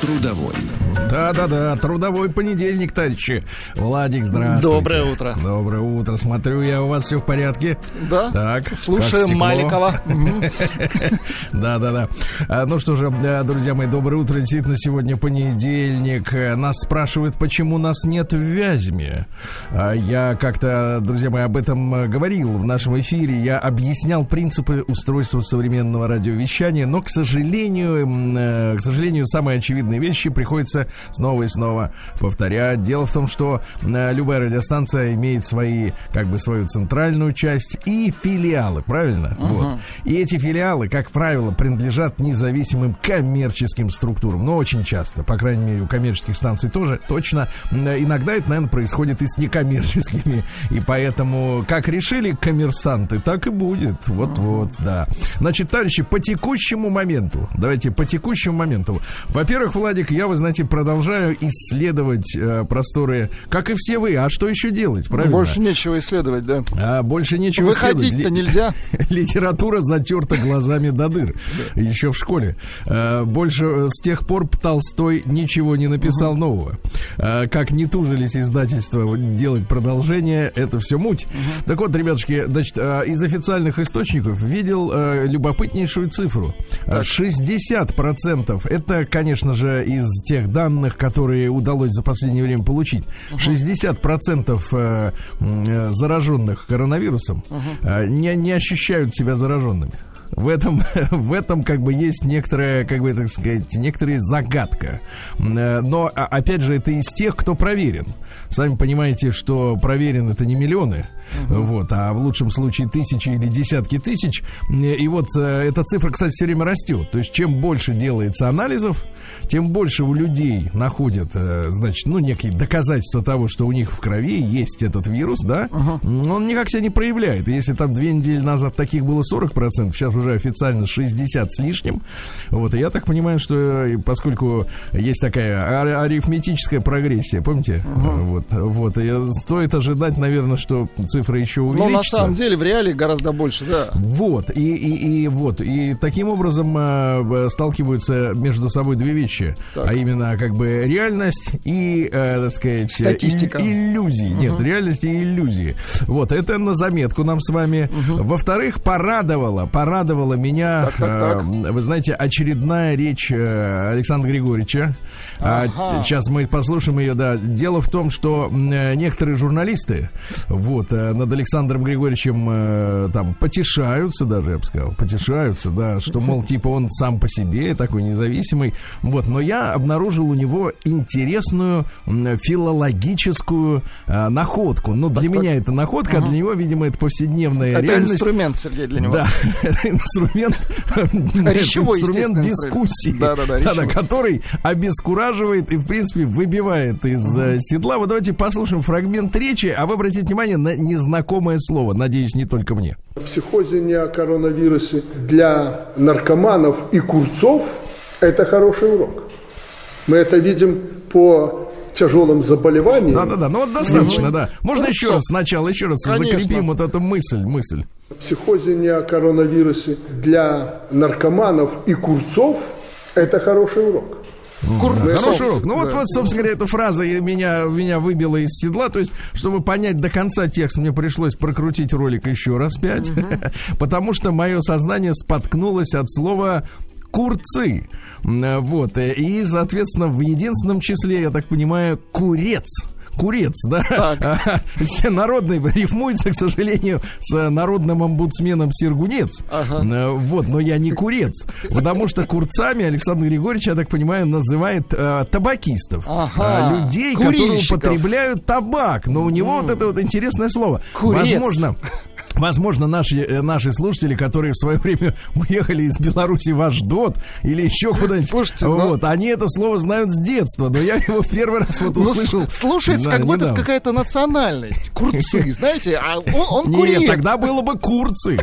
Трудовой. Да-да-да, трудовой понедельник, товарищи. Владик, здравствуйте. Доброе утро. Доброе утро. Смотрю, я у вас все в порядке. Да. Так. Слушаем Маликова. Да-да-да. А, ну что же, э, друзья мои, доброе утро. Действительно, сегодня понедельник. Нас спрашивают, почему нас нет в Вязьме. А, Я как-то, друзья мои, об этом говорил в нашем эфире. Я объяснял принципы устройства современного радиовещания, но, к сожалению, э, к сожалению, самые очевидные вещи приходится снова и снова повторять. Дело в том, что э, любая радиостанция имеет свои, как бы, свою центральную часть и филиалы, правильно? Вот. И эти филиалы, как правило, принадлежат независимым коммерческим структурам. Но очень часто, по крайней мере, у коммерческих станций тоже точно. М, Иногда это, наверное, происходит и с некоммерческими. И поэтому, как решили коммерсанты, так и будет. Вот-вот, да. Значит, товарищи, по текущему моменту, давайте по текущему моменту. Во-первых, Владик, я, вы знаете, продолжаю исследовать э, просторы, как и все вы. А что еще делать, правильно? Больше нечего исследовать, да. А, больше нечего исследовать. Выходить-то Ли- нельзя. Литература затерта глазами до дыр. Еще в школе. А, Больше э, с тех пор Толстой ничего не написал нового. А, Как не тужились издательства делать продолжение, это все муть. Так вот, ребятушки, значит, из официальных источников видел э, любопытнейшую цифру. А, 60% это, конечно же, из тех данных, которые удалось за последнее время получить. 60% э, э, зараженных коронавирусом э, не, не ощущают себя зараженными. В этом, в этом как бы есть некоторая, как бы так сказать, некоторая загадка. Но, а, опять же, это из тех, кто проверен. Сами понимаете, что проверен это не миллионы, вот, а в лучшем случае тысячи или десятки тысяч. И вот э, эта цифра, кстати, все время растет. То есть, чем больше делается анализов, тем больше у людей находят, э, значит, ну, некие доказательства того, что у них в крови есть этот вирус, да, М, он никак себя не проявляет. И если там две недели назад таких было 40%, сейчас уже официально 60 с лишним. Вот, и я так понимаю, что э, поскольку есть такая ар- арифметическая прогрессия, помните? Вот, вот, и стоит ожидать, наверное, что цифра еще Но увеличится. на самом деле в реале гораздо больше, да. Вот, и, и, и вот, и таким образом э, сталкиваются между собой две вещи, Так. а именно как бы реальность и, э, так сказать, Статистика. ил- иллюзии. Нет, реальность и иллюзии. Вот, это на заметку нам с вами. Во-вторых, порадовало, порадовало меня, Так, так, так. э, вы знаете, очередная речь э, Александра Григорьевича. А, Ага. Сейчас мы послушаем ее, да. Дело в том, что э, некоторые журналисты вот э, над Александром Григорьевичем э, там потешаются даже, я бы сказал, потешаются, да, что, мол, типа он сам по себе такой независимый. Вот, но я обнаружил у него интересную филологическую э, находку. Ну, для меня это находка, а для него, видимо, это повседневная Это реальность. инструмент, Сергей, для него. Да, это инструмент, инструмент дискуссии. Да-да-да, который обескураживает и, в принципе, выбивает из э, седла. Вот давайте послушаем фрагмент речи, а вы обратите внимание на незнакомое слово. Надеюсь, не только мне. О психозе не о коронавирусе для наркоманов и курцов – это хороший урок. Мы это видим по тяжелым заболеваниям. Да-да-да, ну вот достаточно, да. Можно Ну, еще всё. раз сначала, еще раз Конечно. закрепим вот эту мысль, мысль. Психозе не о коронавирусе для наркоманов и курцов – это хороший урок. Курцов. Хороший урок. Ну вот, Да. вот, собственно говоря, эта фраза меня, меня выбила из седла. То есть, чтобы понять до конца текст, мне пришлось прокрутить ролик еще раз пять. Потому что мое сознание споткнулось от слова курцы. Вот. э, И, соответственно, в единственном числе, я так понимаю, курец. Курец, да? Так. Все Народный рифмуется, к сожалению, с народным омбудсменом Сергунец. Ага. Э, Вот, но я не курец. Потому что курцами Александр Григорьевич, я так понимаю, называет э, табакистов. Ага. Э, людей, которые Курильщиков. употребляют табак. Но у него вот это вот интересное слово. Курец. Возможно, Возможно, наши, э, наши слушатели, которые в свое время уехали из Беларуси в Аждот или еще куда-нибудь, Слушайте, ну- вот, они это слово знают с детства, но я его в первый раз вот Ну, услышал. с- слушается, да, как будто это какая-то национальность. Курцы, знаете, а он, он Нет, тогда было бы курцы.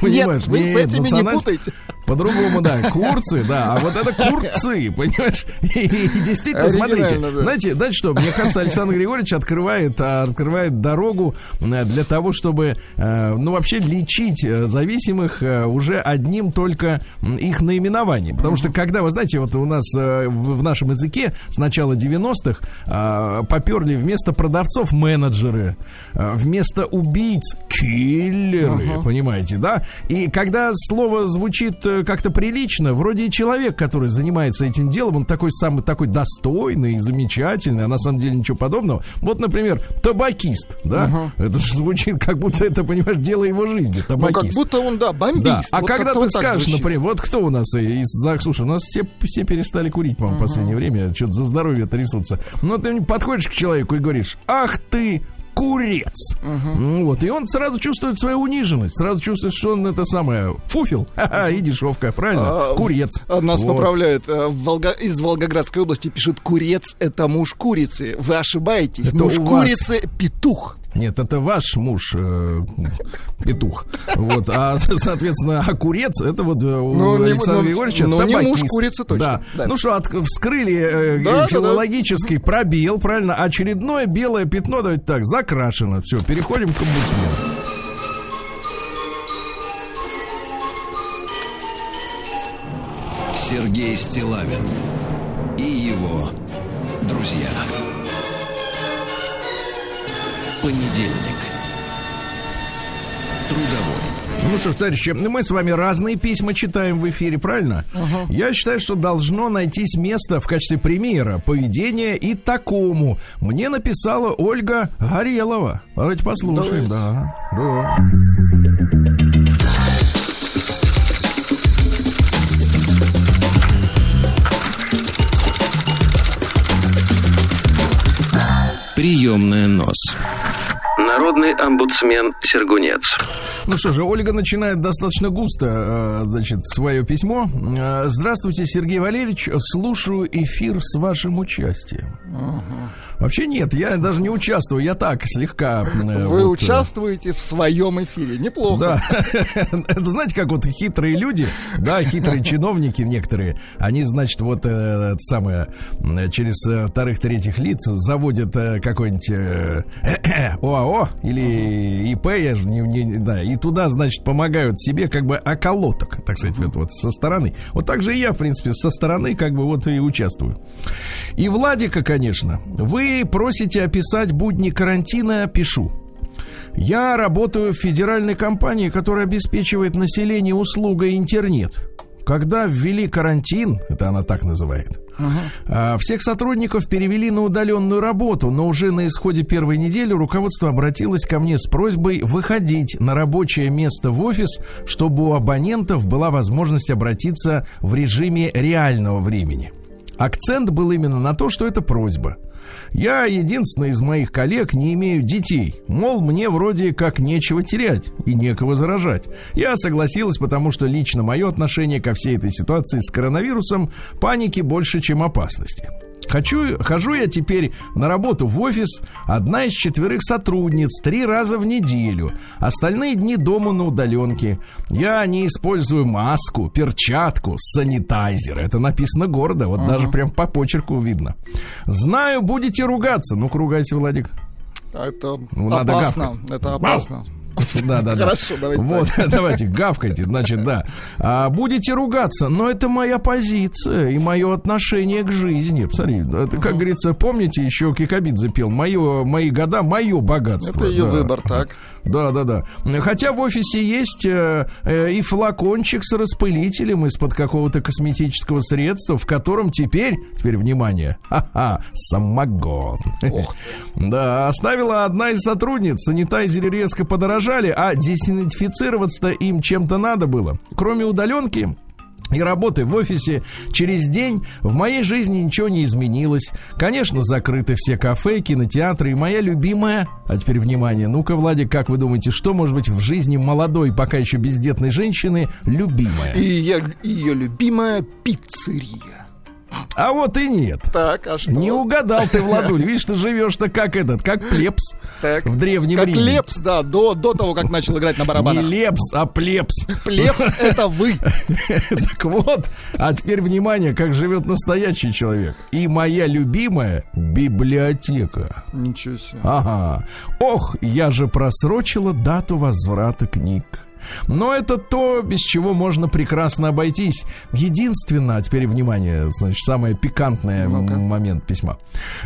Понимаешь? вы с этими не национальность- путайте. По-другому, да, курцы, да, а вот это курцы, понимаешь? И, и действительно, смотрите, да. знаете, знаете что, мне кажется, Александр Григорьевич открывает, а, открывает дорогу э, для того, чтобы, э, ну, вообще лечить э, зависимых уже одним только их наименованием. Потому что, когда, вы знаете, вот у нас в, нашем языке с начала 90-х э, поперли вместо продавцов менеджеры, вместо убийц киллеры, понимаете, да? И когда слово звучит как-то прилично, вроде и человек, который занимается этим делом, он такой самый такой достойный и замечательный, а на самом деле ничего подобного. Вот, например, табакист, да? Это же звучит, как будто это, понимаешь, дело его жизни, Ну, как табакист. будто он, да, бомбист. Да. А Вот когда ты скажешь, звучит. например, вот кто у нас из слушай, у нас все, все перестали курить, по-моему, в последнее время, что-то за здоровье трясутся. Но ты подходишь к человеку и говоришь, ах ты, курец. Ну Вот, и он сразу чувствует свою униженность, сразу чувствует, что он это самое фуфел, и дешевка, правильно? А, Курец. Нас Вот. поправляют. э, в Волга- Из Волгоградской области пишут, курец – это муж курицы. Вы ошибаетесь. Это муж вас. курицы – петух. Нет, это ваш муж э, петух. Вот, а соответственно, а курец это вот э, у Ну, Александра ну, Григорьевича ну, не муж курицы точно. Да. Да. Ну что, от- вскрыли э, Да, да, да. филологический пробел, правильно? Очередное белое пятно, давайте так, закрашено. Все, переходим к омбудсмену. Сергей Стилавин и его друзья. Понедельник. Трудовой. Ну что ж, товарищи, мы с вами разные письма читаем в эфире, правильно? Я считаю, что должно найтись место в качестве примера поведения и такому. Мне написала Ольга Горелова. Давайте послушаем, да. да. Приемная нос. Народный омбудсмен Сергунец. Ну что же, Ольга начинает достаточно густо, э, значит, свое письмо. Э, Здравствуйте, Сергей Валерьевич. Слушаю эфир с вашим участием. Вообще нет, я даже не участвую, я так слегка. э, Вы вот, участвуете в своем эфире. Неплохо. Да, это знаете, как вот хитрые люди, да, хитрые чиновники некоторые, они, значит, вот это самое, через вторых-третьих лиц заводят какой-нибудь ОАО или ИП, я же не, не- да, и туда, значит, помогают себе как бы околоток, так сказать, вот, вот со стороны. Вот так же и я, в принципе, со стороны как бы вот и участвую. И Владика, конечно, вы просите описать будни карантина, пишу. Я работаю в федеральной компании, которая обеспечивает население услугой интернет. Когда ввели карантин, это она так называет, а, всех сотрудников перевели на удаленную работу, но уже на исходе первой недели руководство обратилось ко мне с просьбой выходить на рабочее место в офис, чтобы у абонентов была возможность обратиться в режиме реального времени. Акцент был именно на то, что это просьба. Я единственный из моих коллег не имею детей. Мол, мне вроде как нечего терять и некого заражать. Я согласилась, потому что лично мое отношение ко всей этой ситуации с коронавирусом паники больше, чем опасности. Хочу, хожу я теперь на работу в офис, одна из четверых сотрудниц, три раза в неделю. Остальные дни дома на удаленке. Я не использую маску, перчатку, санитайзер. Это написано гордо, вот даже прям по почерку видно. Знаю, будете ругаться. Ну-ка, ругайся, Владик. Это Ну, надо опасно. гавкать. Это опасно. Да, да, да. Хорошо, давайте Вот, давайте, гавкайте, значит, да. А, будете ругаться, но это моя позиция и мое отношение к жизни. Посмотри, это, как говорится, помните, еще Кикабидзе запел, мое, мои года, мое богатство. Это ее Да. выбор, так. Да, да, да. Хотя в офисе есть э, э, и флакончик с распылителем из-под какого-то косметического средства, в котором теперь, теперь внимание, ха-ха, самогон. Да, оставила одна из сотрудниц. Санитайзеры резко подорожали, а дезинфицироваться им чем-то надо было. Кроме удаленки, и работы в офисе. Через день в моей жизни ничего не изменилось. Конечно, закрыты все кафе, кинотеатры и моя любимая... А теперь внимание, ну-ка, Владик, как вы думаете, что может быть в жизни молодой, пока еще бездетной женщины любимая? И ее, ее любимая пиццерия. А вот и нет. Так, а что? Не угадал ты, Владуль. Видишь, ты живешь-то как этот, как плебс Так. в древнем Как Риме. Лепс, да, до, до того, как начал играть на Не барабанах. лепс, а плебс. Лепс — это вы. Так вот, а теперь внимание, как живет настоящий человек. И моя любимая библиотека. Ничего себе. Ага. Ох, я же просрочила дату возврата книг. Но это то, без чего можно прекрасно обойтись. Единственное, а теперь внимание, значит, самое пикантное м- момент письма.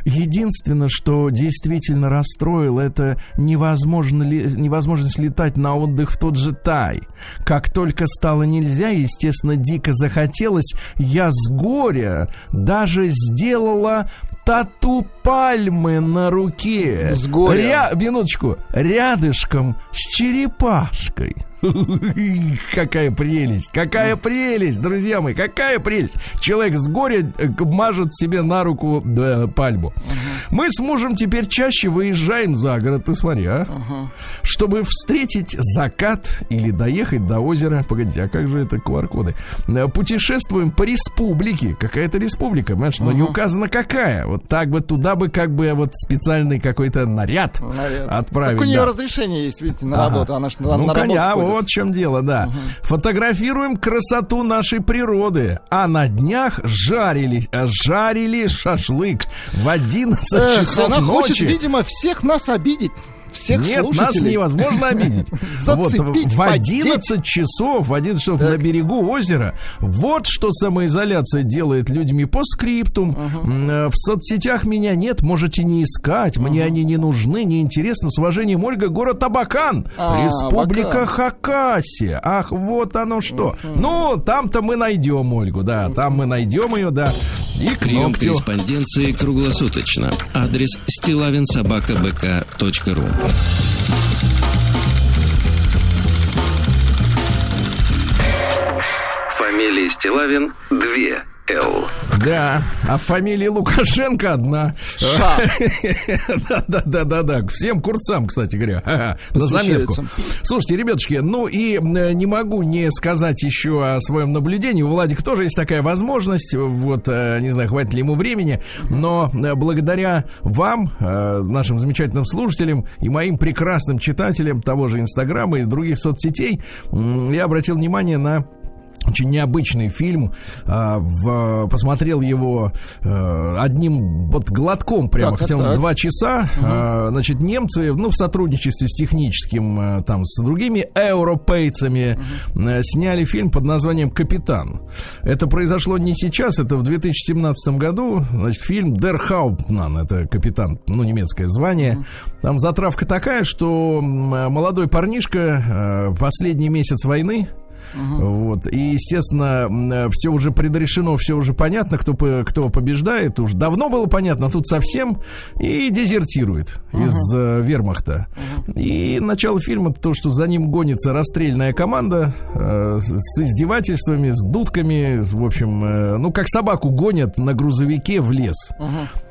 Единственное, что действительно расстроило, это невозможно ли, невозможность летать на отдых в тот же Тай. Как только стало нельзя, естественно, дико захотелось, я с горя даже сделала тату пальмы на руке. С горя. Ря- минуточку. Рядышком с черепашкой. Какая прелесть, какая прелесть, друзья мои, какая прелесть. Человек с горя э, мажет себе на руку э, пальму. Мы с мужем теперь чаще выезжаем за город, ты смотри, а? Чтобы встретить закат или доехать до озера. Погодите, а как же это QR-коды? Э, Путешествуем по республике. Какая-то республика, понимаешь? Но не указано какая. Вот так бы туда бы как бы вот специальный какой-то наряд, Наряд. отправить. Так у нее да. разрешение есть, видите, на Ага. работу. Она ж на, ну, на работу ходит. Вот в чем дело, да. Фотографируем красоту нашей природы. А на днях жарили, э, жарили шашлык в 11 Эх, часов она ночи. хочет, видимо, всех нас обидеть. Всех Нет, нас слушателей. невозможно обидеть. Вот, в поддеть. 11 часов, в 11 часов на берегу озера. Вот что самоизоляция делает людьми по скриптум. Э, В соцсетях меня нет, можете не искать. Мне они не нужны, не интересно. С уважением, Ольга, город Абакан. А, Республика Абакан. Хакасия. Ах, вот оно что. Ну, там-то мы найдем Ольгу, да. Там мы найдем ее, да. И Прием корреспонденции круглосуточно. Адрес стилавинсобакабк.ру Фамилия Стилавин 2 Л. Да, а фамилия Лукашенко одна. Ша. Да-да-да-да-да. Всем курцам, кстати говоря. На заметку. Слушайте, ребятушки, ну и не могу не сказать еще о своем наблюдении. У Владика тоже есть такая возможность. Вот, э, не знаю, хватит ли ему времени. Но э, благодаря вам, э, нашим замечательным слушателям и моим прекрасным читателям того же Инстаграма и других соцсетей, я обратил внимание на очень необычный фильм. А, в- посмотрел его э, одним вот глотком прямо, Так, хотя он два часа. А, значит, немцы, ну, в сотрудничестве с техническим, э, там, с другими европейцами э, сняли фильм под названием «Капитан». Это произошло не сейчас, это в 2017 году. Значит, фильм «Der Hauptmann», это капитан, ну, немецкое звание. Там затравка такая, что молодой парнишка, последний месяц войны, вот. И, естественно, все уже предрешено, все уже понятно, кто, кто побеждает. Уж давно было понятно, а тут совсем. И дезертирует из э, вермахта. И начало фильма то, что за ним гонится расстрельная команда э, с, издевательствами, с дудками. В общем, э, ну, как собаку гонят на грузовике в лес.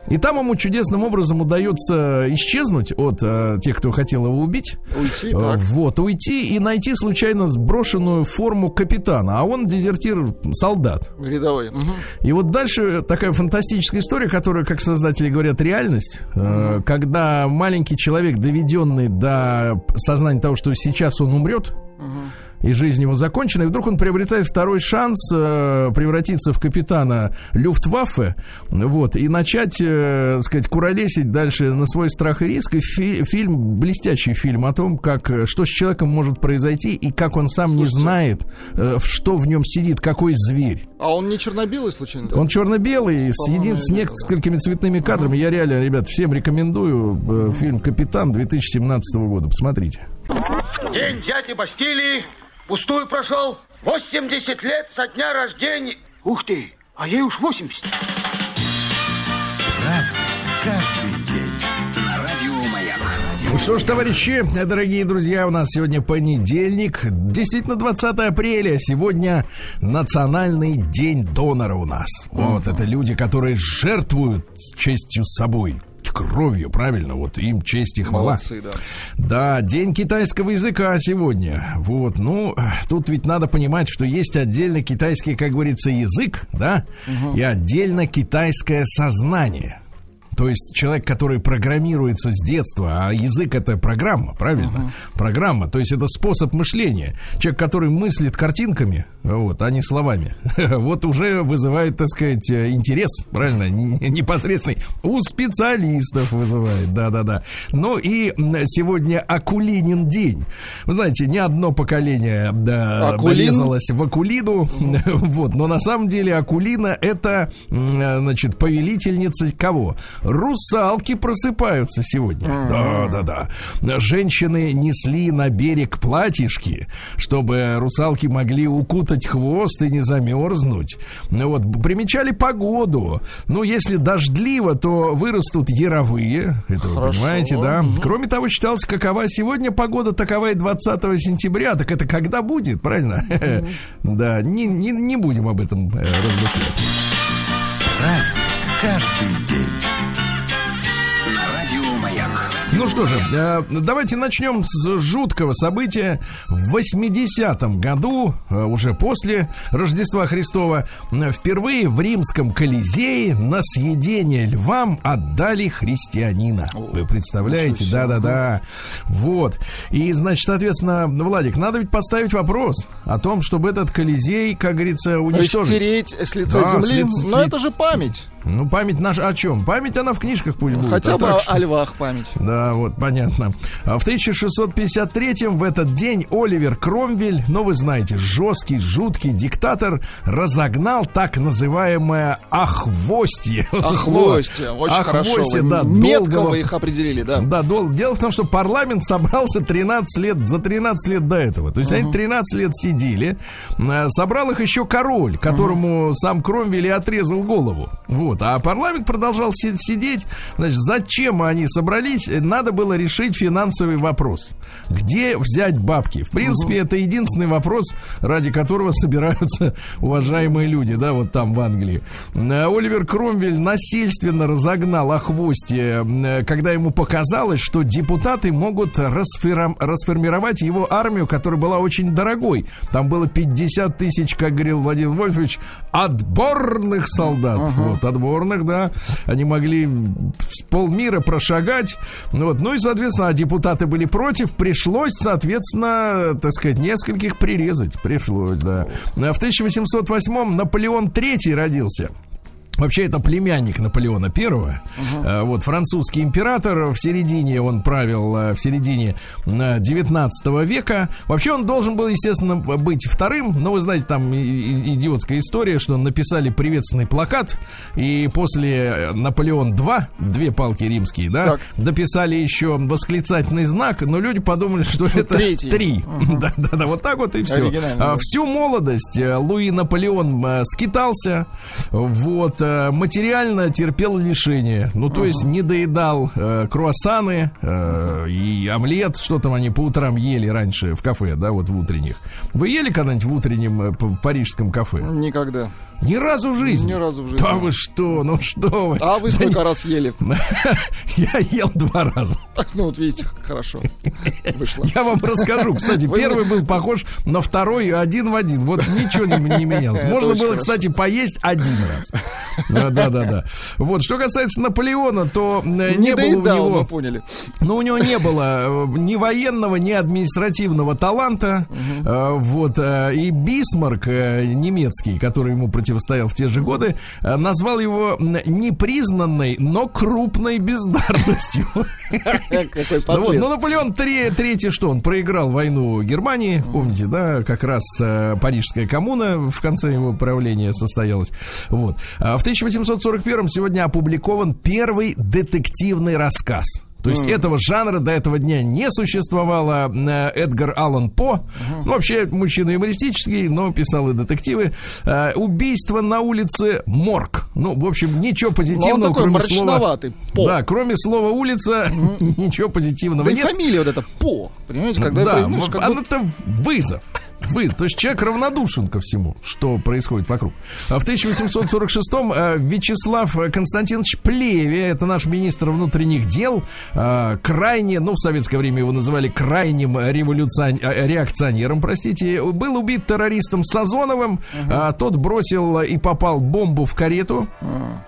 И там ему чудесным образом удается исчезнуть от э, тех, кто хотел его убить. Уйти, Э, так. Вот, уйти и найти случайно сброшенную форму капитана, а он дезертир, солдат. Рядовой. Мгм. И вот дальше такая фантастическая история, которая, как создатели говорят, реальность, э, когда маленький человек, доведенный до сознания того, что сейчас он умрет, и жизнь его закончена, и вдруг он приобретает второй шанс э, превратиться в капитана Люфтваффе, вот, и начать, э, так сказать, куролесить дальше на свой страх и риск. И фи- фильм, блестящий фильм о том, как, э, что с человеком может произойти, и как он сам не знает, э, что в нем сидит, какой зверь. А он не черно-белый случайно? Он черно-белый, с, един- с несколькими цветными кадрами. Я реально, ребят, всем рекомендую э, фильм «Капитан» 2017 года. Посмотрите. День дяди Бастилии пустую прошел. 80 лет со дня рождения. Ух ты, а ей уж 80. Разный, каждый день. На радио Маяк. Ну что ж, товарищи, дорогие друзья, у нас сегодня понедельник, действительно 20 апреля. Сегодня национальный день донора у нас. Вот, это люди, которые жертвуют честью собой кровью, правильно? Вот им честь и хвала. Молодцы, да. Да, день китайского языка сегодня. Вот, ну, тут ведь надо понимать, что есть отдельно китайский, как говорится, язык, да, и отдельно китайское сознание. То есть человек, который программируется с детства, а язык это программа, правильно? Программа, то есть это способ мышления. Человек, который мыслит картинками, вот, а не словами, вот уже вызывает, так сказать, э, интерес, правильно? Непосредственный. У специалистов вызывает, да-да-да. Ну и сегодня Акулинин день. Вы знаете, не одно поколение да, Акулин? нарезалось в Акулину, вот, но на самом деле Акулина это, э, значит, повелительница кого? Русалки просыпаются сегодня. Да, да, да. Женщины несли на берег платьишки, чтобы русалки могли укутать хвост и не замерзнуть. Ну Вот, примечали погоду. Ну, если дождливо, то вырастут яровые. Это вы Хорошо. понимаете, да? Кроме того, считалось, какова сегодня погода, такова и 20 сентября. Так это когда будет, правильно? Да, не, не, не будем об этом э, размышлять. Праздник каждый день. На радио Маяк. Ну что же, э, давайте начнем с жуткого события. В 80-м году, э, уже после Рождества Христова, впервые в римском Колизее на съедение львам отдали христианина. Вы представляете? Да-да-да. Вот. И, значит, соответственно, Владик, надо ведь поставить вопрос о том, чтобы этот Колизей, как говорится, То есть уничтожить. стереть с лица Да, с земли, лица- но это же память. Ну, память наша о чем? Память она в книжках пусть будет. Хотя а бы так о, что- о львах память. да, вот, понятно. А В 1653-м в этот день Оливер Кромвель, ну, вы знаете, жесткий, жуткий диктатор, разогнал так называемое охвостье. Охвостье, очень Охвостье, хорошо. да, Метко долгого- вы их определили, да. да, дол- дело в том, что парламент собрался 13 лет, за 13 лет до этого. То есть они 13 лет сидели. Э, Собрал их еще король, которому сам Кромвель и отрезал голову. Вот. А парламент продолжал си- сидеть. Значит, зачем они собрались? Надо было решить финансовый вопрос. Где взять бабки? В принципе, это единственный вопрос, ради которого собираются уважаемые люди, да, вот там в Англии. Э, Оливер Кромвель насильственно разогнал охвостье, э, когда ему показалось, что депутаты могут расформировать его армию, которая была очень дорогой. Там было 50 тысяч, как говорил Владимир Вольфович, отборных солдат. Вот, отборных, да. Они могли полмира прошагать. Ну, вот. ну и, соответственно, а депутаты были против. Пришлось, соответственно, так сказать, нескольких прирезать. Пришлось, да. А В 1808-м Наполеон III родился. Вообще это племянник Наполеона Первого. Э, Вот французский император в середине он правил э, в середине э, 19 века. Вообще он должен был, естественно, быть вторым. Но вы знаете, там идиотская история, что написали приветственный плакат, и после э, Наполеон 2, две палки римские, да, Так. дописали еще восклицательный знак, но люди подумали, что это Третий. три. Да, да, да, вот так вот и все. Да. Всю молодость э, Луи Наполеон э, скитался, вот, э, материально терпел лишения. Ну, то есть не доедал э, круассаны э, и омлет, что там они по утрам ели раньше в кафе, да, вот в утренних. Вы ели когда-нибудь в утреннем э, в парижском кафе? Никогда. Ни разу в жизни? Ни разу в жизни. Да вы что, ну что вы. А вы Да сколько раз ели? Я ел два раза. Так, ну вот видите, хорошо. Вышло. Я вам расскажу. Кстати, Вы- первый был похож на второй один в один. Вот ничего не, не менялось. Можно было, кстати, поесть один раз. Да, да, да, да. Вот, что касается Наполеона, то не, Не было у него... мы поняли. Ну, у него не было э, ни военного, ни административного таланта. Э, Вот. э, И Бисмарк немецкий, который ему противостоял в те же годы, э, назвал его непризнанной, но крупной бездарностью. Ну, вот, ну, Наполеон третий что? Он проиграл войну Германии, помните, да, как раз э, Парижская коммуна в конце его правления состоялась. Вот. А в 1841 сегодня опубликован первый детективный рассказ. То есть этого жанра до этого дня не существовало. Э, Эдгар Аллан По, ну, вообще мужчина юмористический, но писал и детективы. Э, Убийство на улице Морг. Ну, в общем, ничего Ну, он позитивного, такой кроме слова... По. Да, кроме слова улица, ничего позитивного Да нет. фамилия вот эта По. Понимаете, когда да, произносишь, как будто- это вызов. Вы, то есть человек равнодушен ко всему, что происходит вокруг. А в 1846-м э, Вячеслав Константинович Плеви, это наш министр внутренних дел, э, крайне, ну, в советское время его называли крайним революцион... э, реакционером, простите, был убит террористом Сазоновым. А Тот бросил и попал бомбу в карету,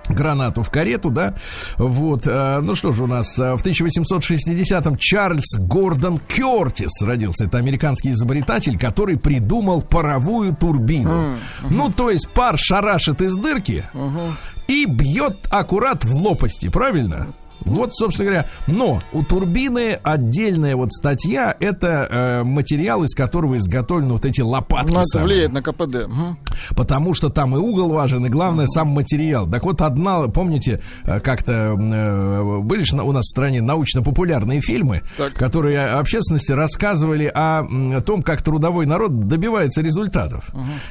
гранату в карету, да. Вот. Ну что же у нас в 1860-м Чарльз Гордон Кертис родился. Это американский изобретатель, который придумал паровую турбину. Ну, то есть пар шарашит из дырки и бьет аккурат в лопасти, правильно? Вот, собственно говоря, но у турбины отдельная вот статья, это э, материал, из которого изготовлены вот эти лопатки. Ну, это самые. влияет на КПД. Мгм. Потому что там и угол важен, и главное сам материал. Так вот, одна, помните, э, как-то э, были же у нас в стране научно-популярные фильмы, Так. которые общественности рассказывали о м, том, как трудовой народ добивается результатов.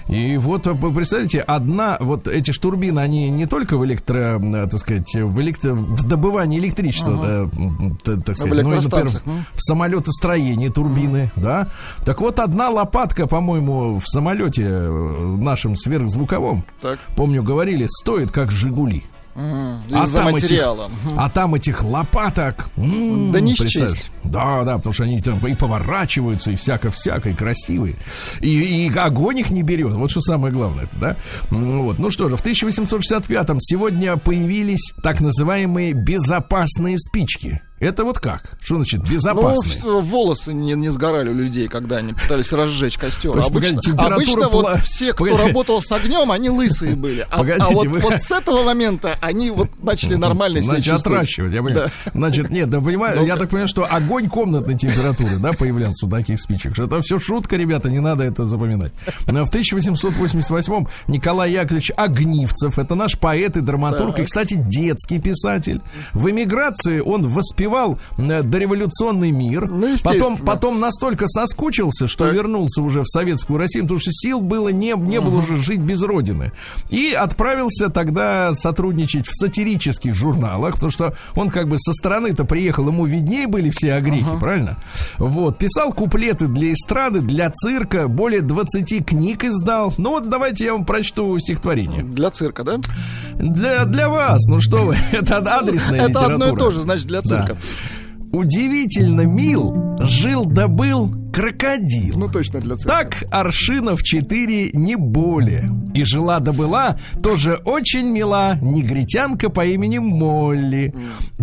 И вот, э, вы представляете, одна, вот эти ж турбины, они не только в электро, э, так сказать, в, электро, в добывании электричества, да, м, т- так сказать, ну и, например, м. в самолетостроении турбины, да. Так вот, одна лопатка, по-моему, в самолете э, нашем сверхзвуковом, Так. помню, говорили, стоит как Жигули. Мгм. А Из-за там этих- материала. Мгм. А там этих лопаток. м, Да не счесть. Да, да, потому что они там и поворачиваются, и всяко-всяко, и красивые. И, и огонь их не берет. Вот что самое главное, да? Вот. Ну что же, в 1865-м сегодня появились так называемые безопасные спички. Это вот как? Что значит Ну, безопасные? в- волосы не, не сгорали у людей, когда они пытались разжечь костер. Есть, обычно температура обычно вот пла- все, кто Погодите. работал с огнем, они лысые были. А, а Погодите, вот, вы- вот с этого момента они вот начали нормально себя Значит, отращивать, я понимаю. Значит, нет, да понимаю, я так понимаю, что огонь комнатной температуры, да, появлялся у таких спичек. Это все шутка, ребята, не надо это запоминать. Но в 1888-м Николай Яковлевич Огнивцев, это наш поэт и драматург, и, кстати, детский писатель. В эмиграции он воспевал э, дореволюционный мир. Ну, потом, потом настолько соскучился, что Так. вернулся уже в советскую Россию, потому что сил было не, не было уже жить без родины. И отправился тогда сотрудничать в сатирических журналах, потому что он как бы со стороны-то приехал, ему виднее были все огрехи, правильно? Вот. Писал куплеты для эстрады, для цирка, более 20 книг издал. Ну вот давайте я вам прочту стихотворение. Для цирка, да? Для, для вас, ну что вы, это адресная Это литература. одно и то же, значит, для Да. Цирка. Удивительно мил, жил да был крокодил. Ну, точно для цирка. Так аршинов четыре не более. И жила да была тоже очень мила негритянка по имени Молли.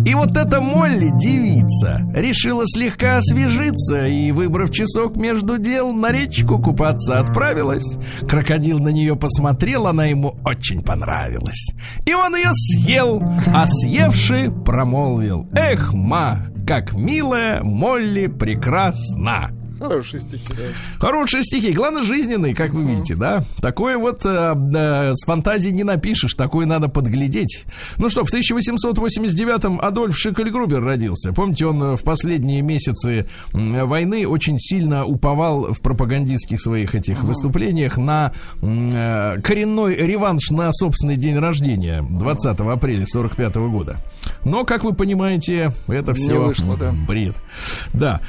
И вот эта Молли, девица, решила слегка освежиться и, выбрав часок между дел, на речку купаться отправилась. Крокодил на нее посмотрел, она ему очень понравилась. И он ее съел, а съевший промолвил. Эх, ма, как милая Молли прекрасна. Хорошие стихи, да. Хорошие стихи, главное жизненные, как вы видите, да? Такое вот э, э, с фантазией не напишешь, такое надо подглядеть. Ну что, в 1889-м Адольф Шикельгрубер родился. Помните, он э, в последние месяцы войны очень сильно уповал в пропагандистских своих этих выступлениях на э, коренной реванш на собственный день рождения 20 апреля 45 года. Но, как вы понимаете, это все вышло, да. бред. Да.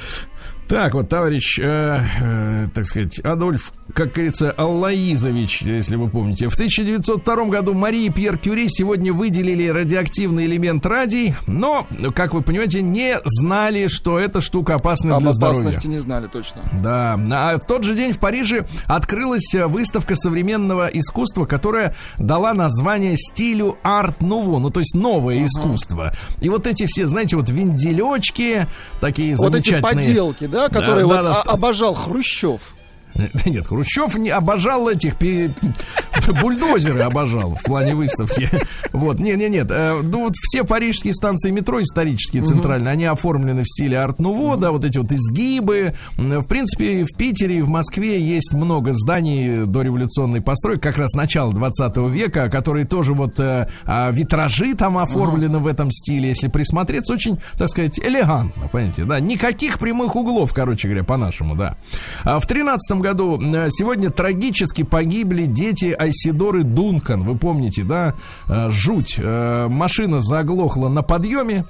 Так вот, товарищ, э, э, так сказать, Адольф, как говорится, Аллаизович, если вы помните. В 1902 году Марии Пьер Кюри сегодня выделили радиоактивный элемент радий, но, как вы понимаете, не знали, что эта штука опасна Об для здоровья. опасности не знали точно. Да, а в тот же день в Париже открылась э, выставка современного искусства, которая дала название стилю арт-нуво, ну то есть новое искусство. И вот эти все, знаете, вот венделечки такие Вот эти замечательные. поделки, да, которые Да, вот да, да. обожал Хрущев. Нет, Хрущев не обожал этих пи- бульдозеры обожал в плане выставки. Вот, нет, нет, нет. э, Ну вот все парижские станции метро исторические, центральные, они оформлены в стиле арт-нуво, да, вот эти вот изгибы. В принципе, в Питере и в Москве есть много зданий дореволюционной постройки, как раз начала 20 века, которые тоже вот э, а, витражи там оформлены в этом стиле. Если присмотреться, очень, так сказать, элегантно, понимаете, да. Никаких прямых углов, короче говоря, по-нашему, да. А в 13 году э, сегодня трагически погибли дети Айсидоры Дункан. Вы помните, да? Э, Жуть. Э, Машина заглохла на подъеме.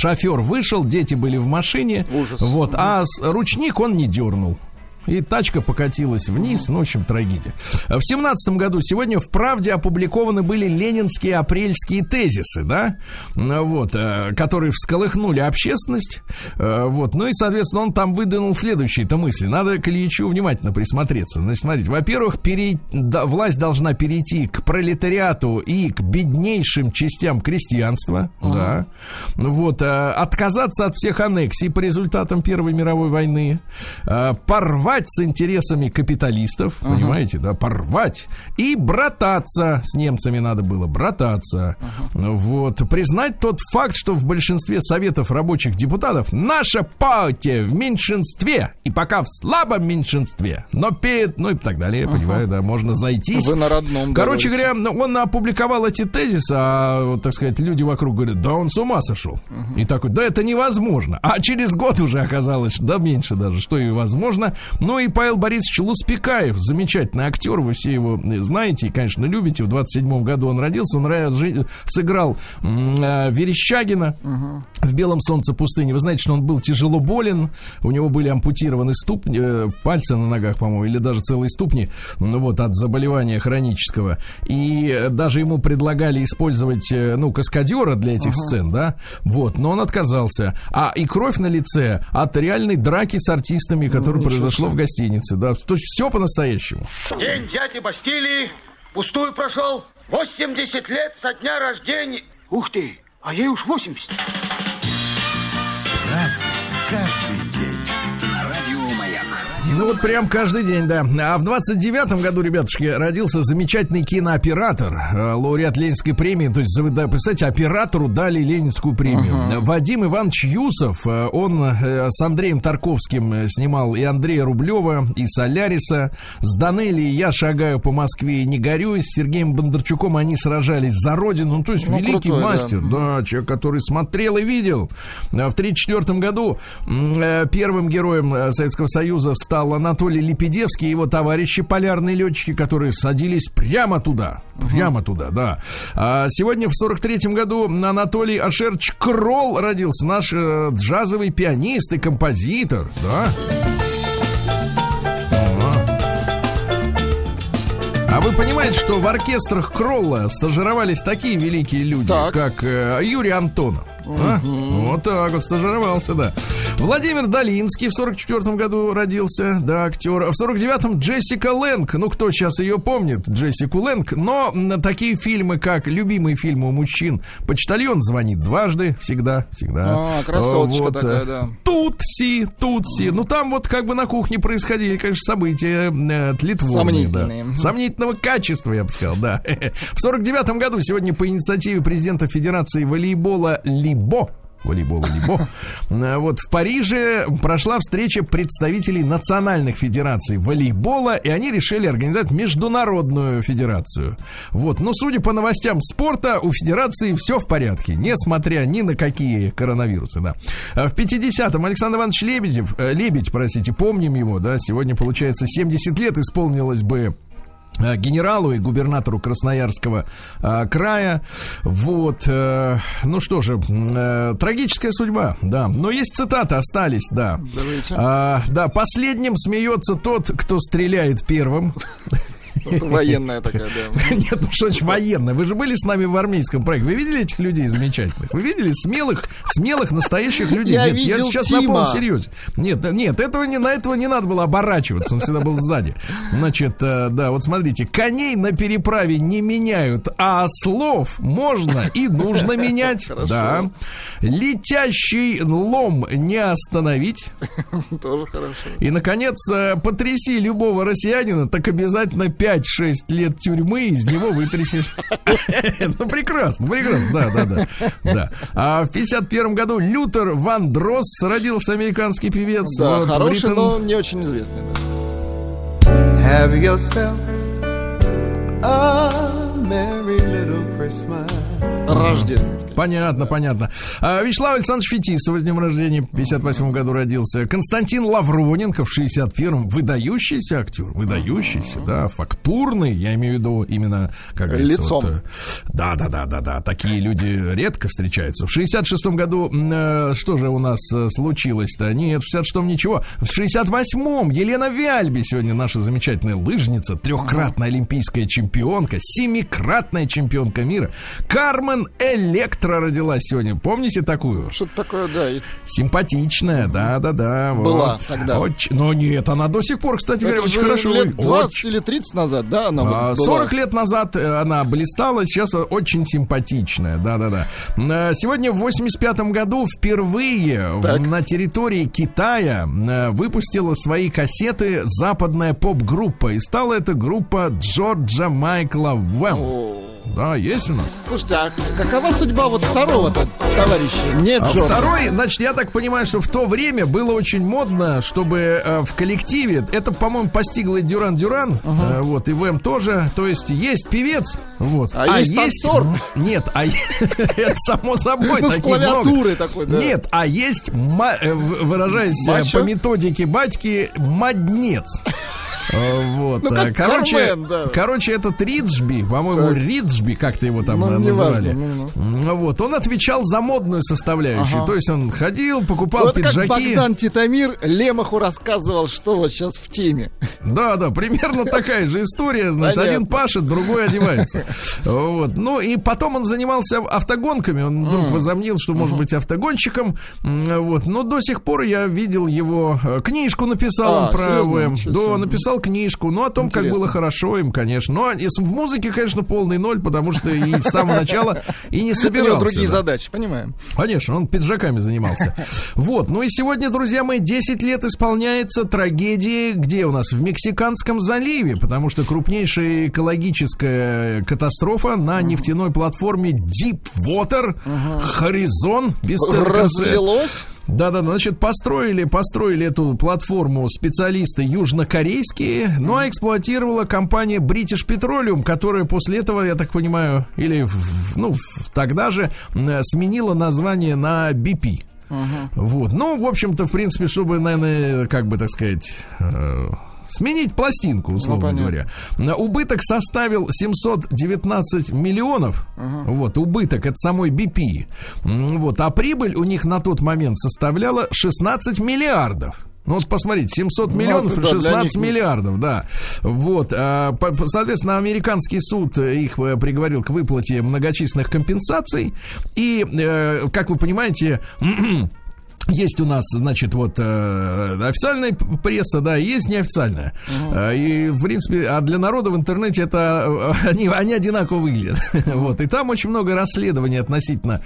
Шофер вышел, дети были в машине. Ужас. Вот, а ручник он не дернул. И тачка покатилась вниз, ну, в общем, трагедия. В семнадцатом году сегодня в «Правде» опубликованы были ленинские апрельские тезисы, да, вот, э, которые всколыхнули общественность, Э, вот, ну и, соответственно, он там выдвинул следующие-то мысли. Надо к Ильичу внимательно присмотреться. Значит, смотрите, во-первых, перей- да, власть должна перейти к пролетариату и к беднейшим частям крестьянства, да, вот, э, отказаться от всех аннексий по результатам Первой мировой войны, э, порвать с интересами капиталистов, понимаете, да, порвать, и брататься с немцами надо было, брататься, вот, признать тот факт, что в большинстве советов рабочих депутатов наша партия в меньшинстве, и пока в слабом меньшинстве, но перед, ну и так далее, я понимаю, да, можно зайтись. Вы на родном Короче говоря, он опубликовал эти тезисы, а, вот, так сказать, люди вокруг говорят, да он с ума сошел. И такой, да это невозможно. А через год уже оказалось, да меньше даже, что и возможно. Ну и Павел Борисович Луспекаев, замечательный актер, вы все его э, знаете и, конечно, любите. В 27 году он родился, он раз сыграл э, Верещагина в «Белом солнце пустыни». Вы знаете, что он был тяжело болен, у него были ампутированы ступни, э, пальцы на ногах, по-моему, или даже целые ступни, ну вот, от заболевания хронического. И э, даже ему предлагали использовать, э, ну, каскадера для этих сцен, да, вот, но он отказался. А и кровь на лице от реальной драки с артистами, которая произошло в гостинице, да, то есть все по-настоящему. День дяди Бастилии пустую прошел. 80 лет со дня рождения. Ух ты, а ей уж 80. Разный, каждый Ну вот прям каждый день, да. А в 29-м году, ребятушки, родился замечательный кинооператор, э, лауреат Ленинской премии. То есть, да, представьте, оператору дали Ленинскую премию. Вадим Иванович Юсов, э, он с Андреем Тарковским снимал и Андрея Рублева, и Соляриса. С Данелли «Я шагаю по Москве и не горю». И с Сергеем Бондарчуком они сражались за родину. Ну, то есть, Ну, великий крутой, да. мастер. Да, человек, который смотрел и видел. В 1934 году первым героем Советского Союза стал Анатолий Лепедевский и его товарищи полярные летчики, которые садились прямо туда. Прямо туда, да. А сегодня в 43 году Анатолий Ашерч Кролл родился. Наш э, джазовый пианист и композитор, да. А вы понимаете, что в оркестрах Кролла стажировались такие великие люди, Так. как э, Юрий Антонов. А? Вот так вот стажировался, да. Владимир Долинский в 44 году родился, да, актер. В 49-м Джессика Лэнг. Ну, кто сейчас ее помнит, Джессику Лэнг. Но такие фильмы, как любимые фильмы у мужчин, «Почтальон звонит дважды», всегда, всегда. А, красоточка Вот, такая, э, да. Тутси, Тутси. Ну, там вот как бы на кухне происходили, конечно, события э, тлетворные, да. Сомнительные. Сомнительного качества, я бы сказал, да. В 49 году сегодня по инициативе президента Федерации волейбола Либо волейбола Либо. э, Вот в Париже прошла встреча представителей национальных федераций волейбола, и они решили организовать международную федерацию. Вот, но судя по новостям спорта, у федерации все в порядке, несмотря ни на какие коронавирусы, да. А В 50-м Александр Иванович Лебедев, э, Лебедь, простите, помним его, да, сегодня, получается, 70 лет исполнилось бы генералу и губернатору Красноярского э, края. Вот, э, ну что же, э, трагическая судьба, да. Но есть цитаты, остались, да. Давайте. А, да, последним смеется тот, кто стреляет первым. Военная такая, да. Нет, ну что значит военная? Вы же были с нами в армейском проекте. Вы видели этих людей замечательных? Вы видели смелых, смелых, настоящих людей? Я нет, я сейчас Тима. на полном серьезе. Нет, нет, этого не, на этого не надо было оборачиваться. Он всегда был сзади. Значит, э, да, вот смотрите. Коней на переправе не меняют, а слов можно и нужно менять. Да. Летящий лом не остановить. Тоже хорошо. И, наконец, э, потряси любого россиянина, так обязательно 5-6 лет тюрьмы из него вытрясешь. Ну, прекрасно, прекрасно, да, да, да. да. А в 51 году Лютер Ван Дросс родился американский певец. Да, Вот, хороший, Британ- но не очень известный. да. Have yourself a. Рождественский. Понятно, понятно. А, Вячеслав Александрович Фетисов с днем рождения в 58 году родился. Константин Лавроненко в 61-м. Выдающийся актер, выдающийся, да, фактурный, я имею в виду именно, как говорится, Лицом. вот, э, да, да, да, да, да, такие люди редко встречаются. В 66-м году, э, что же у нас э, случилось-то? Нет, в 66-м ничего. В 68-м Елена Вяльби сегодня наша замечательная лыжница, трехкратная олимпийская чемпионка, семикратная чемпионка мира. Кармен Электро родилась сегодня. Помните такую? Что-то такое, да. Симпатичная, да-да-да. Была вот. тогда. Очень- но нет, она до сих пор, кстати говоря, Это очень же хорошо. лет выглядит. 20 Очень. или 30 назад, да, она А, была? 40 лет назад э, она блистала, сейчас очень симпатичная, да-да-да. Э, Сегодня в 85 году впервые Так. на территории Китая э, выпустила свои кассеты западная поп-группа. И стала эта группа Джорджа Майкла Вэлл. Да, есть у нас. Слушайте, а какова судьба вот второго-то товарища? Нет, А Джорджа. второй, значит, я так понимаю, что в то время было очень модно, чтобы э, в коллективе, это, по-моему, постигло и Дюран Дюран, э, вот, и ВМ тоже, то есть есть певец, вот, А есть танцор. м- нет, а это само собой, Ну, с клавиатурой такой, да. Нет, а есть, э, выражаясь э, по методике батьки, моднец. Э, Вот, Ну, как э, короче, Кармен, да. короче, этот Риджби, по-моему, Так. Риджби, как-то его там Ну, э, называли. ну, ну. Ну, Вот, он отвечал за модную составляющую. Ага. То есть он ходил, покупал Вот как пиджаки. Богдан Титамир Лемаху рассказывал, что вот сейчас в теме. Да, да, примерно такая же история. Значит, Понятно. один пашет, другой одевается. Вот. Ну и потом он занимался автогонками. Он вдруг возомнил, что может быть автогонщиком. Вот. Но до сих пор я видел его э, книжку написал А, он про? ВМ. Да, себе. Написал книжку. Ну, о том, как Интересно. было хорошо им, конечно. Но с- в музыке, конечно, полный ноль, потому что и с самого начала и не собирался. другие да. задачи, понимаем. Конечно, он пиджаками занимался. Вот, ну и сегодня, друзья мои, 10 лет исполняется трагедии, где у нас? В Мексиканском заливе, потому что крупнейшая экологическая катастрофа на нефтяной платформе Deepwater, Horizon, без Разлилось? Да-да, значит, построили, построили эту платформу специалисты южнокорейские, ну а эксплуатировала компания British Petroleum, которая после этого, я так понимаю, или, ну, тогда же сменила название на BP. Вот, ну, в общем-то, в принципе, чтобы, наверное, как бы, так сказать... Сменить пластинку, условно понятно. говоря. Убыток составил 719 миллионов. Вот, убыток от самой BP. Вот, а прибыль у них на тот момент составляла 16 миллиардов. Ну вот посмотрите, 700 Ну, миллионов и да, для 16 них- миллиардов, да. Вот, а, соответственно, американский суд их э, приговорил к выплате многочисленных компенсаций. И, э, как вы понимаете, есть у нас, значит, вот э, официальная пресса, да, есть неофициальная. Э, И, в принципе, а для народа в интернете это э, они, они одинаково выглядят. Вот. И там очень много расследований относительно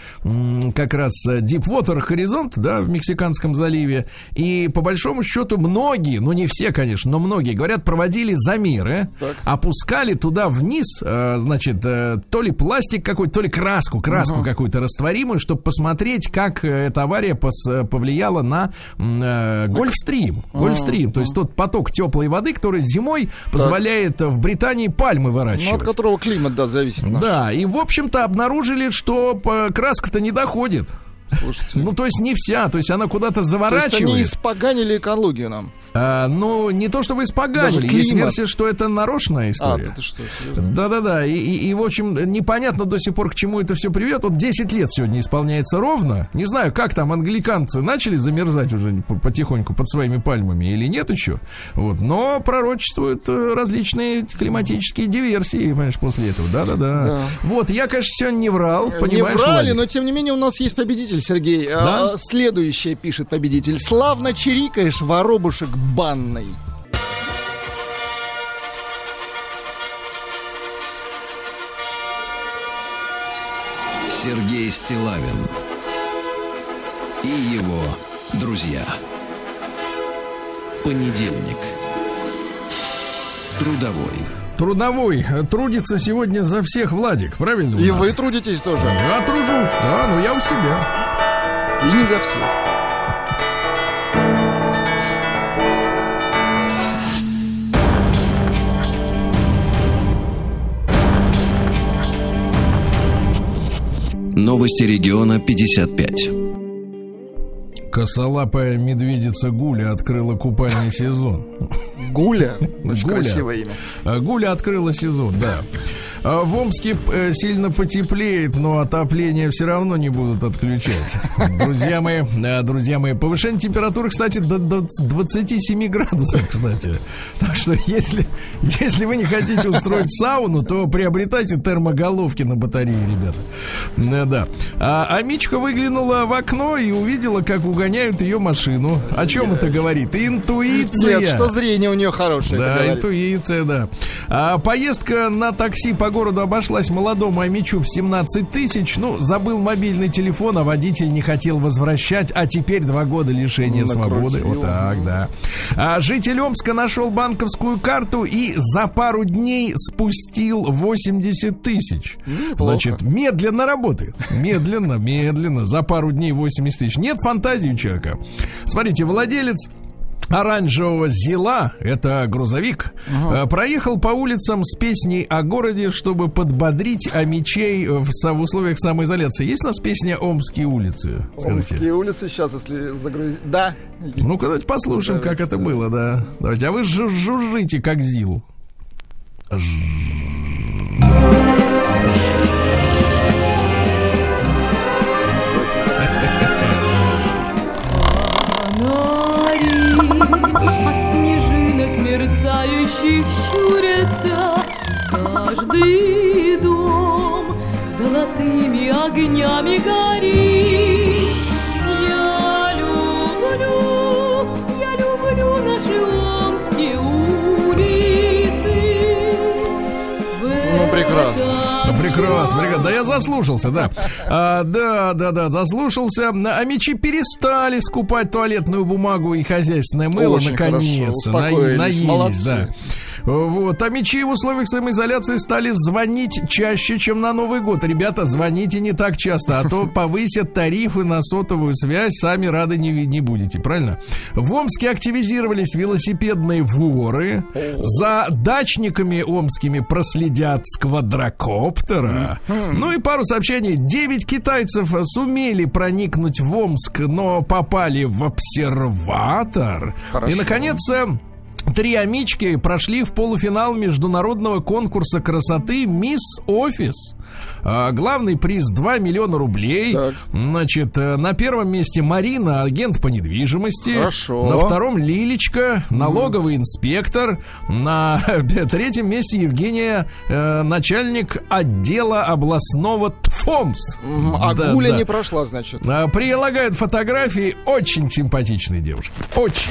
как раз э, Deepwater Horizon, да, в Мексиканском заливе. И по большому счету многие, ну не все, конечно, но многие, говорят, проводили замеры, опускали туда вниз, э, значит, э, то ли пластик какой-то, то ли краску, краску какую-то растворимую, чтобы посмотреть, как эта авария пос- повлияла на э, Гольфстрим. Гольфстрим, то есть тот поток теплой воды, который зимой позволяет э, в Британии пальмы Ну, от выращивать. которого климат, да, зависит. наш. Да, и, в общем-то, обнаружили, что э, краска-то не доходит. Слушайте. Ну, то есть не вся, то есть она куда-то То есть заворачивает. они испоганили экологию нам. А, ну, не то чтобы испоганили, есть версия, что это нарочная А, история. серьезно? Да-да-да, и, и, и, в общем, непонятно до сих пор, к чему это все приведет. Вот 10 лет сегодня исполняется ровно. Не знаю, как там англиканцы начали замерзать уже по- потихоньку под своими пальмами или нет еще. Вот. Но пророчествуют э, различные климатические диверсии, понимаешь, после этого. Да-да-да. Да. Вот, я, конечно, сегодня не врал, Не понимаешь, врали, Владик? но тем не менее у нас есть победитель, Сергей. Да? А, Следующее пишет победитель. Славно чирикаешь, воробушек банный. Сергей Стилавин и его друзья. Понедельник. Трудовой. Трудовой трудится сегодня за всех Владик, правильно? у И нас? вы трудитесь тоже. Я тружусь, да, но я у себя. И не за всех. Новости региона 55. Косолапая медведица Гуля открыла купальный сезон. Гуля. Очень Гуля. красивое имя. А, Гуля открыла сезон, да. А, В Омске э, сильно потеплеет, но отопление все равно не будут отключать. Друзья мои, э, друзья мои, повышение температуры, кстати, до, до 27 градусов, кстати. Так что если, если вы не хотите устроить сауну, то приобретайте термоголовки на батарее, ребята. Э, Да. А, а Мичка выглянула в окно и увидела, как угоняют ее машину. О чем это говорит? Интуиция. Нет, что зрение у нее хорошее. Да, интуиция, да. А, поездка на такси по городу обошлась молодому Амичу в 17 тысяч. Ну, забыл мобильный телефон, а водитель не хотел возвращать. А теперь два года лишения Накрутил. свободы. Вот так, да. А, житель Омска нашел банковскую карту и за пару дней спустил 80 тысяч. Значит, медленно работает. Медленно, медленно. За пару дней 80 тысяч. Нет фантазии у человека. Смотрите, владелец оранжевого Зила, это грузовик, э, проехал по улицам с песней о городе, чтобы подбодрить амичей в, со- в условиях самоизоляции. Есть у нас песня «Омские улицы»? Скажите. Омские улицы сейчас, если загрузить. Да. Ну-ка, давайте послушаем, как это было, да. Давайте, а вы жу- жужжите, как Зил. От мерцающих щурятся Каждый дом золотыми огнями горит прекрасно. Прекрасно. Да я заслушался, да. А, да, да, да, заслушался. А мечи перестали скупать туалетную бумагу и хозяйственное мыло, Очень наконец-то. хорошо, На- наелись, молодцы. да. Вот. А мечи в условиях самоизоляции стали звонить чаще, чем на Новый год. Ребята, звоните не так часто, а то повысят тарифы на сотовую связь, сами рады не, не будете, правильно? В Омске активизировались велосипедные воры. За дачниками омскими проследят с квадрокоптера. Ну и пару сообщений. Девять китайцев сумели проникнуть в Омск, но попали в обсерватор. Хорошо. И, наконец, э, Три амички прошли в полуфинал международного конкурса красоты «Мисс Офис». А, Главный приз 2 миллиона рублей. Так. Значит, э, на первом месте Марина, агент по недвижимости. Хорошо. На втором Лилечка, налоговый инспектор. На третьем месте Евгения, э, начальник отдела областного ТФОМС. А Да, Гуля да. не прошла, значит. А, Прилагают фотографии очень симпатичной девушки. Очень.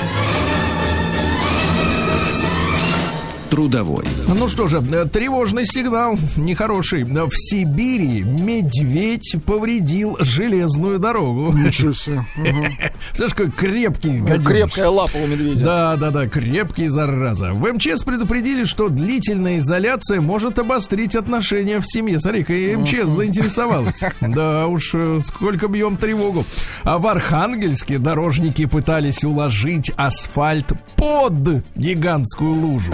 Трудовой. Ну что же, тревожный сигнал, нехороший. В Сибири медведь повредил железную дорогу. Ничего себе. Слышь, какой крепкий Ну, гаденыш. Крепкая лапа у медведя. Да, да, да, крепкий зараза. В МЧС предупредили, что длительная изоляция может обострить отношения в семье. Смотри-ка, и МЧС заинтересовалась. Да уж, э, сколько бьем тревогу. А в Архангельске дорожники пытались уложить асфальт под гигантскую лужу.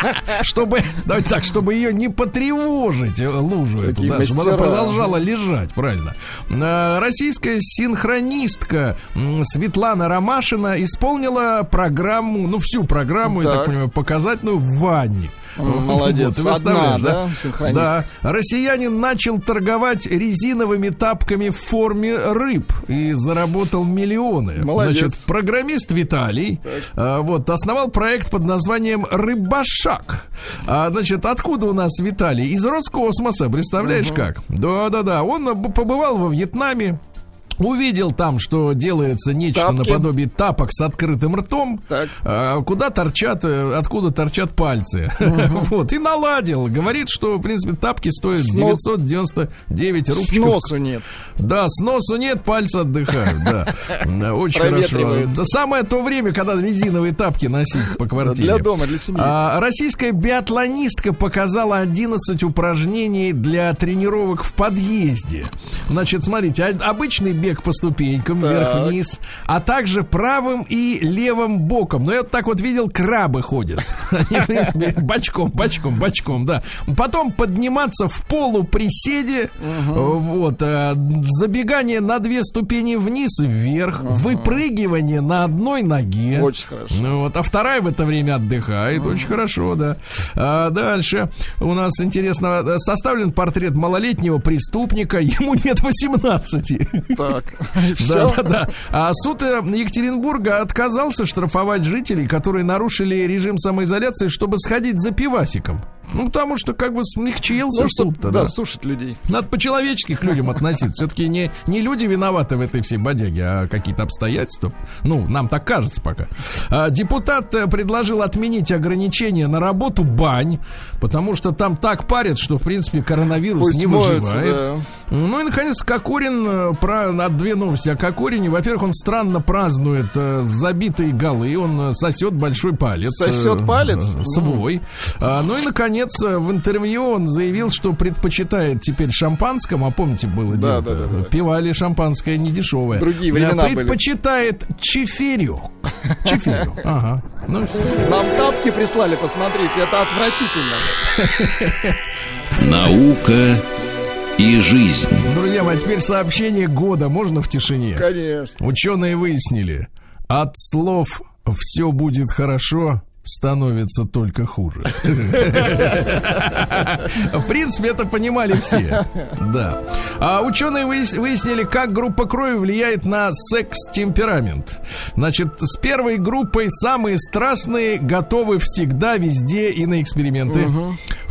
Чтобы, давайте так, чтобы ее не потревожить, э, лужу эту, да, чтобы она продолжала лежать, правильно. А, Российская синхронистка Светлана Ромашина исполнила программу, ну всю программу, я Так. понимаю, показательную в ванне. Молодец. представляешь, Одна, да, синхронистка? Да. Россиянин начал торговать резиновыми тапками в форме рыб и заработал миллионы. Молодец. Значит, программист Виталий а, вот, основал проект под названием «Рыбашак». А, значит, откуда у нас Виталий? Из Роскосмоса, представляешь как? Да-да-да, он побывал во Вьетнаме, Увидел там, что делается нечто Тапки. наподобие тапок с открытым ртом, Так. а, куда торчат, э, откуда торчат пальцы. Вот, и наладил. Говорит, что, в принципе, тапки стоят Сно- 999 рубчиков. Сносу нет. Да, сносу нет, пальцы отдыхают, да. Очень хорошо. Да, Самое то время, когда резиновые тапки носить по квартире. Для дома, для семьи. А, российская биатлонистка показала 11 упражнений для тренировок в подъезде. Значит, смотрите, а- обычный бег по ступенькам вверх-вниз, а также правым и левым боком. Но я вот так вот видел, крабы ходят. Они, в принципе, бочком, бочком, бочком, да. Потом подниматься в полуприседе, вот, а, забегание на две ступени вниз и вверх, выпрыгивание на одной ноге. Очень хорошо. Ну вот, а вторая в это время отдыхает. Очень хорошо, да. А дальше у нас интересно э, составлен портрет малолетнего преступника. Ему нет 18. Так. И Да, да, да. А суд э, Екатеринбурга отказался штрафовать жителей, которые нарушили режим самоизоляции, чтобы сходить за пивасиком. Ну, потому что как бы смягчился Ну, суд-то, да, да. сушить людей. Надо по-человечески к людям относиться. Все-таки не, не люди виноваты в этой всей бодяге, а какие-то обстоятельства. Ну, нам так кажется пока. А, депутат э, предложил отменить ограничения на работу бань, потому что там так парят, что, в принципе, коронавирус Пусть не выживает. да. Ну и, наконец, Кокорин, э, про, на две новости о Кокорине. Во-первых, он странно празднует э, забитые голы, он сосет большой палец. Сосет палец? Свой. А, ну и, наконец, э, в интервью он заявил, что предпочитает теперь шампанскому, а помните, было Да, дело да, да, да. пивали шампанское не дешевое. Другие времена были. Предпочитает чефирю. Чефирю, ага. Ну, Нам тапки прислали, посмотрите, это отвратительно. Наука и жизнь. друзья мои, а теперь сообщение года. Можно в тишине? Конечно. Ученые выяснили, от слов «все будет хорошо» становится только хуже. В принципе, это понимали все. Да. А ученые выяс- выяснили, как группа крови влияет на секс-темперамент. Значит, с первой группой самые страстные готовы всегда, везде и на эксперименты.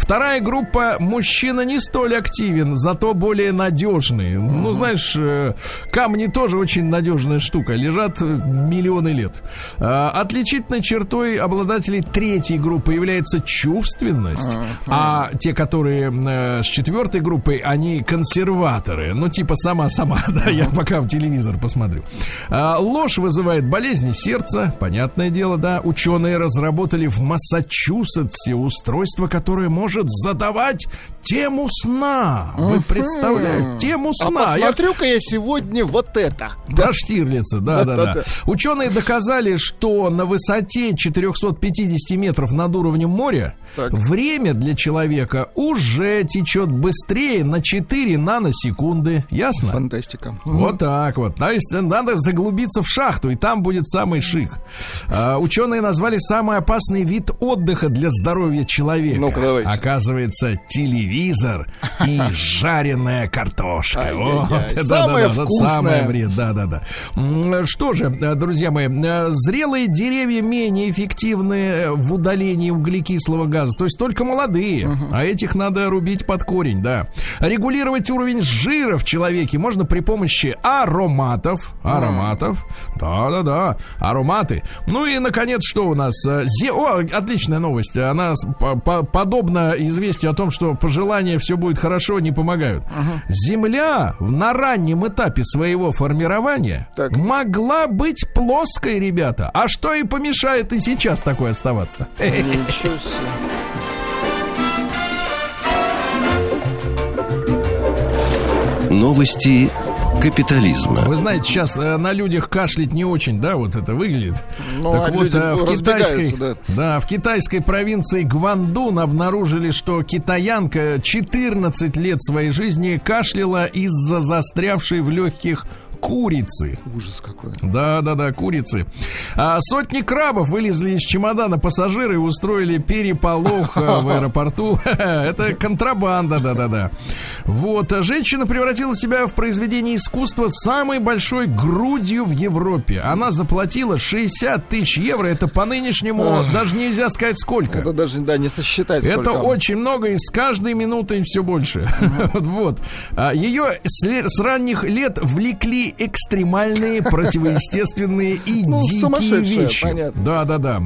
Вторая группа мужчина не столь активен, зато более надежный. Ну, знаешь, э, камни тоже очень надежная штука, лежат э, миллионы лет. А, Отличительной чертой обладателей третьей группы является чувственность, а те, которые э, с четвертой группой, они консерваторы. Ну, типа сама-сама, да, я пока в телевизор посмотрю. А, Ложь вызывает болезни сердца, понятное дело, да. Ученые разработали в Массачусетсе устройство, которое может задавать тему сна. Вы представляете? Тему А сна. Я посмотрю-ка я сегодня вот это. Штирлица, да, да, да. Да-да-да. Ученые доказали, что на высоте 450 метров над уровнем моря Так. время для человека уже течет быстрее на 4 наносекунды. Ясно? Фантастика. Вот так вот. То есть надо заглубиться в шахту, и там будет самый шик. А, ученые назвали самый опасный вид отдыха для здоровья человека. Ну-ка, давайте. Оказывается телевизор и жареная картошка. Вот, это Самое да-да, вкусное. самое вред, да-да-да. М, Что же, э, друзья мои, э, зрелые деревья менее эффективны в удалении углекислого газа, то есть только молодые, а этих надо рубить под корень, да. Регулировать уровень жира в человеке можно при помощи ароматов, ароматов, да-да-да, ароматы. Ну и, наконец, что у нас? Э, зе- О, отличная новость. Она с- известию о том, что пожелания все будет хорошо, не помогают. Земля в- на раннем этапе своего формирования Так. могла быть плоской, ребята. А что и помешает и сейчас такой оставаться? Ничего себе. Новости капитализма. Вы знаете, сейчас э, на людях кашлять не очень, да, вот это выглядит. Ну, так а вот, э, в китайской, да. в китайской провинции Гвандун обнаружили, что китаянка 14 лет своей жизни кашляла из-за застрявшей в легких курицы. Ужас какой. Да, да, да, курицы. А сотни крабов вылезли из чемодана пассажиры и устроили переполох э, в аэропорту. Это контрабанда, да, да, да. Вот. а Женщина превратила себя в произведение искусства с самой большой грудью в Европе. Она заплатила 60 тысяч евро. Это по нынешнему даже нельзя сказать сколько. Это даже, да, не сосчитать Это очень много, и с каждой минутой все больше. Вот. А, Ее с ранних лет влекли экстремальные, противоестественные и Ну, дикие вещи. понятно. Да, да, да.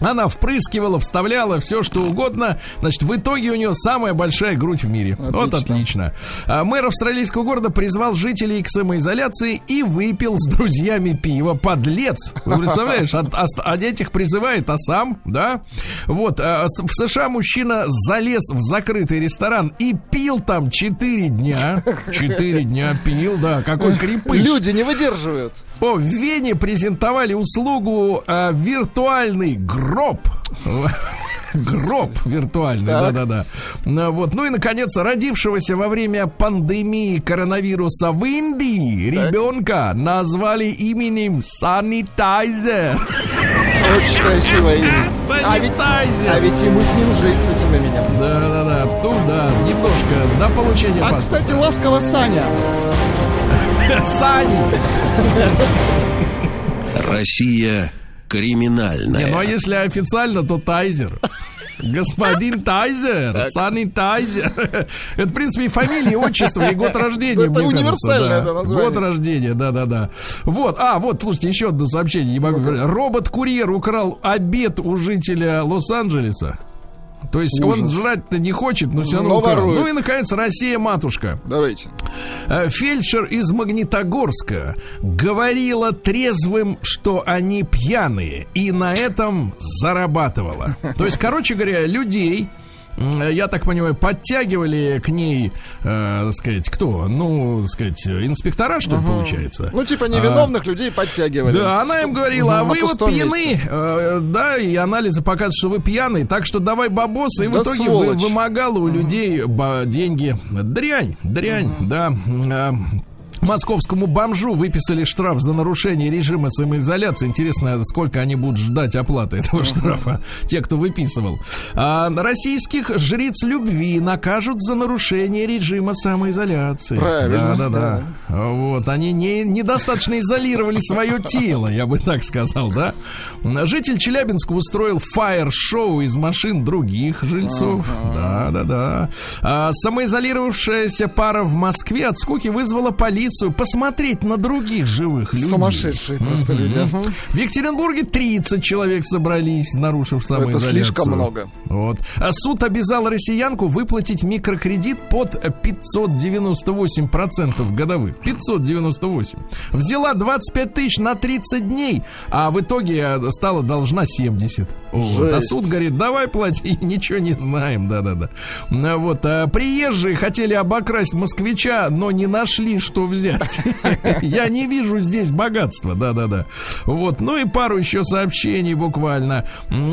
Она впрыскивала, вставляла все, что угодно. Значит, в итоге у нее самая большая грудь в мире. Вот отлично. А мэр австралийского города призвал жителей к самоизоляции и выпил с друзьями пиво. Подлец! Вы представляешь, а, а- а этих призывает, а сам, да? Вот, а, в США мужчина залез в закрытый ресторан и пил там 4 дня. 4 дня пил, да, какой крепыш. Люди не выдерживают. О, в Вене презентовали услугу э, виртуальный гроб. Гроб виртуальный, Так. да-да-да. Ну, Вот. Ну и, наконец, родившегося во время пандемии коронавируса в Индии ребенка назвали именем Санитайзер. Очень красивое имя. А ведь, Санитайзер. а ведь ему с ним жить, с этим именем. Да-да-да. Ну да, немножко до получения А, паспорта. кстати, ласково Саня. Сани. Россия криминальная. Не, ну а если официально, то Тайзер. Господин Тайзер, Санни Тайзер. Это, в принципе, и фамилия, и отчество, и год рождения. Это универсальное да. это название. Год рождения, да-да-да. Вот, а, вот, слушайте, еще одно сообщение, не могу. Робот-курьер украл обед у жителя Лос-Анджелеса. То есть он Ужас. жрать-то не хочет, но все равно Но. Ну и, наконец, Россия-матушка. Давайте. Э, Фельдшер из Магнитогорска говорила трезвым, что они пьяные, и на этом зарабатывала. То есть, короче говоря, людей, я так понимаю, подтягивали к ней, э, так сказать, кто? Ну, так сказать, инспектора, что ли, получается? Ну, типа невиновных людей подтягивали. Да, она им говорила, а На вы вот пьяны, э, да, и анализы показывают, что вы пьяный, так что давай бабос, и в Да итоге вы, вымогала у людей ба- деньги. Дрянь, дрянь, да. Э, Московскому бомжу выписали штраф за нарушение режима самоизоляции. Интересно, сколько они будут ждать оплаты этого штрафа, те, кто выписывал. А российских жриц любви накажут за нарушение режима самоизоляции. Правильно, Да, да, да. Вот, они не, недостаточно изолировали свое тело, я бы так сказал, да. Житель Челябинска устроил фаер-шоу из машин других жильцов. Да, да, да. А, самоизолировавшаяся пара в Москве от скуки вызвала полицию посмотреть на других живых людей. Сумасшедшие просто люди. Ага. В Екатеринбурге 30 человек собрались, нарушив самоизоляцию. слишком много. Вот. А суд обязал россиянку выплатить микрокредит под 598% годовых. 598. Взяла 25 тысяч на 30 дней, а в итоге э, стала должна 70. Вот. А суд говорит, давай плати, ничего не знаем. Да-да-да. Ну, Вот. а приезжие хотели обокрасть москвича, но не нашли, что взять. Я не вижу здесь богатства. Да-да-да. Вот. Ну и пару еще сообщений буквально.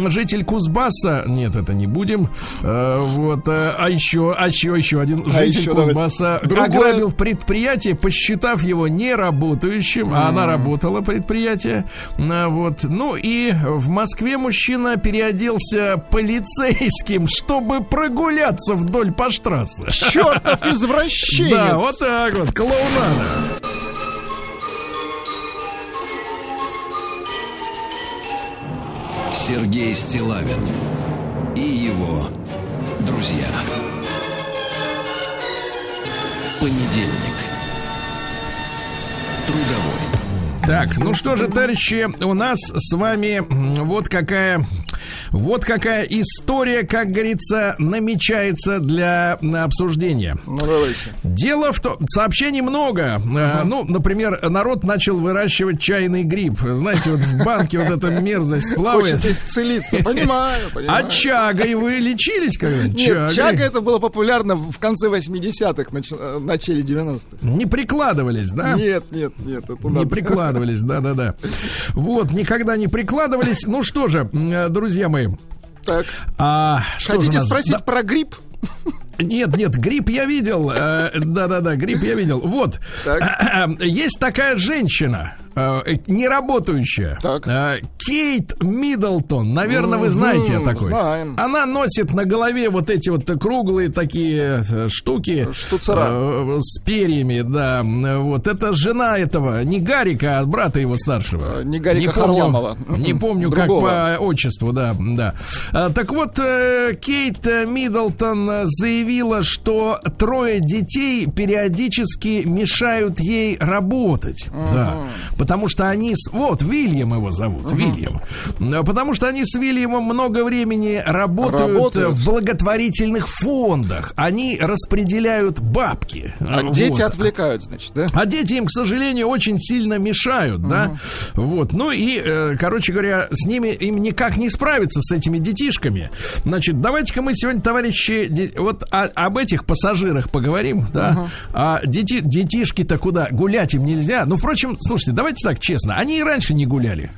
Житель Кузбасса... Нет, это не будем. Э, Вот. э, А еще, а еще, еще один А житель. Кузбасса ограбил предприятие, посчитав его неработающим, а она работала предприятие. А, Вот. Ну и в Москве мужчина недавно переоделся полицейским, чтобы прогуляться вдоль по штрассе. Чертов извращенец! Да, вот так вот, клоунада. Сергей Стилавин и его друзья. Понедельник. Трудовой. Так, ну что же, товарищи, у нас с вами вот какая вот какая история, как говорится, намечается для обсуждения. Ну, давайте. Дело в том, сообщений много. Э, Ну, например, народ начал выращивать чайный гриб. Знаете, вот в банке вот эта мерзость плавает. Хочет исцелиться. Понимаю, А понимаю. чагой вы лечились когда-нибудь? Нет, чага это было популярно в конце 80-х, нач- э, начале 90-х. Не прикладывались, да? Нет, нет, нет. Это Не надо. прикладывались, да-да-да. Вот, никогда не прикладывались. Ну что же, э, друзья мои, Так, а, хотите нас? спросить Да, про грипп? Нет, нет, грипп я видел. э, Да-да-да, грипп я видел. Вот. Есть такая женщина, э, не работающая. Так. Э, Кейт Миддлтон. Наверное, вы знаете о такой. знаем. Она носит на голове вот эти вот круглые такие э, штуки. Штуцера. э, С перьями, да. Вот. Это жена этого, не Гарика, а брата его старшего. Э, не Гарика помню- Харламова. Не помню, как Другого. по отчеству, да, да. Так вот, э, Кейт э, Миддлтон э, заявила, что трое детей периодически мешают ей работать. Да. Потому что они... С... Вот, Вильям его зовут, Вильям. Э, Потому что они с Вильямом много времени работают, Работают. э, в благотворительных фондах. Они распределяют бабки. А Э, дети вот. отвлекают, значит, да? А дети им, к сожалению, очень сильно мешают, да. Вот. Ну и, э, короче говоря, с ними им никак не справиться с этими детишками. Значит, давайте-ка мы сегодня, товарищи, вот о- об этих пассажирах поговорим, да. А дети, детишки-то куда? Гулять им нельзя. Ну, впрочем, слушайте, давайте так честно, они и раньше не гуляли.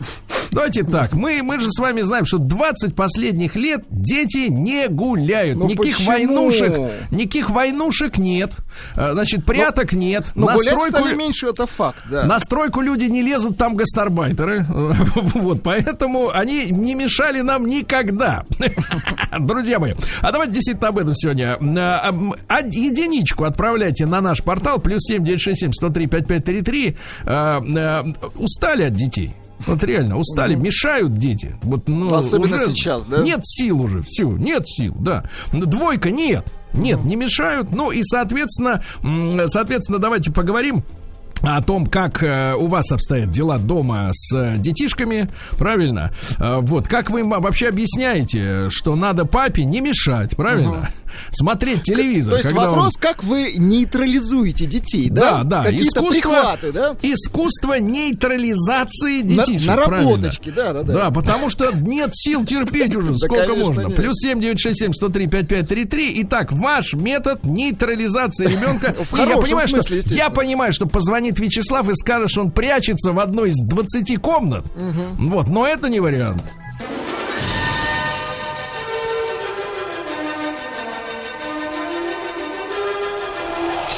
Давайте так, мы, мы же с вами знаем, что 20 последних лет дети не гуляют. Ну никаких почему? войнушек, никаких войнушек нет. Э, Значит, пряток нет. Но На гулять стройку- стали меньше, это факт, да. на стройку люди не лезут, там гастарбайтеры. Вот, поэтому они не мешали нам никогда. Друзья мои, а давайте действительно об этом сегодня. А Единичку отправляйте на наш портал, плюс семь девять шесть семь сто три пять пять три три. А, а, Устали от детей. Вот реально, устали, мешают дети. Вот, ну, Особенно уже сейчас, да? Нет сил уже, все, нет сил, да. Двойка нет, нет, не мешают. Ну и, соответственно, соответственно, давайте поговорим о том, как э, у вас обстоят дела дома с детишками, правильно? Э, вот, как вы им вообще объясняете, что надо папе не мешать, правильно? Смотреть телевизор. То есть когда он- вопрос, как вы нейтрализуете детей, Да, да? да, Какие-то искусство, прихваты, да? искусство нейтрализации На- детишек. наработочки, да, да, да. Да, потому что нет сил терпеть уже, сколько можно. Плюс семь девять шесть семь сто три пять пять три три. Итак, ваш метод нейтрализации ребенка. Я понимаю, что я понимаю, что позвонит Вячеслав и скажет, что он прячется в одной из 20 комнат. Вот, но это не вариант.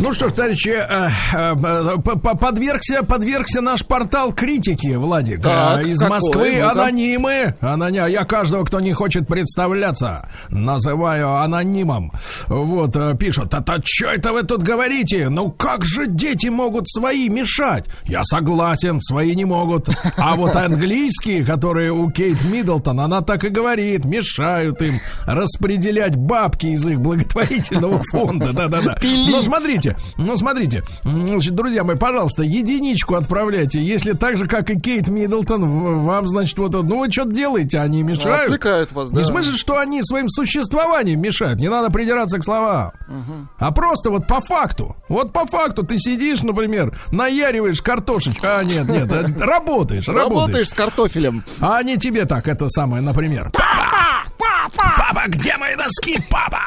Ну что ж, товарищи, э, э, подвергся, подвергся наш портал критики, Владик. Так, Э, Из какой? Москвы Ну-ка. анонимы. Анони... Я каждого, кто не хочет представляться, называю анонимом. Вот, пишут, а-то что это вы тут говорите? Ну как же дети могут свои мешать? Я согласен, свои не могут. А вот английские, которые у Кейт Миддлтон, она так и говорит, мешают им распределять бабки из их благотворительного фонда. Да-да-да. Но смотрите, ну смотрите, значит, друзья мои, пожалуйста, единичку отправляйте, если так же, как и Кейт Миддлтон, вам, значит, вот, ну вы что-то делаете, они мешают. Отвлекают вас, да. Не в смысле, что они своим существованием мешают, не надо придираться к словам. А просто вот по факту, вот по факту ты сидишь, например, наяриваешь картошечку, а нет, нет, э, работаешь, работаешь. Работаешь с картофелем. А они тебе так, это самое, например. Папа! Папа, где мои носки, папа?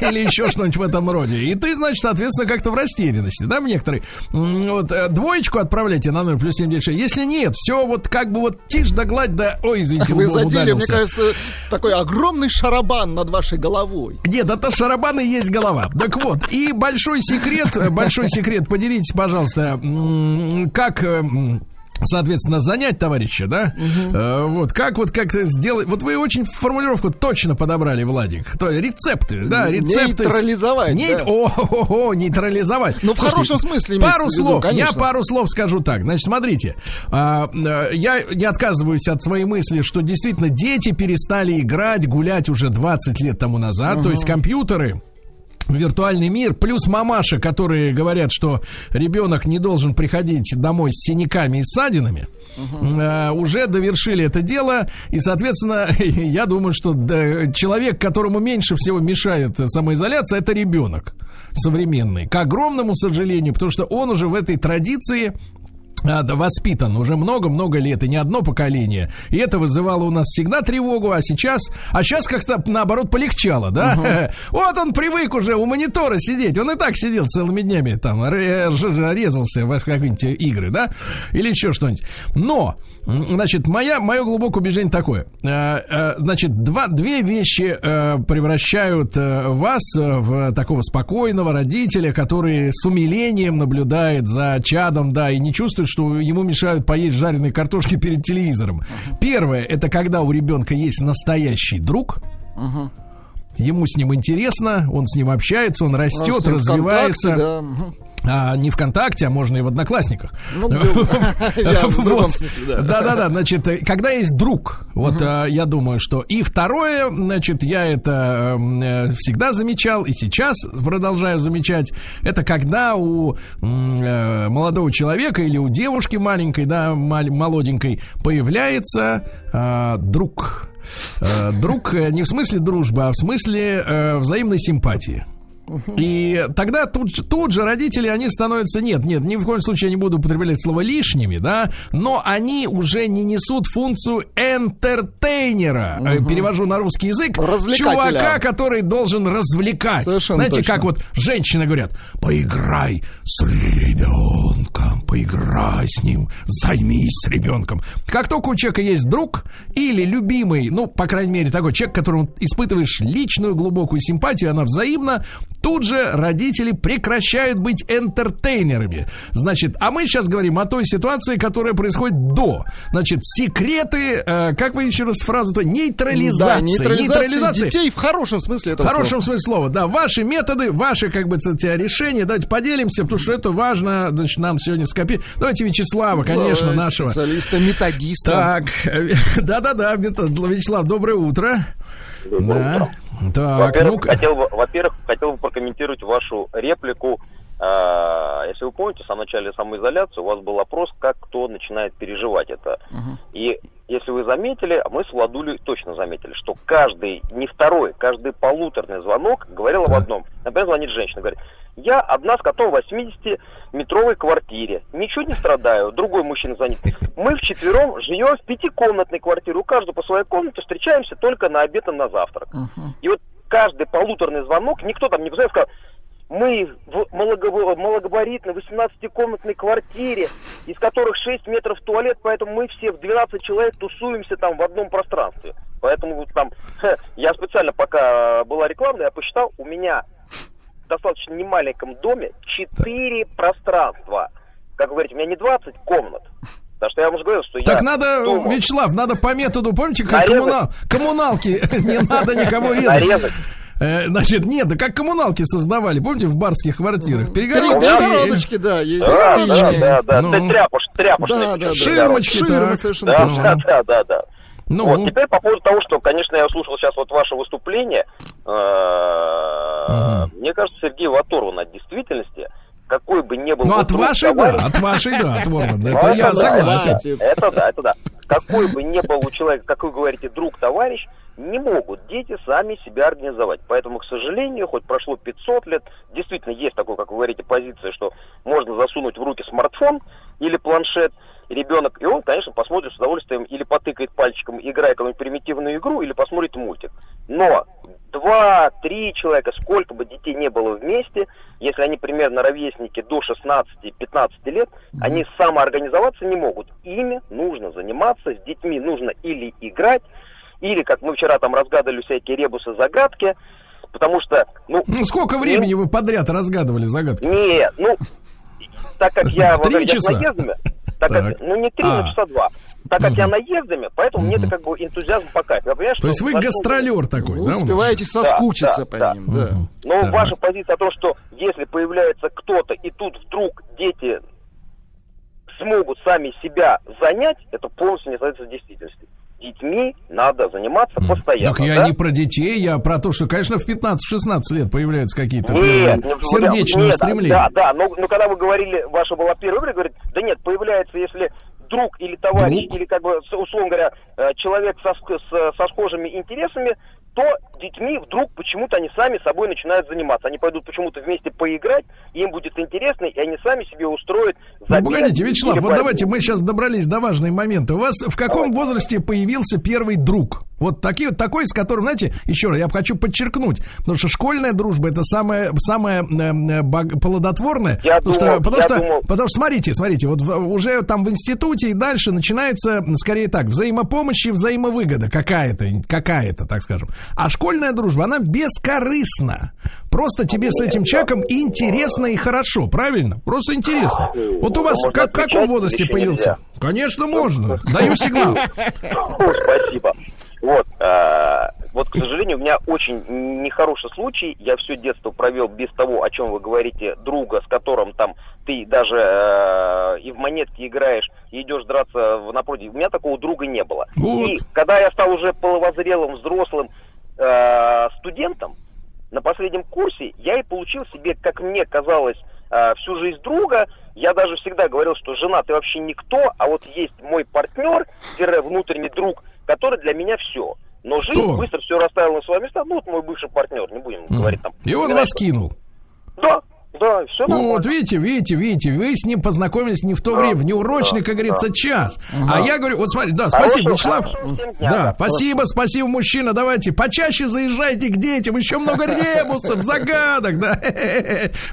Или еще что-нибудь в этом роде. И ты, значит, соответственно, как-то в растерянности, да, в некоторые. Вот э, двоечку отправляйте на 0 плюс 76. Если нет, все вот как бы вот тишь да гладь, да, ой, извините, Вы задели, мне кажется, такой огромный шарабан над вашей головой. Нет, это шарабан и есть голова. Так вот, и большой секрет, э, большой секрет, поделитесь, пожалуйста, как... э, Соответственно, занять товарища, да? Э, вот, как вот как сделать... Вот вы очень формулировку точно подобрали, Владик. То, рецепты, да, рецепты. Нейтрализовать, Ней- да. О, о, о, нейтрализовать. Ну, в хорошем смысле Пару виду, слов, конечно. я пару слов скажу так. Значит, смотрите, а, э, я не отказываюсь от своей мысли, что действительно дети перестали играть, гулять уже 20 лет тому назад. То есть компьютеры виртуальный мир, плюс мамаши, которые говорят, что ребенок не должен приходить домой с синяками и ссадинами, э, уже довершили это дело. И, соответственно, я думаю, что да, человек, которому меньше всего мешает самоизоляция, это ребенок современный. К огромному сожалению, потому что он уже в этой традиции воспитан уже много-много лет, и не одно поколение. И это вызывало у нас всегда тревогу, а сейчас, а сейчас как-то наоборот полегчало, да? Вот он привык уже у монитора сидеть, он и так сидел целыми днями, там, резался в какие-нибудь игры, да? Или еще что-нибудь. Но, значит, моя, мое глубокое убеждение такое. Э, э, Значит, два, две вещи э, превращают вас в такого спокойного родителя, который с умилением наблюдает за чадом, да, и не чувствует, что ему мешают поесть жареной картошки перед телевизором. Первое, это когда у ребенка есть настоящий друг, ему с ним интересно, он с ним общается, он растет, развивается. ВКонтакте, да. А не ВКонтакте, а можно и в Одноклассниках. Ну, в другом смысле, да. Да, да, да. Значит, э, когда есть друг, вот э, я думаю, что и второе, значит, я это м, э, всегда замечал и сейчас продолжаю замечать, это когда у молодого человека или у девушки маленькой, да, молоденькой появляется друг. Друг не в смысле дружбы, а в смысле взаимной симпатии. И тогда тут, же- тут же родители, они становятся, нет, нет, ни в коем случае я не буду употреблять слово лишними, да, но они уже не несут функцию энтертейнера, Э, перевожу на русский язык, чувака, который должен развлекать. Совершенно Знаете, точно. как вот женщины говорят, поиграй с ребенком, поиграй с ним, займись ребенком. Как только у человека есть друг или любимый, ну, по крайней мере, такой человек, которому испытываешь личную глубокую симпатию, она взаимна, тут же родители прекращают быть энтертейнерами. Значит, а мы сейчас говорим о той ситуации, которая происходит до. Значит, секреты, э, как вы еще раз фразу-то, нейтрализации. Да, нейтрализация детей в хорошем смысле В этого хорошем слова. смысле слова, да, ваши методы, ваши, как бы, решения, давайте поделимся, потому что это важно, значит, нам сегодня скопить. Давайте Вячеслава, конечно, Да, нашего. Специалиста, методиста. Так, да-да-да, Вячеслав, доброе утро. Да. Так, Во-первых, ну-ка. хотел бы, во-первых, хотел бы прокомментировать вашу реплику. А, Если вы помните, в самом начале самоизоляции у вас был опрос, как кто начинает переживать это. И если вы заметили, мы с Владулей точно заметили, что каждый, не второй, каждый полуторный звонок говорил об одном. Например, звонит женщина, говорит, я одна с котом в 80-метровой квартире, ничего не страдаю. Другой мужчина звонит, мы вчетвером живем в пятикомнатной квартире, у каждого по своей комнате, встречаемся только на обед и на завтрак. И вот каждый полуторный звонок, никто там не позвонил, сказал, мы в малогабаритной 18-комнатной квартире, из которых 6 метров туалет, поэтому мы все в 12 человек тусуемся там в одном пространстве. Поэтому вот там, я специально, пока была реклама, я посчитал, у меня в достаточно немаленьком доме 4 пространства. Как вы говорите, у меня не 20 комнат. Потому что я вам говорил, что Так я надо, думал, Вячеслав, надо по методу, помните, как коммунал, коммуналки, не надо никого резать. нарезать. Э, Значит, нет, да как коммуналки создавали, помните, в барских квартирах? Перегородочки, Перегородочки, да, есть Да, да, да, да, Ну. ты тряпуш, тряпушные Да, да, да. Ширмочки, Ширмы так. совершенно Да, да, да, да, да. Ну, Вот, теперь по поводу того, что, конечно, я услышал сейчас вот ваше выступление, э, мне кажется, Сергей оторван от действительности, какой бы ни был... ну от вашей, да, от вашей, да, оторван. Ну, Это я согласен. Это да, это да. Какой бы ни был у человека, как вы говорите, друг, товарищ, не могут дети сами себя организовать. Поэтому, к сожалению, хоть прошло 500 лет, действительно есть такое, как вы говорите, позиция, что можно засунуть в руки смартфон или планшет, ребенок, и он, конечно, посмотрит с удовольствием или потыкает пальчиком, играя какую-нибудь примитивную игру, или посмотрит мультик. Но два, три человека, сколько бы детей не было вместе, если они примерно ровесники до 16-15 лет, они самоорганизоваться не могут. Ими нужно заниматься, с детьми нужно или играть, или, как мы вчера там разгадывали всякие ребусы, загадки, потому что, ну... Ну, сколько времени вы подряд разгадывали загадки? Нет, ну, так как я Три вот, я часа? наездами, так Так. как, ну не три, А. но часа два. Так как я наездами, поэтому мне это как бы энтузиазм по кайфу. Я понимаю, То есть вы гастролер такой, Вы да? успеваете соскучиться да, по да. ним, да. Но Так. ваша позиция о том, что если появляется кто-то, и тут вдруг дети смогут сами себя занять, это полностью не соответствует действительности. Детьми надо заниматься постоянно. Так я да? не про детей, я про то, что, конечно, в 15-16 лет появляются какие-то Нет, сердечные нет, устремления. Да, да, но, но когда вы говорили, ваша была первая выбор, говорит, да нет, появляется, если друг или товарищ, Друг? или как бы, условно говоря, э, человек со, ск- с- со схожими интересами, то детьми вдруг почему-то они сами собой начинают заниматься. Они пойдут почему-то вместе поиграть, им будет интересно, и они сами себе устроят Ну, забег погодите, Вячеслав, вот борьбу. давайте мы сейчас добрались до важной момента. У вас в каком возрасте появился первый друг? Вот такие, такой, с которым, знаете, еще раз, я хочу подчеркнуть, потому что школьная дружба это самая, самая э, баг- плодотворная. Я потому, думал, что, потому, я что, думал. потому что, смотрите, смотрите, вот в- уже там в институте и дальше начинается, скорее так, взаимопомощь и взаимовыгода какая-то, какая-то, так скажем. А школьная дружба, она бескорыстна. Просто тебе с этим человеком интересно и хорошо, правильно? Просто интересно. Вот у вас Можно как, в каком отвечать возрасте появился? нельзя? Конечно, можно. Даю сигнал. Спасибо. Вот, э, вот, к сожалению, у меня очень нехороший случай. Я все детство провел без того, о чем вы говорите, друга, с которым там ты даже э, и в монетки играешь, и идешь драться в напротив. У меня такого друга не было. Вот. И когда я стал уже половозрелым, взрослым э, студентом, на последнем курсе я и получил себе, как мне казалось, э, всю жизнь друга. Я даже всегда говорил, что жена ты вообще никто, а вот есть мой партнер, внутренний друг, который для меня все. Но жизнь Кто? быстро все расставила на свои места. Ну, вот мой бывший партнер, не будем говорить там. И он вас кинул. Да, да, все Вот, видите, видите, видите, вы с ним познакомились не в то Да, время, в неурочный, да, как говорится, да. час. А я говорю, вот смотри, да, спасибо, Вячеслав. Да, да. спасибо, спасибо, мужчина. Давайте почаще заезжайте к детям, еще много ребусов, загадок, да.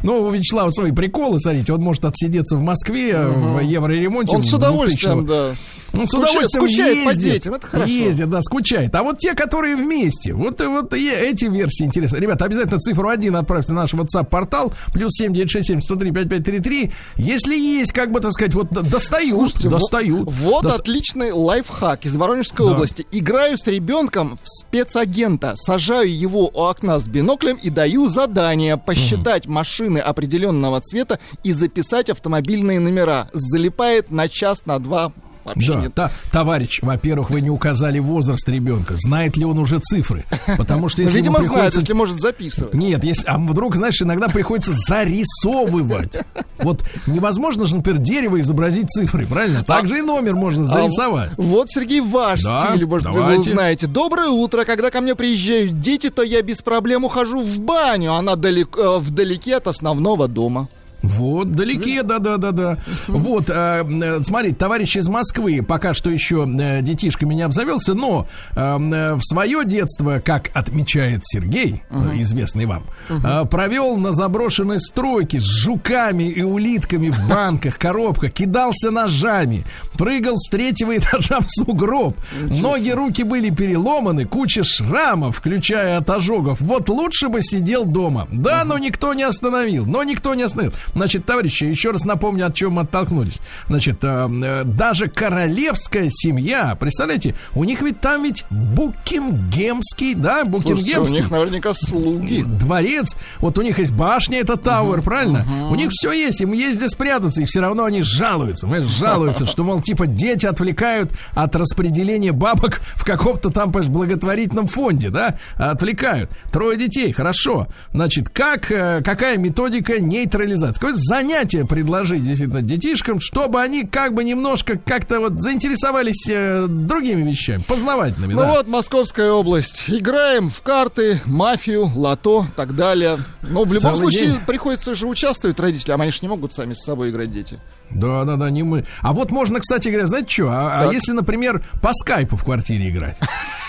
Ну, у Вячеслава свои приколы, смотрите, он может отсидеться в Москве в евроремонте. Он с удовольствием, да. Он с удовольствием скучает по ездит, детям, это хорошо. ездит, да, скучает. А вот те, которые вместе, вот, вот и эти версии интересны. Ребята, обязательно цифру 1 отправьте на наш WhatsApp-портал, плюс 7967 103 5533. Если есть, как бы, так сказать, вот д- достают, Слушайте, во- достают. Вот Доста- отличный лайфхак из Воронежской Да. области. Играю с ребенком в спецагента, сажаю его у окна с биноклем и даю задание посчитать машины определенного цвета и записать автомобильные номера. Залипает на час, на два. Вообще Да, нет. та- товарищ, во-первых, вы не указали возраст ребенка. Знает ли он уже цифры? Потому что Ну, если видимо, ему знает, приходится если может записывать. Нет, если, а вдруг, знаешь, иногда приходится зарисовывать. Вот невозможно же, например, дерево изобразить цифрой, правильно? Так же и номер можно зарисовать. А вот, Сергей, ваш Да, стиль, может быть, вы узнаете. Доброе утро. Когда ко мне приезжают дети, то я без проблем ухожу в баню. Она далеко, э, вдалеке от основного дома. Вот, далеке, да-да-да-да. Вот, э, э, смотри, товарищ из Москвы пока что еще э, детишками не обзавелся, но э, э, в свое детство, как отмечает Сергей, э, известный вам, э, провел на заброшенной стройке с жуками и улитками в банках, коробках, кидался ножами, прыгал с третьего этажа в сугроб. Ноги, руки были переломаны, куча шрамов, включая от ожогов. Вот лучше бы сидел дома. Да, но никто не остановил, но никто не остановил. Значит, товарищи, еще раз напомню, от чего мы оттолкнулись. Значит, э, э, даже королевская семья, представляете, у них ведь там ведь Букингемский, да, Слушайте, у Букингемский них наверняка слуги. дворец, вот у них есть башня, это Тауэр, правильно? У них все есть, им есть где спрятаться, и все равно они жалуются, понимаешь, жалуются, что, мол, типа, дети отвлекают от распределения бабок в каком-то там, понимаешь, благотворительном фонде, да, отвлекают. Трое детей, хорошо. Значит, как, э, какая методика нейтрализации? Какое занятие предложить, действительно, детишкам, чтобы они как бы немножко как-то вот заинтересовались э, другими вещами, познавательными, Ну да? вот, Московская область. Играем в карты, мафию, лото, так далее. Но в любом Целый случае день. приходится же участвовать родителям. Они же не могут сами с собой играть дети. Да, да, да, не мы. А вот можно, кстати говоря, знаете что? А, а если, например, по скайпу в квартире играть?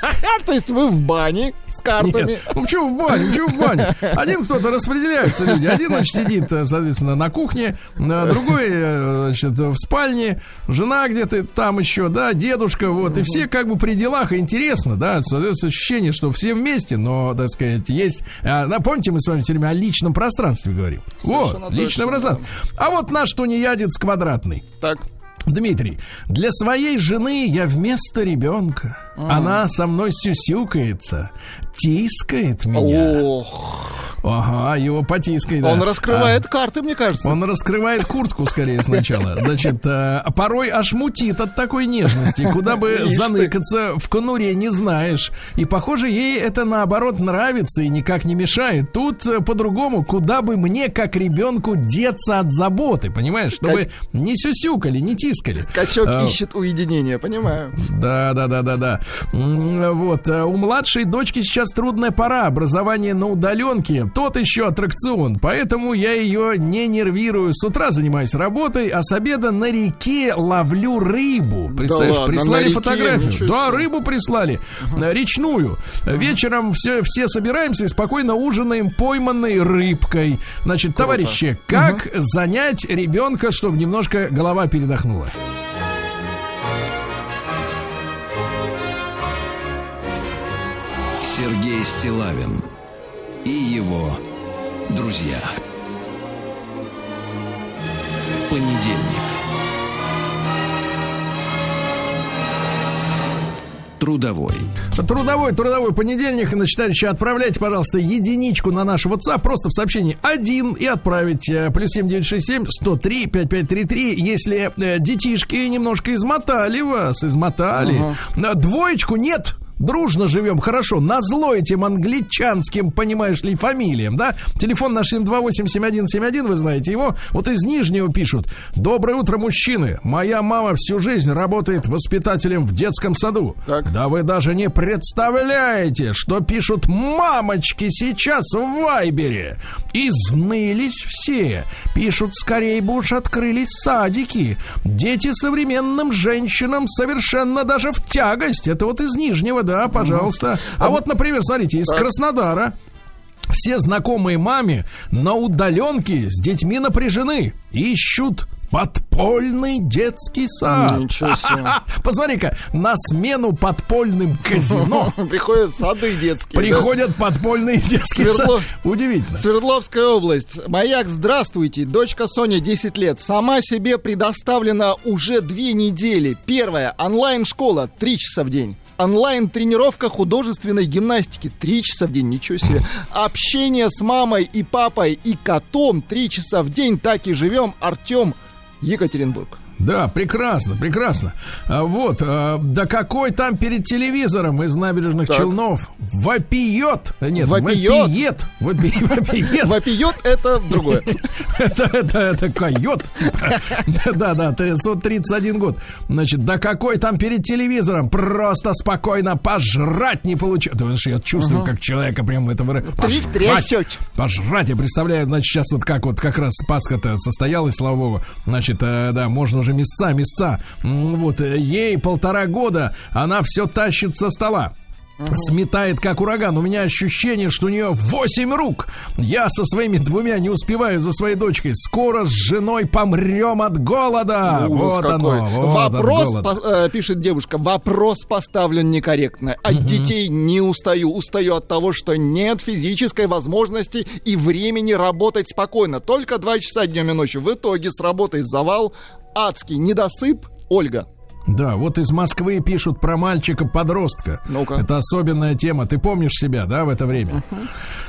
То есть вы в бане с картами. Нет, ну почему в бане, почему в бане? Один кто-то распределяются люди. Один, значит, сидит, э, соответственно, на кухне, а другой, э, значит, в спальне, жена где-то там еще, да, дедушка, вот. И все как бы при делах, и интересно, да, создается ощущение, что все вместе, но, так сказать, есть... а, Напомните, мы с вами все время о личном пространстве говорим. Совершенно Вот, личное пространство. А вот наш тунеядец квадратный. Так. Дмитрий, для своей жены я вместо ребенка. Она со мной сюсюкается, тискает меня. Ох, Ага, его потискай, да. он раскрывает карты, мне кажется. А, он раскрывает куртку скорее сначала. Значит, э, порой аж мутит от такой нежности. Куда бы Ишь ты. заныкаться в конуре не знаешь. И, похоже, ей это наоборот нравится и никак не мешает. Тут э, по-другому, куда бы мне, как ребенку, деться от заботы, понимаешь? Чтобы не сюсюкали, не тискали. Качок А, ищет уединение, понимаю. да, да, да, да, да. Вот. э, У младшей дочки сейчас трудная пора. Образование на удаленке. Тот еще аттракцион. Поэтому я ее не нервирую. С утра занимаюсь работой, а с обеда на реке ловлю рыбу. Представляешь, ладно, прислали фотографию. Да, рыбу прислали. э, Речную. Вечером все, все собираемся и спокойно ужинаем пойманной рыбкой. Значит, товарищи, как занять ребенка, чтобы немножко голова передохнула? Стилавин и его друзья. Понедельник. Трудовой. Трудовой, трудовой понедельник. Значит, товарищи, отправляйте, пожалуйста, единичку на наш WhatsApp. Просто в сообщении один и отправить э, плюс 7967 103 5533. Если э, детишки немножко измотали вас, измотали. Э, Двоечку нет. Дружно живем, хорошо. Назло этим англичанским, понимаешь ли, фамилиям, да? Телефон наш 728-7171, вы знаете его. Вот из Нижнего пишут. Доброе утро, мужчины. Моя мама всю жизнь работает воспитателем в детском саду. Так. Да вы даже не представляете, что пишут мамочки сейчас в Вайбере. Изнылись все. Пишут, скорее бы уж открылись садики. Дети современным женщинам совершенно даже в тягость. Это вот из Нижнего, да, пожалуйста. А вот, например, смотрите, из Краснодара. Все знакомые маме на удаленке с детьми напряжены. Ищут подпольный детский сад. Посмотри-ка, на смену подпольным казино Приходят сады детские. да. приходят подпольные детские Свердлов- сады. Удивительно. Свердловская область. Маяк, здравствуйте. Дочка Соня, 10 лет. Сама себе предоставлена уже две недели. Первая. Онлайн-школа. 3 часа в день. Онлайн-тренировка художественной гимнастики. 3 часа в день. Ничего себе. Общение с мамой и папой и котом. 3 часа в день. Так и живем. Артем, Екатеринбург. Да, прекрасно, прекрасно. А вот, а, да какой там перед телевизором из набережных Так. Челнов вопиет. Нет, Вопиет? вопиет. Вопи- Вопиет. Вопиет это другое. Это, это, это койот. Да, да, ты 31 год. Значит, да какой там перед телевизором? Просто спокойно пожрать не получается. Потому что я чувствую, как человека прям это выра- Три- Пожрать. Пожрать. Я представляю, значит, сейчас вот как вот как раз Пасха-то состоялась, слава богу. Значит, э, да, можно уже места, места. М, Вот, э, ей полтора года, она все тащит со стола. Сметает как ураган. У меня ощущение, что у нее 8 рук. Я со своими двумя не успеваю за своей дочкой. Скоро с женой помрем от голода. Ужас вот какой. оно. вот от Вопрос, по- э, пишет девушка, вопрос поставлен некорректно. От детей не устаю. Устаю от того, что нет физической возможности и времени работать спокойно. Только два часа днем и ночью. В итоге с работой завал, адский недосып. Ольга. Да, вот из Москвы пишут про мальчика-подростка. Ну-ка. Это особенная тема. Ты помнишь себя, да, в это время?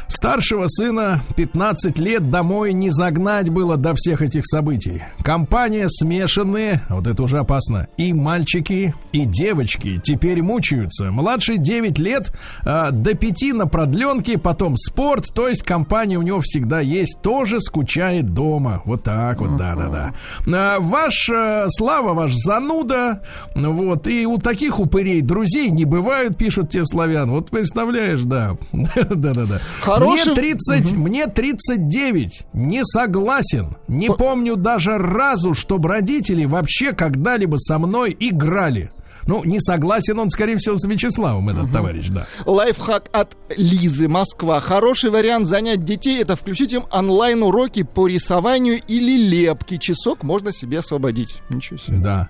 Старшего сына 15 лет домой не загнать было до всех этих событий. Компания смешанные, вот это уже опасно, и мальчики, и девочки теперь мучаются. Младший 9 лет, а, до 5 на продленке, потом спорт, то есть компания у него всегда есть, тоже скучает дома. Вот так вот, да-да-да. А, Ваш, э, Слава, ваш зануда, ну вот, и у таких упырей друзей не бывают, пишут те славян. Вот представляешь, да. Да-да-да. Хороший- Мне 30, мне 39. Не согласен. Не помню даже разу, чтобы родители вообще когда-либо со мной играли. Ну, не согласен он, скорее всего, с Вячеславом, этот товарищ, да. Лайфхак от Лизы, Москва. Хороший вариант занять детей это включить им онлайн-уроки по рисованию или лепке. Часок можно себе освободить. Ничего себе. Да.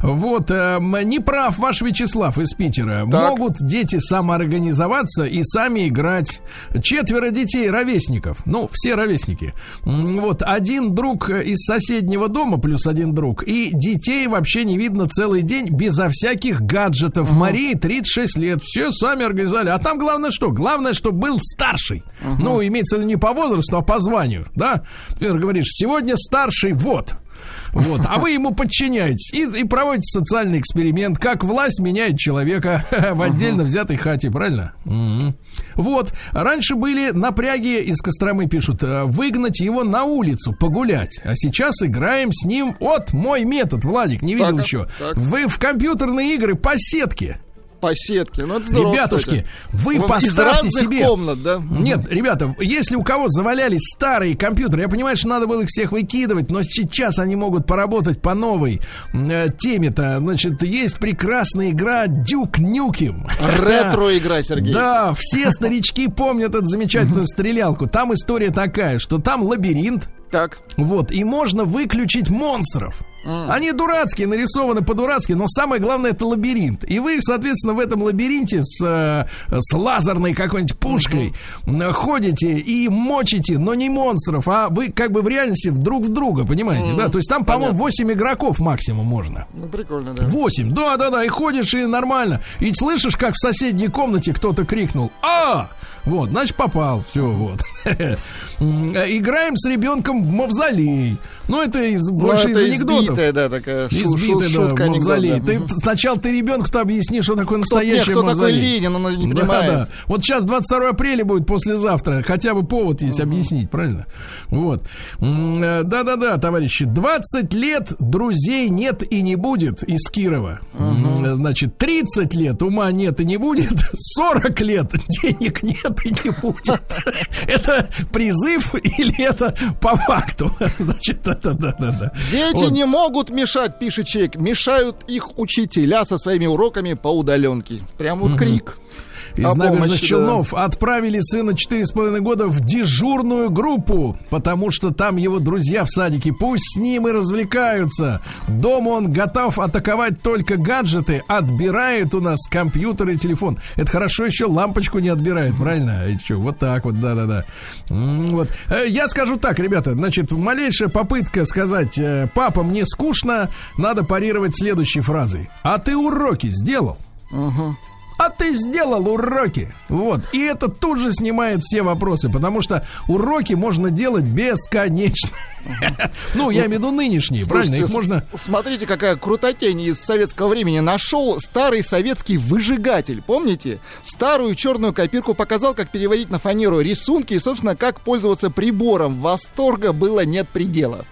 Вот, э, не прав ваш Вячеслав из Питера. Могут дети самоорганизоваться и сами играть. Четверо детей ровесников. Ну, все ровесники. Вот, один друг из соседнего дома плюс один друг. И детей вообще не видно целый день безо всяких гаджетов. Марии 36 лет. Все сами организовали. А там главное что? Главное, чтобы был старший. Ну, имеется в виду не по возрасту, а по званию. Да? Например, говоришь, сегодня старший вот. Вот, а вы ему подчиняетесь и, и проводите социальный эксперимент, как власть меняет человека в отдельно взятой хате, правильно? Мгм. Вот, раньше были напряги из Костромы пишут, э, выгнать его на улицу, погулять, а сейчас играем с ним, вот мой метод, Владик, не видел Так, еще, так. вы в компьютерные игры по сетке. По сетке. Ну, это здорово, Ребятушки, кстати. вы поставьте себе... комнат, да? Нет, ребята, если у кого завалялись старые компьютеры, я понимаю, что надо было их всех выкидывать, но сейчас они могут поработать по новой э, теме-то. Значит, есть прекрасная игра Дюк Нюким. Ретро-игра, Сергей. Да, все старички помнят эту замечательную стрелялку. Там история такая, что там лабиринт, Так. вот, и можно выключить монстров. Они дурацкие, нарисованы по-дурацки, но самое главное это лабиринт. И вы, соответственно, в этом лабиринте с, э, с лазерной какой-нибудь пушкой э, ходите и мочите, но не монстров, а вы как бы в реальности друг в друга, понимаете, да? То есть там, по-моему, 8 игроков максимум можно. Ну, прикольно, да. Восемь, да, да, да, и ходишь, и нормально. И слышишь, как в соседней комнате кто-то крикнул «А!» Вот, значит, попал, все, вот. Э, Играем с ребенком в мавзолей. Ну, это из, Ну, больше это из анекдотов. избитая, да, такая шу- шу- шутка, да, анекдот, мавзолей. да. Ты сначала ты ребенку-то объясни, что такое нет, настоящий кто такой мавзолей. Ленин, он не Да, понимает. да. Вот сейчас 22 апреля будет послезавтра. Хотя бы повод есть объяснить, правильно? Вот. Э, Да-да-да, товарищи. 20 лет друзей нет и не будет из Кирова. Э, Значит, 30 лет ума нет и не будет. 40 лет денег нет и не будет. Это призыв или это по факту? Значит, да-да-да-да. Дети Вот. не могут мешать, пишет человек. Мешают их учителя со своими уроками по удаленке. Прям вот крик. Из О набережных помощи, Челнов отправили сына 4,5 года в дежурную группу, потому что там его друзья в садике. Пусть с ним и развлекаются. Дома он готов атаковать только гаджеты, отбирает у нас компьютер и телефон. Это хорошо еще лампочку не отбирает, правильно? И что, вот так вот, да-да-да. Вот. Э, Я скажу так, ребята, значит, малейшая попытка сказать, э, папа, мне скучно, надо парировать следующей фразой. А ты уроки сделал? А ты сделал уроки. Вот. И это тут же снимает все вопросы, потому что уроки можно делать бесконечно. Ну, я имею в виду нынешние, правильно? Их можно... Смотрите, какая крутотень из советского времени. Нашел старый советский выжигатель. Помните? Старую черную копирку показал, как переводить на фанеру рисунки и, собственно, как пользоваться прибором. Восторга было нет предела.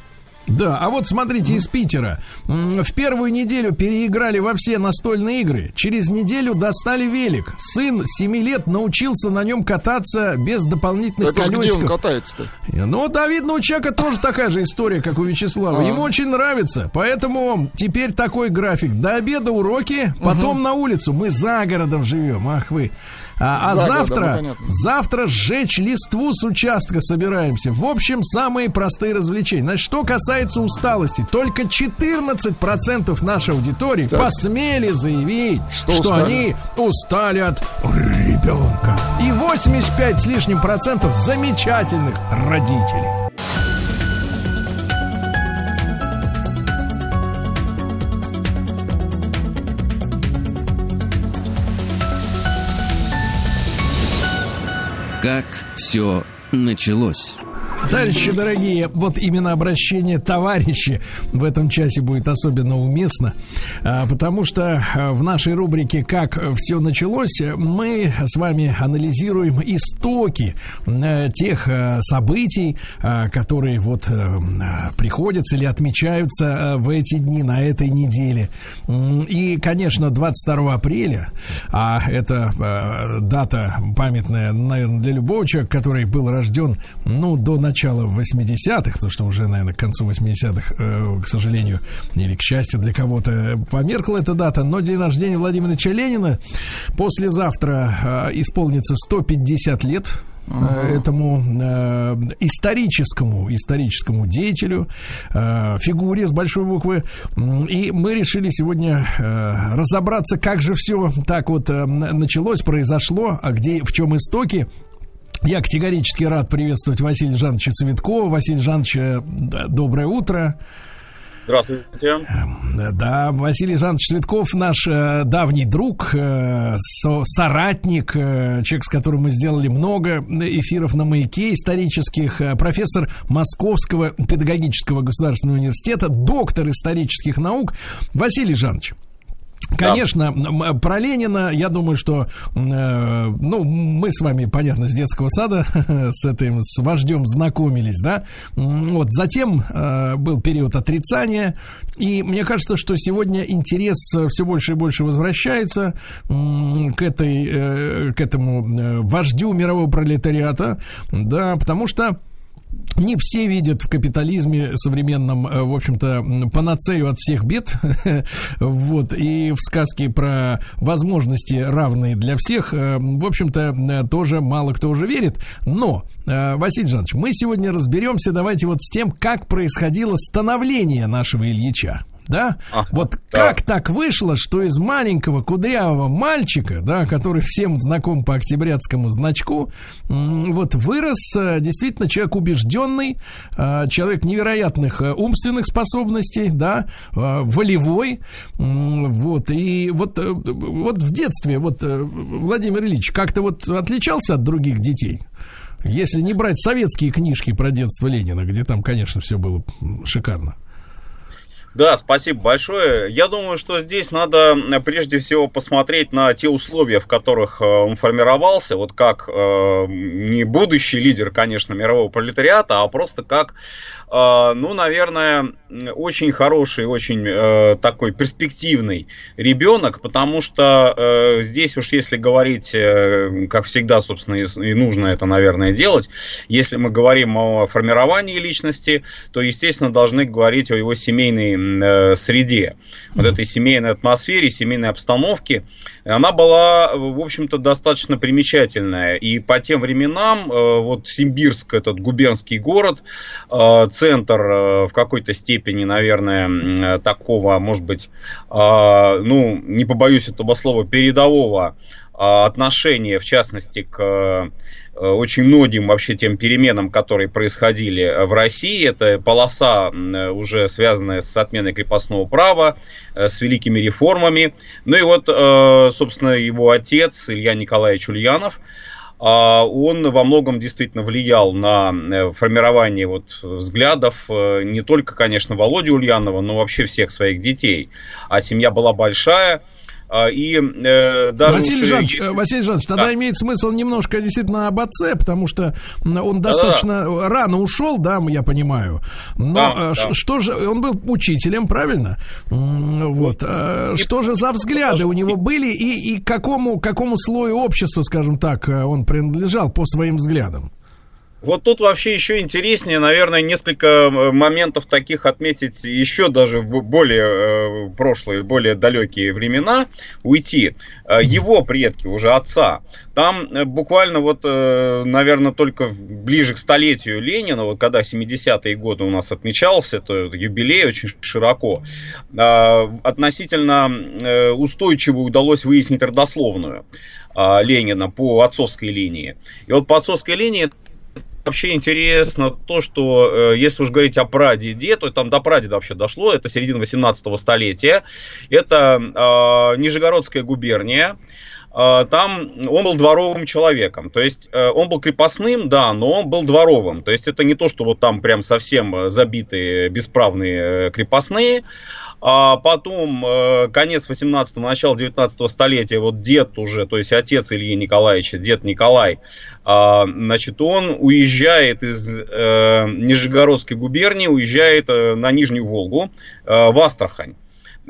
Да, а вот смотрите, из Питера. В первую неделю переиграли во все настольные игры. Через неделю достали велик. Сын 7 лет научился на нем кататься без дополнительных Это ж где он колесиков. катается-то? Ну, да, видно, у человека тоже такая же история, как у Вячеслава. А. Ему очень нравится. Поэтому теперь такой график. До обеда уроки, потом на улицу. Мы за городом живем. Ах вы. А, а За городом, ну, завтра, понятно. завтра сжечь листву с участка собираемся. В общем, самые простые развлечения. Значит, что касается усталости, только 14% нашей аудитории посмели заявить, Что что, устали? они устали от ребенка. И 85 с лишним процентов замечательных родителей. Как все началось. Товарищи дорогие, вот именно обращение товарищи в этом часе будет особенно уместно, а, потому что а, в нашей рубрике «Как все началось» мы с вами анализируем истоки э, тех событий, а, которые вот приходятся или отмечаются в эти дни, на этой неделе. И, конечно, 22 апреля, а это дата памятная, наверное, для любого человека, который был рожден, ну, до начала начала 80-х, потому что уже, наверное, к концу 80-х, э, к сожалению, или к счастью для кого-то, померкла эта дата, но день рождения Владимира Ильича Ленина послезавтра э, исполнится 150 лет uh этому э, историческому историческому деятелю э, фигуре с большой буквы. И мы решили сегодня э, разобраться как же все так вот э, началось произошло а где в чем истоки я категорически рад приветствовать Василия Жановича Цветкова. Василий Жанович, э, доброе утро. Здравствуйте. Да, Василий Жанович Цветков наш э, давний друг, э, со, соратник, э, человек, с которым мы сделали много эфиров на маяке исторических, э, профессор Московского педагогического государственного университета, доктор исторических наук. Василий Жанович, Конечно, да. про Ленина, я думаю, что, э, ну, мы с вами, понятно, с детского сада с этим, с вождем знакомились, да. Вот, затем э, был период отрицания, и мне кажется, что сегодня интерес все больше и больше возвращается э, к этой, э, к этому э, вождю мирового пролетариата, да, потому что не все видят в капитализме современном, э, в общем-то, панацею от всех бед. вот. И в сказке про возможности равные для всех, э, в общем-то, э, тоже мало кто уже верит. Но, Василий Жанович, мы сегодня разберемся, давайте вот с тем, как происходило становление нашего Ильича да? Ага, вот да. как так вышло, что из маленького кудрявого мальчика, да, который всем знаком по октябрятскому значку, вот вырос э, действительно человек убежденный, э, человек невероятных э, умственных способностей, да, волевой, вот, и вот, вот в детстве, вот Владимир Ильич как-то вот отличался от других детей? Если не брать советские книжки про детство Ленина, где там, конечно, все было шикарно. Да, спасибо большое. Я думаю, что здесь надо э, прежде всего посмотреть на те условия, в которых э, он формировался, вот как э, не будущий лидер, конечно, мирового пролетариата, а просто как, э, ну, наверное, очень хороший, очень э, такой перспективный ребенок, потому что э, здесь уж если говорить, э, как всегда, собственно, и, и нужно это, наверное, делать, если мы говорим о формировании личности, то, естественно, должны говорить о его семейной среде, вот этой семейной атмосфере, семейной обстановке, она была, в общем-то, достаточно примечательная. И по тем временам, э, вот Симбирск, этот губернский город, э, центр в какой-то степени, наверное, такого, может быть, ну, не побоюсь этого слова, передового отношения, в частности, к Э, очень многим вообще тем переменам, которые происходили э, в России. Это полоса, э, уже связанная с отменой крепостного права, с великими реформами. Ну и вот, собственно, его отец Илья Николаевич Ульянов, он во многом действительно влиял на формирование вот взглядов не только, конечно, Володи Ульянова, но вообще всех своих детей. А семья была большая, и э, даже Василий Жанович, если... Василий Жанович, тогда да. имеет смысл немножко действительно об отце, потому что он достаточно Да-да-да. рано ушел, да, я понимаю. Но да, э, да. что же, он был учителем, правильно? Вот. И... Что же за взгляды у него были и, и какому, какому слою общества, скажем так, э, он принадлежал по своим взглядам? Вот тут вообще еще интереснее, наверное, несколько моментов таких отметить еще даже в более э, прошлые, более далекие времена, уйти. Э, его предки, уже отца, там э, буквально вот, наверное, только ближе к столетию Ленина, вот когда 70-е годы у нас отмечался, то юбилей очень широко, относительно устойчиво удалось выяснить родословную. Ленина по отцовской линии. И вот по отцовской линии вообще интересно то, что э, если уж говорить о прадеде, то там до прадеда вообще дошло, это середина 18 столетия, это э, Нижегородская губерния, э, там он был дворовым человеком. То есть э, он был крепостным, да, но он был дворовым. То есть это не то, что вот там прям совсем забитые бесправные крепостные. А потом э, конец 18-го, начало 19 столетия, вот дед уже, то есть отец Ильи Николаевича, дед Николай, э, значит, он уезжает из э, Нижегородской губернии, уезжает э, на Нижнюю Волгу, в Астрахань.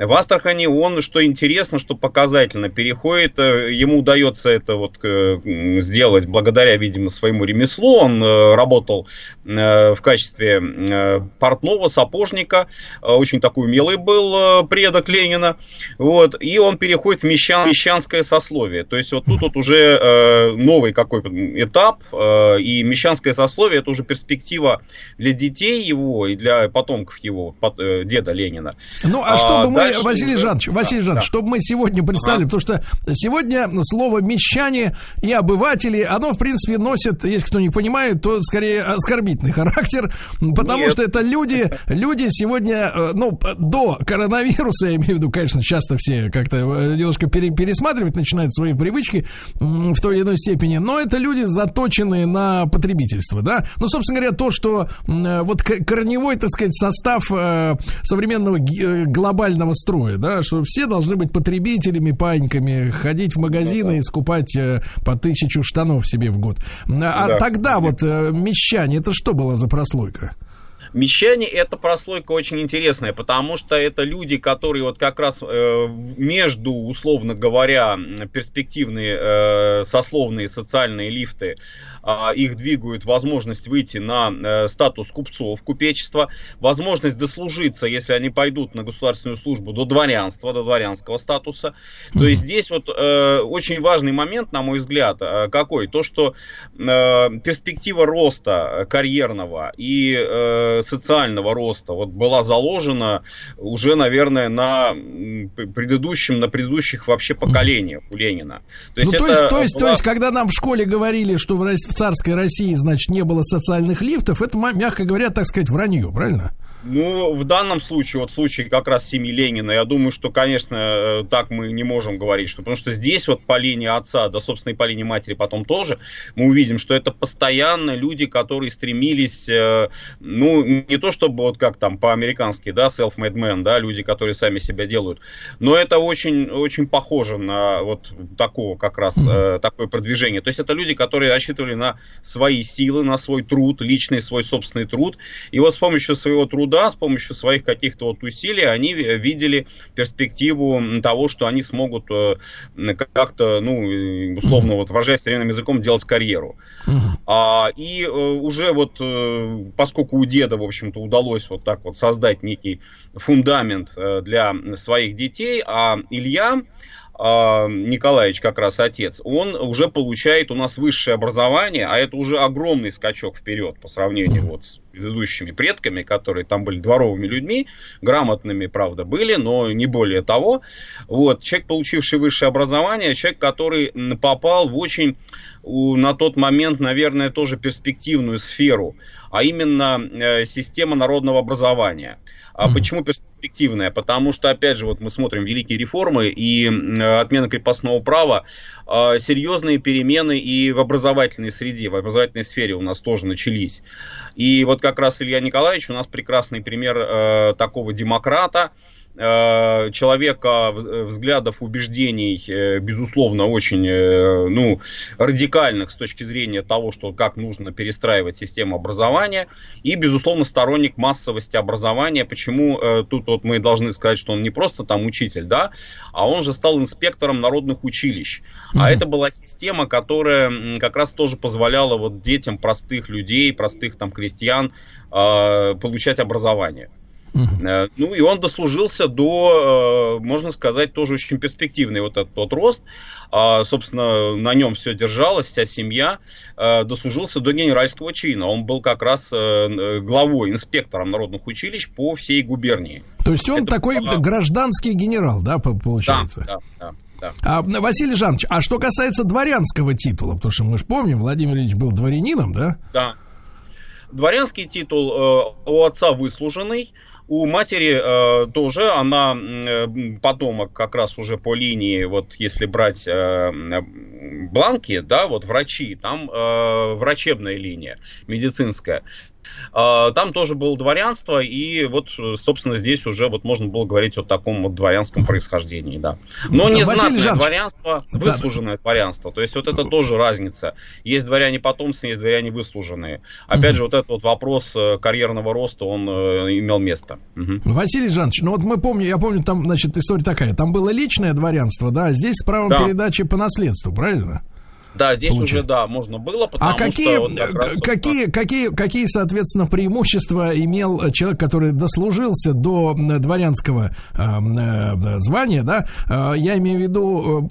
В Астрахани он, что интересно, что показательно, переходит, э, ему удается это вот э, сделать благодаря, видимо, своему ремеслу. Он э, работал в качестве портного, сапожника, очень такой умелый был предок Ленина. Вот, и он переходит в мещан, мещанское сословие. То есть вот тут вот уже новый какой-то этап, и мещанское сословие это уже перспектива для детей его и для потомков его, деда Ленина. Ну, а чтобы мы дальше Василий Жанович, Василий да, Жанович, да. чтобы мы сегодня представили, ага. потому что сегодня слово мещане и обыватели, оно, в принципе, носит, если кто не понимает, то скорее оскорбительный характер, потому Нет. что это люди, люди сегодня, э, ну, до коронавируса, я имею в виду, конечно, часто все как-то э, немножко пере, пересматривать начинают свои привычки в той или иной степени, но это люди, заточенные на потребительство, да, ну, собственно говоря, то, что э, вот корневой, так сказать, состав современного глобального строя, да, что все должны быть потребителями, паньками, ходить в магазины и скупать э, по тысячу штанов себе в год. А да. тогда вот э, мещане, это что было за прослойка? Мещане это прослойка очень интересная, потому что это люди, которые вот как раз э, между, условно говоря, перспективные э, сословные социальные лифты их двигают возможность выйти на э, статус купцов, купечества, возможность дослужиться, если они пойдут на государственную службу, до дворянства, до дворянского статуса. То есть здесь вот э, очень важный момент, на мой взгляд, э, какой? То, что перспектива роста карьерного и социального роста вот была заложена уже, наверное, на предыдущем, на предыдущих вообще поколениях у Ленина. То есть, ну, то, есть, то, есть, была... то есть, когда нам в школе говорили, что в, в царской России, значит, не было социальных лифтов, это, мягко говоря, так сказать, вранье, правильно? Ну, в данном случае, вот в случае как раз семьи Ленина, я думаю, что, конечно, э, так мы не можем говорить, что, потому что здесь вот по линии отца, да, собственно, и по линии матери потом тоже, мы увидим, что это постоянно люди, которые стремились, э, ну, не то чтобы вот как там по-американски, да, self-made man, да, люди, которые сами себя делают, но это очень, очень похоже на вот такого как раз, э, такое продвижение. То есть это люди, которые рассчитывали на свои силы, на свой труд, личный свой собственный труд, и вот с помощью своего труда труда, с помощью своих каких-то вот усилий, они видели перспективу того, что они смогут э, как-то, ну, условно, вот выражаясь современным языком, делать карьеру. А, и э, уже вот, э, поскольку у деда, в общем-то, удалось вот так вот создать некий фундамент для своих детей, а Илья, Николаевич, как раз отец, он уже получает у нас высшее образование, а это уже огромный скачок вперед по сравнению вот с предыдущими предками, которые там были дворовыми людьми, грамотными, правда, были, но не более того. Вот, человек, получивший высшее образование, человек, который попал в очень на тот момент, наверное, тоже перспективную сферу, а именно э, система народного образования. А почему перспективная? Потому что, опять же, вот мы смотрим великие реформы и отмена крепостного права, а, серьезные перемены и в образовательной среде, в образовательной сфере у нас тоже начались. И вот как раз Илья Николаевич у нас прекрасный пример э, такого демократа, Э, человека взглядов, убеждений, э, безусловно, очень э, ну, радикальных с точки зрения того, что как нужно перестраивать систему образования, и, безусловно, сторонник массовости образования. Почему тут вот мы должны сказать, что он не просто там учитель, да, а он же стал инспектором народных училищ. Mm-hmm. А это была система, которая как раз тоже позволяла вот детям простых людей, простых там крестьян получать образование. Uh-huh. Ну и он дослужился до, э, можно сказать, тоже очень перспективный вот этот вот рост. А, собственно, на нем все держалось, вся семья. Э, дослужился до генеральского чина. Он был как раз главой, инспектором народных училищ по всей губернии. То есть он Это такой была... гражданский генерал, да, получается? Да, да, да. Да. А, Василий Жанович, а что касается дворянского титула, потому что мы же помним, Владимир Ильич был дворянином, да? Да. Дворянский титул э, у отца выслуженный, у матери э, тоже, она э, потомок как раз уже по линии, вот если брать э, бланки, да, вот врачи, там э, врачебная линия, медицинская. А, там тоже было дворянство, и вот, собственно, здесь уже вот можно было говорить о таком вот дворянском происхождении, да. Но не знатное Жанович, дворянство, выслуженное дворянство. То есть вот это тоже разница. Есть дворяне потомственные, есть дворяне выслуженные. Опять же, вот этот вот вопрос э, карьерного роста, он э, имел место. Мгм. Василий Жанович, ну вот мы помним, я помню, там, значит, история такая. Там было личное дворянство, да, а здесь с правом Да. передачи по наследству, правильно? Да, здесь Получается. уже, да, можно было, потому А какие, что... вот раз э, вот, какие, какие, какие, соответственно, преимущества имел э, человек, который дослужился до дворянского э, м, э, звания, да? Э, Я имею в виду,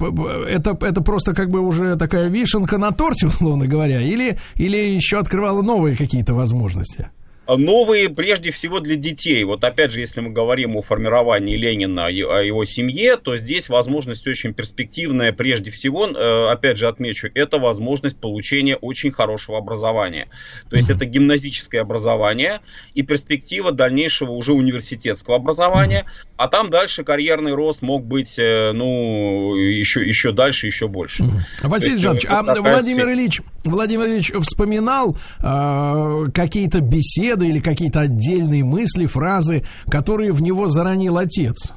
это, это просто как бы уже такая вишенка на торте, условно говоря, или, или еще открывало новые какие-то возможности? Новые прежде всего для детей. Вот опять же, если мы говорим о формировании Ленина и о его семье, то здесь возможность очень перспективная. Прежде всего, э, опять же отмечу, это возможность получения очень хорошего образования. То есть это гимназическое образование и перспектива дальнейшего уже университетского образования. А там дальше карьерный рост мог быть, э, ну, еще, еще дальше, еще больше. Василий Жанович, э, а Владимир. Ильич, Владимир Ильич вспоминал э, какие-то беседы или какие-то отдельные мысли, фразы, которые в него заронил отец?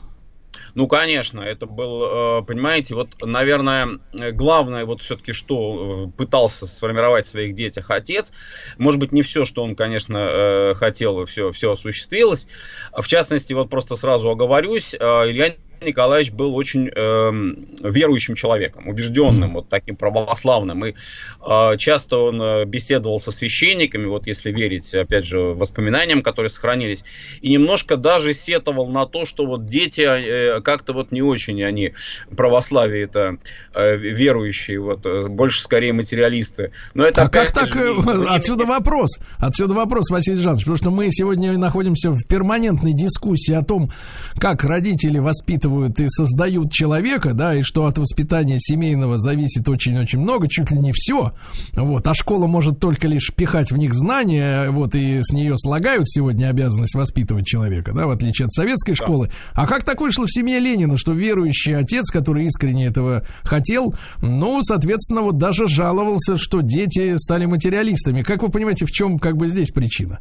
Ну, конечно, это был, э, понимаете, вот, наверное, главное, вот все-таки, что э, пытался сформировать в своих детях отец, может быть, не все, что он, конечно, э, хотел, все, все осуществилось. В частности, вот просто сразу оговорюсь, Илья Николаевич был очень эм, верующим человеком, убежденным, вот таким православным. И э, часто он э, беседовал со священниками, вот если верить, опять же, воспоминаниям, которые сохранились, и немножко даже сетовал на то, что вот дети э, как-то вот не очень они православие это э, верующие, вот э, больше скорее материалисты. Но это а как так? же, э, Отсюда вопрос. Отсюда вопрос, Василий Жанович, потому что мы сегодня находимся в перманентной дискуссии о том, как родители воспитывают и создают человека, да, и что от воспитания семейного зависит очень-очень много, чуть ли не все. Вот, а школа может только лишь пихать в них знания, вот, и с нее слагают сегодня обязанность воспитывать человека, да, в отличие от советской школы. А как так вышло в семье Ленина, что верующий отец, который искренне этого хотел, ну, соответственно, вот даже жаловался, что дети стали материалистами. Как вы понимаете, в чем как бы здесь причина?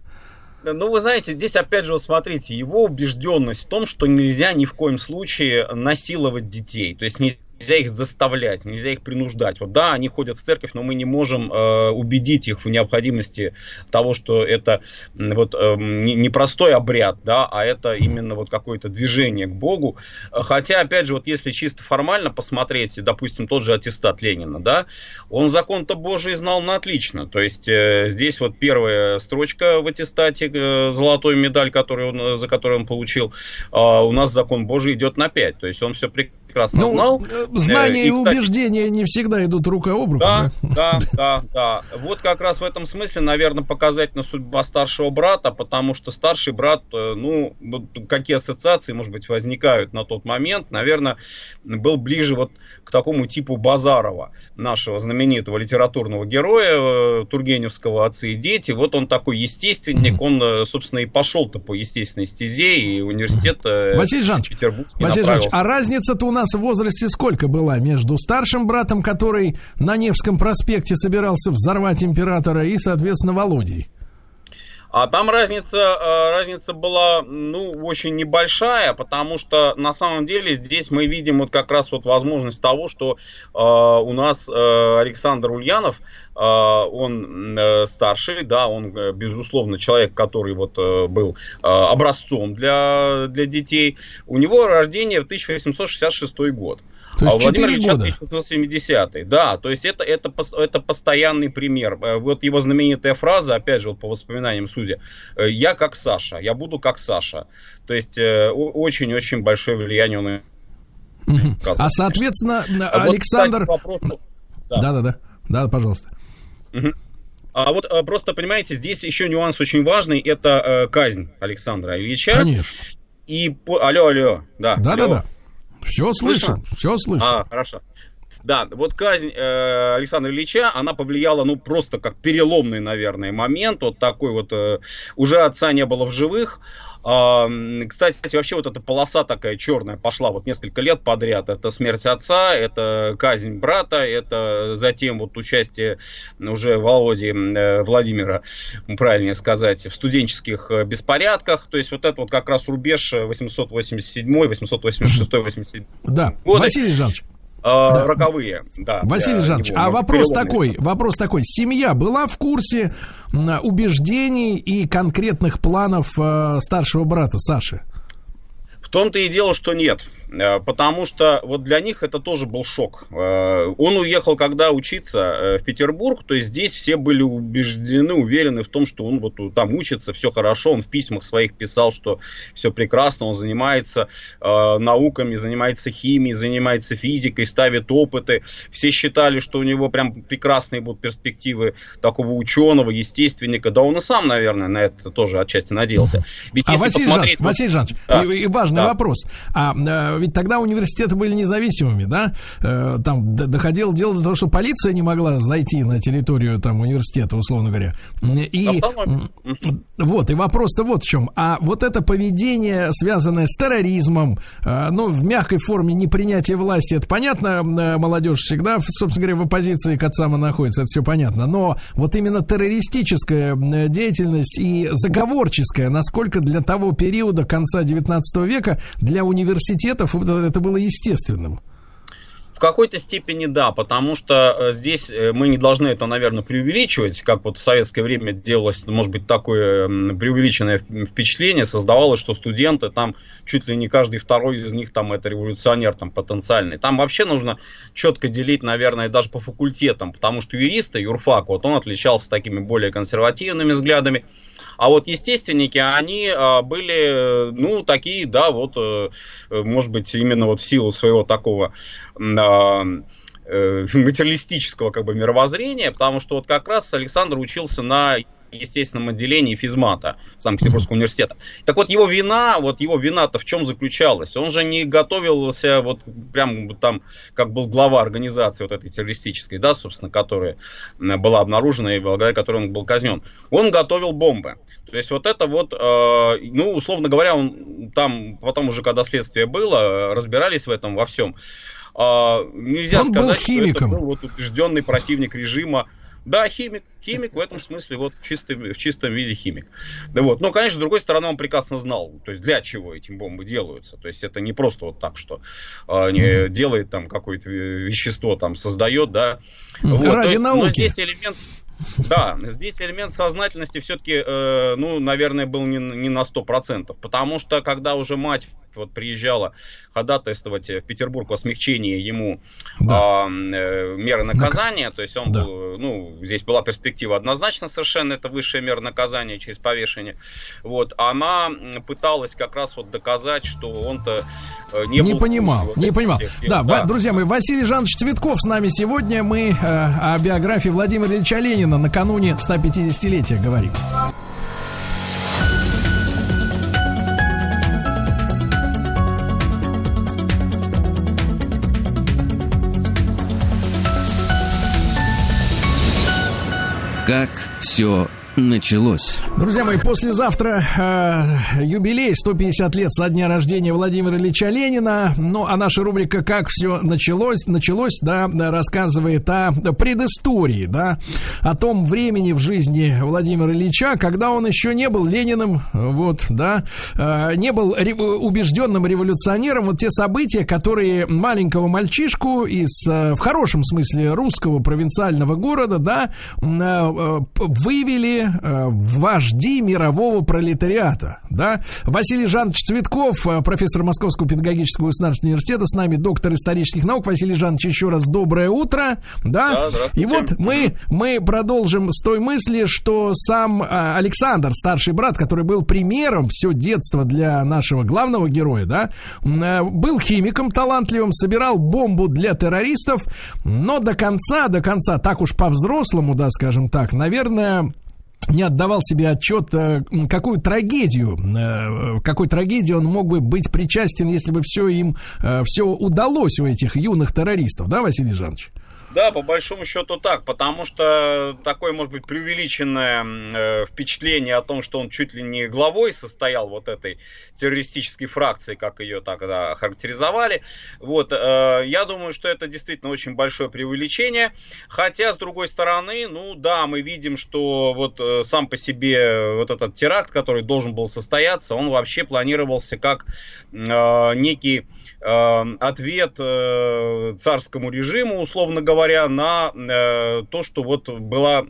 Ну, вы знаете, здесь опять же, вот смотрите, его убежденность в том, что нельзя ни в коем случае насиловать детей. То есть нельзя их заставлять, нельзя их принуждать. Вот да, они ходят в церковь, но мы не можем э, убедить их в необходимости того, что это вот э, не, простой обряд, да, а это именно вот какое-то движение к Богу. Хотя, опять же, вот если чисто формально посмотреть, допустим, тот же аттестат Ленина, да, он закон-то Божий знал на отлично. То есть э, здесь вот первая строчка в аттестате, э, золотой медаль, который он, э, за которую он получил, а у нас закон Божий идет на 5. То есть он все прекрасно Ну, знал. э, знания Э, и, кстати, убеждения не всегда идут рука об руку. да, да? да, да. Вот как раз в этом смысле, наверное, показательна судьба старшего брата, потому что старший брат, э, ну, какие ассоциации, может быть, возникают на тот момент, наверное, был ближе вот к такому типу Базарова, нашего знаменитого литературного героя Тургеневского «Отцы и дети». Вот он такой естественник, он, собственно, и пошел-то по естественной стезе, и университет Василий Жанович, Петербургский Василий Жанович, а разница-то у нас в возрасте сколько была между старшим братом, который на Невском проспекте собирался взорвать императора, и, соответственно, Володей? А там разница, э, разница была, ну, очень небольшая, потому что на самом деле здесь мы видим вот как раз вот возможность того, что э, у нас э, Александр Ульянов, э, он э, старший, да, он, э, безусловно, человек, который вот э, был э, образцом для, для детей. У него рождение в 1866 год. То есть а 4 Ильича года. 1870 да, то есть это, это, это постоянный пример. Э, Вот его знаменитая фраза, опять же, вот по воспоминаниям судя, э, я как Саша, я буду как Саша. То есть э, очень-очень большое влияние он Мгм. оказывал. А, соответственно, А вот, Александр... кстати, к вопросу- да. Да-да-да. Да, пожалуйста. Мгм. А вот просто, понимаете, здесь еще нюанс очень важный, это казнь Александра Ильича. Конечно. И. Алло, алло, да. Да-да-да. Все Слышно? слышим, все слышим. А, хорошо. Да, вот казнь э, Александра Ильича, она повлияла, ну, просто как переломный, наверное, момент. Вот такой вот, э, уже отца не было в живых. Кстати, вообще вот эта полоса такая черная пошла вот несколько лет подряд. Это смерть отца, это казнь брата, это затем вот участие уже Володи э, Владимира, правильнее сказать, в студенческих э, беспорядках. То есть вот это вот как раз рубеж 887, 886, 87 Да, годы. Василий Жанович. Uh, да. роковые, да. Василий Жанович, а вопрос такой, вопрос такой, семья была в курсе убеждений и конкретных планов э, старшего брата Саши? В том-то и дело, что нет. Э, потому что вот для них это тоже был шок. Э, он уехал, когда учиться э, в Петербург, то есть здесь все были убеждены, уверены в том, что он вот там учится, все хорошо, он в письмах своих писал, что все прекрасно, он занимается науками, занимается химией, занимается физикой, ставит опыты. Все считали, что у него прям прекрасные будут перспективы такого ученого, естественника. Да он и сам, наверное, на это тоже отчасти надеялся. Ведь а Василий посмотреть... Жанович, Василий Жанович, да. и, и важный да. вопрос. А ведь тогда университеты были независимыми, да? Э, там доходило дело до того, что полиция не могла зайти на территорию там университета, условно говоря. И вот, и вопрос-то вот в чем. А вот это поведение, связанное с терроризмом, э, ну, в мягкой форме непринятие власти, это понятно, э, молодежь всегда, собственно говоря, в оппозиции к отцам находится, это все понятно. Но вот именно террористическая деятельность и заговорческая, насколько для того периода конца 19 века для университетов это было естественным. В какой-то степени да, потому что э, здесь э, мы не должны это, наверное, преувеличивать, как вот в советское время делалось, может быть, такое преувеличенное впечатление, создавалось, что студенты там чуть ли не каждый второй из них там это революционер там потенциальный. Там вообще нужно четко делить, наверное, даже по факультетам, потому что юристы, юрфак, вот он отличался такими более консервативными взглядами, а вот естественники, они а, были, ну, такие, да, вот, э, может быть, именно вот в силу своего такого э, материалистического как бы мировоззрения, потому что вот как раз Александр учился на естественном отделении физмата Санкт-Петербургского университета. Так вот, его вина, вот его вина-то в чем заключалась? Он же не готовился вот прям там, как был глава организации вот этой террористической, да, собственно, которая была обнаружена и благодаря которой он был казнен. Он готовил бомбы. То есть вот это вот, э, ну, условно говоря, он там потом уже, когда следствие было, разбирались в этом во всем. Э, нельзя он сказать, был химиком. что это был вот убежденный противник режима. Да, химик, химик в этом смысле вот в чистом, в чистом виде химик. Да вот. Но, конечно, с другой стороны, он прекрасно знал, то есть для чего эти бомбы делаются. То есть это не просто вот так, что э, не делает там какое-то вещество, там создает, да. Вот. Ради есть, науки. Но здесь элемент да, здесь элемент сознательности все-таки, э, ну, наверное, был не, не на 100%, потому что когда уже мать вот приезжала ходатайствовать в Петербург о смягчении ему да. э, меры наказания, то есть он да. был, ну, здесь была перспектива однозначно совершенно, это высшая мера наказания через повешение, вот, она пыталась как раз вот доказать, что он-то э, не, не был понимал, вот не понимал. Всех, да, да, друзья мои, Василий Жанович Цветков с нами сегодня, мы э, о биографии Владимира Ильича Ленина накануне 150-летия говорим. Как все началось. Друзья мои, послезавтра э, юбилей, 150 лет со дня рождения Владимира Ильича Ленина. Ну, а наша рубрика «Как все началось», началось, да, рассказывает о предыстории, да, о том времени в жизни Владимира Ильича, когда он еще не был Лениным, вот, да, э, не был ре- убежденным революционером. Вот те события, которые маленького мальчишку из, э, в хорошем смысле, русского провинциального города, да, э, э, вывели э, вожди мирового пролетариата. Да? Василий Жанович Цветков, э, профессор Московского педагогического государственного университета, с нами доктор исторических наук. Василий Жанович, еще раз доброе утро. Да? да И вот мы, мы продолжим с той мысли, что сам э, Александр, старший брат, который был примером все детство для нашего главного героя, да, был химиком талантливым, собирал бомбу для террористов, но до конца, до конца, так уж по-взрослому, да, скажем так, наверное, не отдавал себе отчет, э, какую трагедию, э, какой трагедии он мог бы быть причастен, если бы все им, э, все удалось у этих юных террористов, да, Василий Жанович? Да, по большому счету так, потому что такое, может быть, преувеличенное э, впечатление о том, что он чуть ли не главой состоял вот этой террористической фракции, как ее тогда характеризовали. Вот, э, я думаю, что это действительно очень большое преувеличение. Хотя, с другой стороны, ну да, мы видим, что вот э, сам по себе вот этот теракт, который должен был состояться, он вообще планировался как э, некий ответ э, царскому режиму, условно говоря, на э, то, что вот была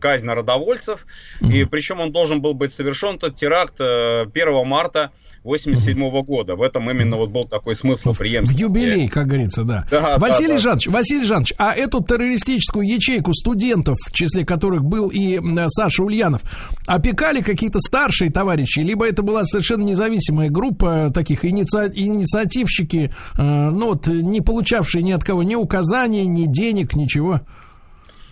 казнь народовольцев, и причем он должен был быть совершен этот теракт 1 э, марта 87 года. В этом именно вот был такой смысл преемственности. В юбилей, как говорится, да. да Василий да, Жанович, да. Василий Жанович, а эту террористическую ячейку студентов, в числе которых был и Саша Ульянов, опекали какие-то старшие товарищи, либо это была совершенно независимая группа таких иници... инициативщики, э, ну вот, не получавшие ни от кого ни указаний, ни денег, ничего?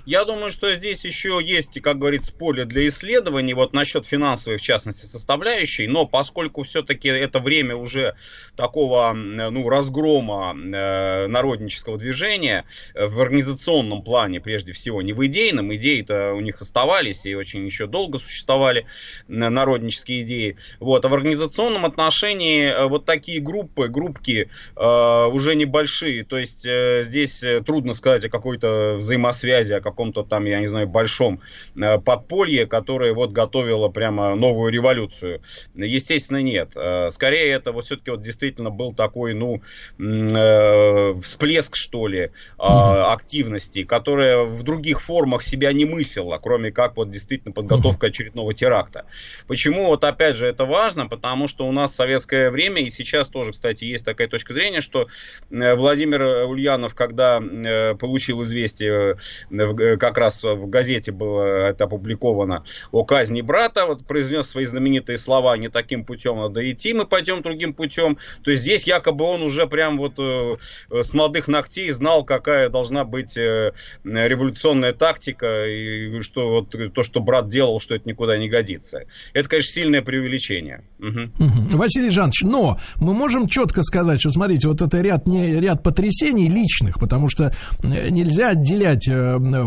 Я думаю, что здесь еще есть, как говорится, поле для исследований, вот насчет финансовой, в частности, составляющей, но поскольку все-таки это время уже такого, ну, разгрома э, народнического движения э, в организационном плане, прежде всего, не в идейном, идеи-то у них оставались и очень еще долго существовали э, народнические идеи, вот, а в организационном отношении э, вот такие группы, группки э, уже небольшие, то есть э, здесь трудно сказать о какой-то взаимосвязи, о каком-то там, я не знаю, большом э, подполье, которое вот готовило прямо новую революцию. Естественно, нет. Э, скорее, это вот все-таки вот действительно был такой, ну, э, всплеск, что ли, активности, которая в других формах себя не мыслила, кроме как вот действительно подготовка очередного теракта. Почему вот опять же это важно? Потому что у нас в советское время, и сейчас тоже, кстати, есть такая точка зрения, что Владимир Ульянов, когда получил известие Э, как раз в газете было это опубликовано, о казни брата, вот произнес свои знаменитые слова, не таким путем надо идти, мы пойдем другим путем. То есть здесь якобы он уже прям вот э, с молодых ногтей знал, какая должна быть э, революционная тактика, и что вот то, что брат делал, что это никуда не годится. Это, конечно, сильное преувеличение. Угу. Василий Жанович, но мы можем четко сказать, что, смотрите, вот это ряд, не, ряд потрясений личных, потому что нельзя отделять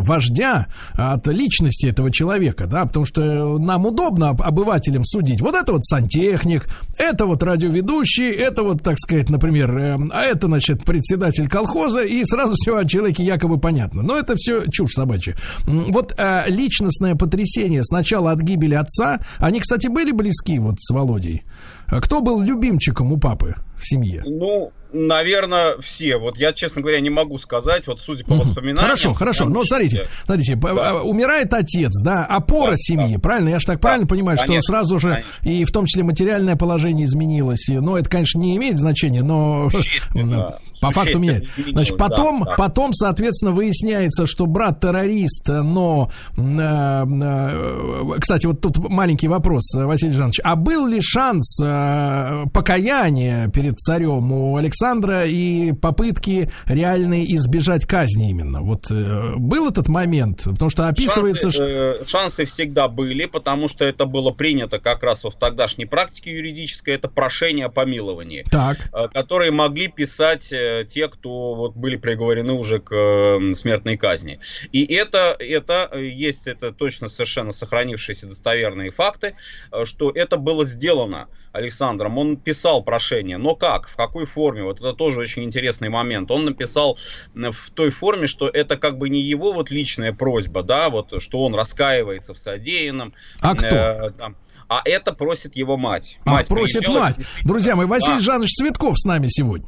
вождя от личности этого человека, да, потому что нам удобно обывателям судить. Вот это вот сантехник, это вот радиоведущий, это вот, так сказать, например, э, а это, значит, председатель колхоза, и сразу все о человеке якобы понятно. Но это все чушь собачья. Вот э, личностное потрясение сначала от гибели отца, они, кстати, были близки вот с Володей. Кто был любимчиком у папы в семье? Ну, Наверное, все. Вот я, честно говоря, не могу сказать, вот судя по воспоминаниям. Хорошо, хорошо. Но смотрите, смотрите, да. А, умирает отец, да, опора да, семьи, да. правильно? Я же так да, правильно понимаю, конечно, что сразу же конечно. и в том числе материальное положение изменилось. Но это, конечно, не имеет значения, но по факту меняет. Значит, потом, да, да. потом, соответственно, выясняется, что брат террорист, но, э, э, кстати, вот тут маленький вопрос, Василий Жанович, а был ли шанс э, покаяния перед царем у Александра? Александра и попытки реальные избежать казни именно. Вот э, был этот момент, потому что описывается... Шансы, э, шансы всегда были, потому что это было принято как раз в тогдашней практике юридической, это прошение о помиловании, так. Э, которые могли писать э, те, кто вот были приговорены уже к э, смертной казни. И это, это э, есть это точно совершенно сохранившиеся достоверные факты, э, что это было сделано Александром. Он писал прошение, но как, в какой форме? Вот это тоже очень интересный момент. Он написал в той форме, что это как бы не его вот личная просьба, да, вот что он раскаивается в содеянном. А кто? Э, там, а это просит его мать. А, мать просит мать. Друзья мои, Василий а. Жанович Цветков с нами сегодня.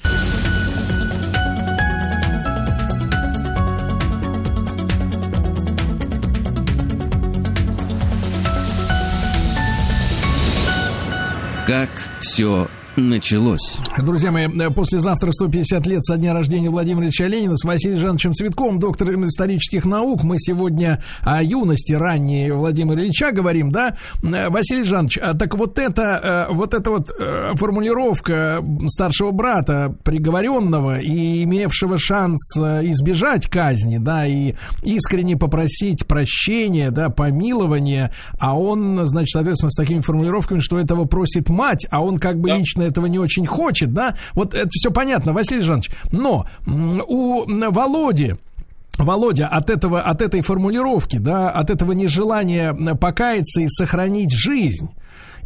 Как все началось. Друзья мои, э, послезавтра 150 лет со дня рождения Владимира Ильича Ленина с Василием Жановичем Цветковым, доктором исторических наук. Мы сегодня о юности ранней Владимира Ильича говорим, да? Э, Василий Жанович, а так вот это, э, вот эта вот формулировка старшего брата, приговоренного и имевшего шанс избежать казни, да, и искренне попросить прощения, да, помилования, а он, значит, соответственно, с такими формулировками, что этого просит мать, а он как бы да. лично этого не очень хочет, да, вот это все понятно, Василий Жанович, но у Володи, Володя, от этого, от этой формулировки, да, от этого нежелания покаяться и сохранить жизнь,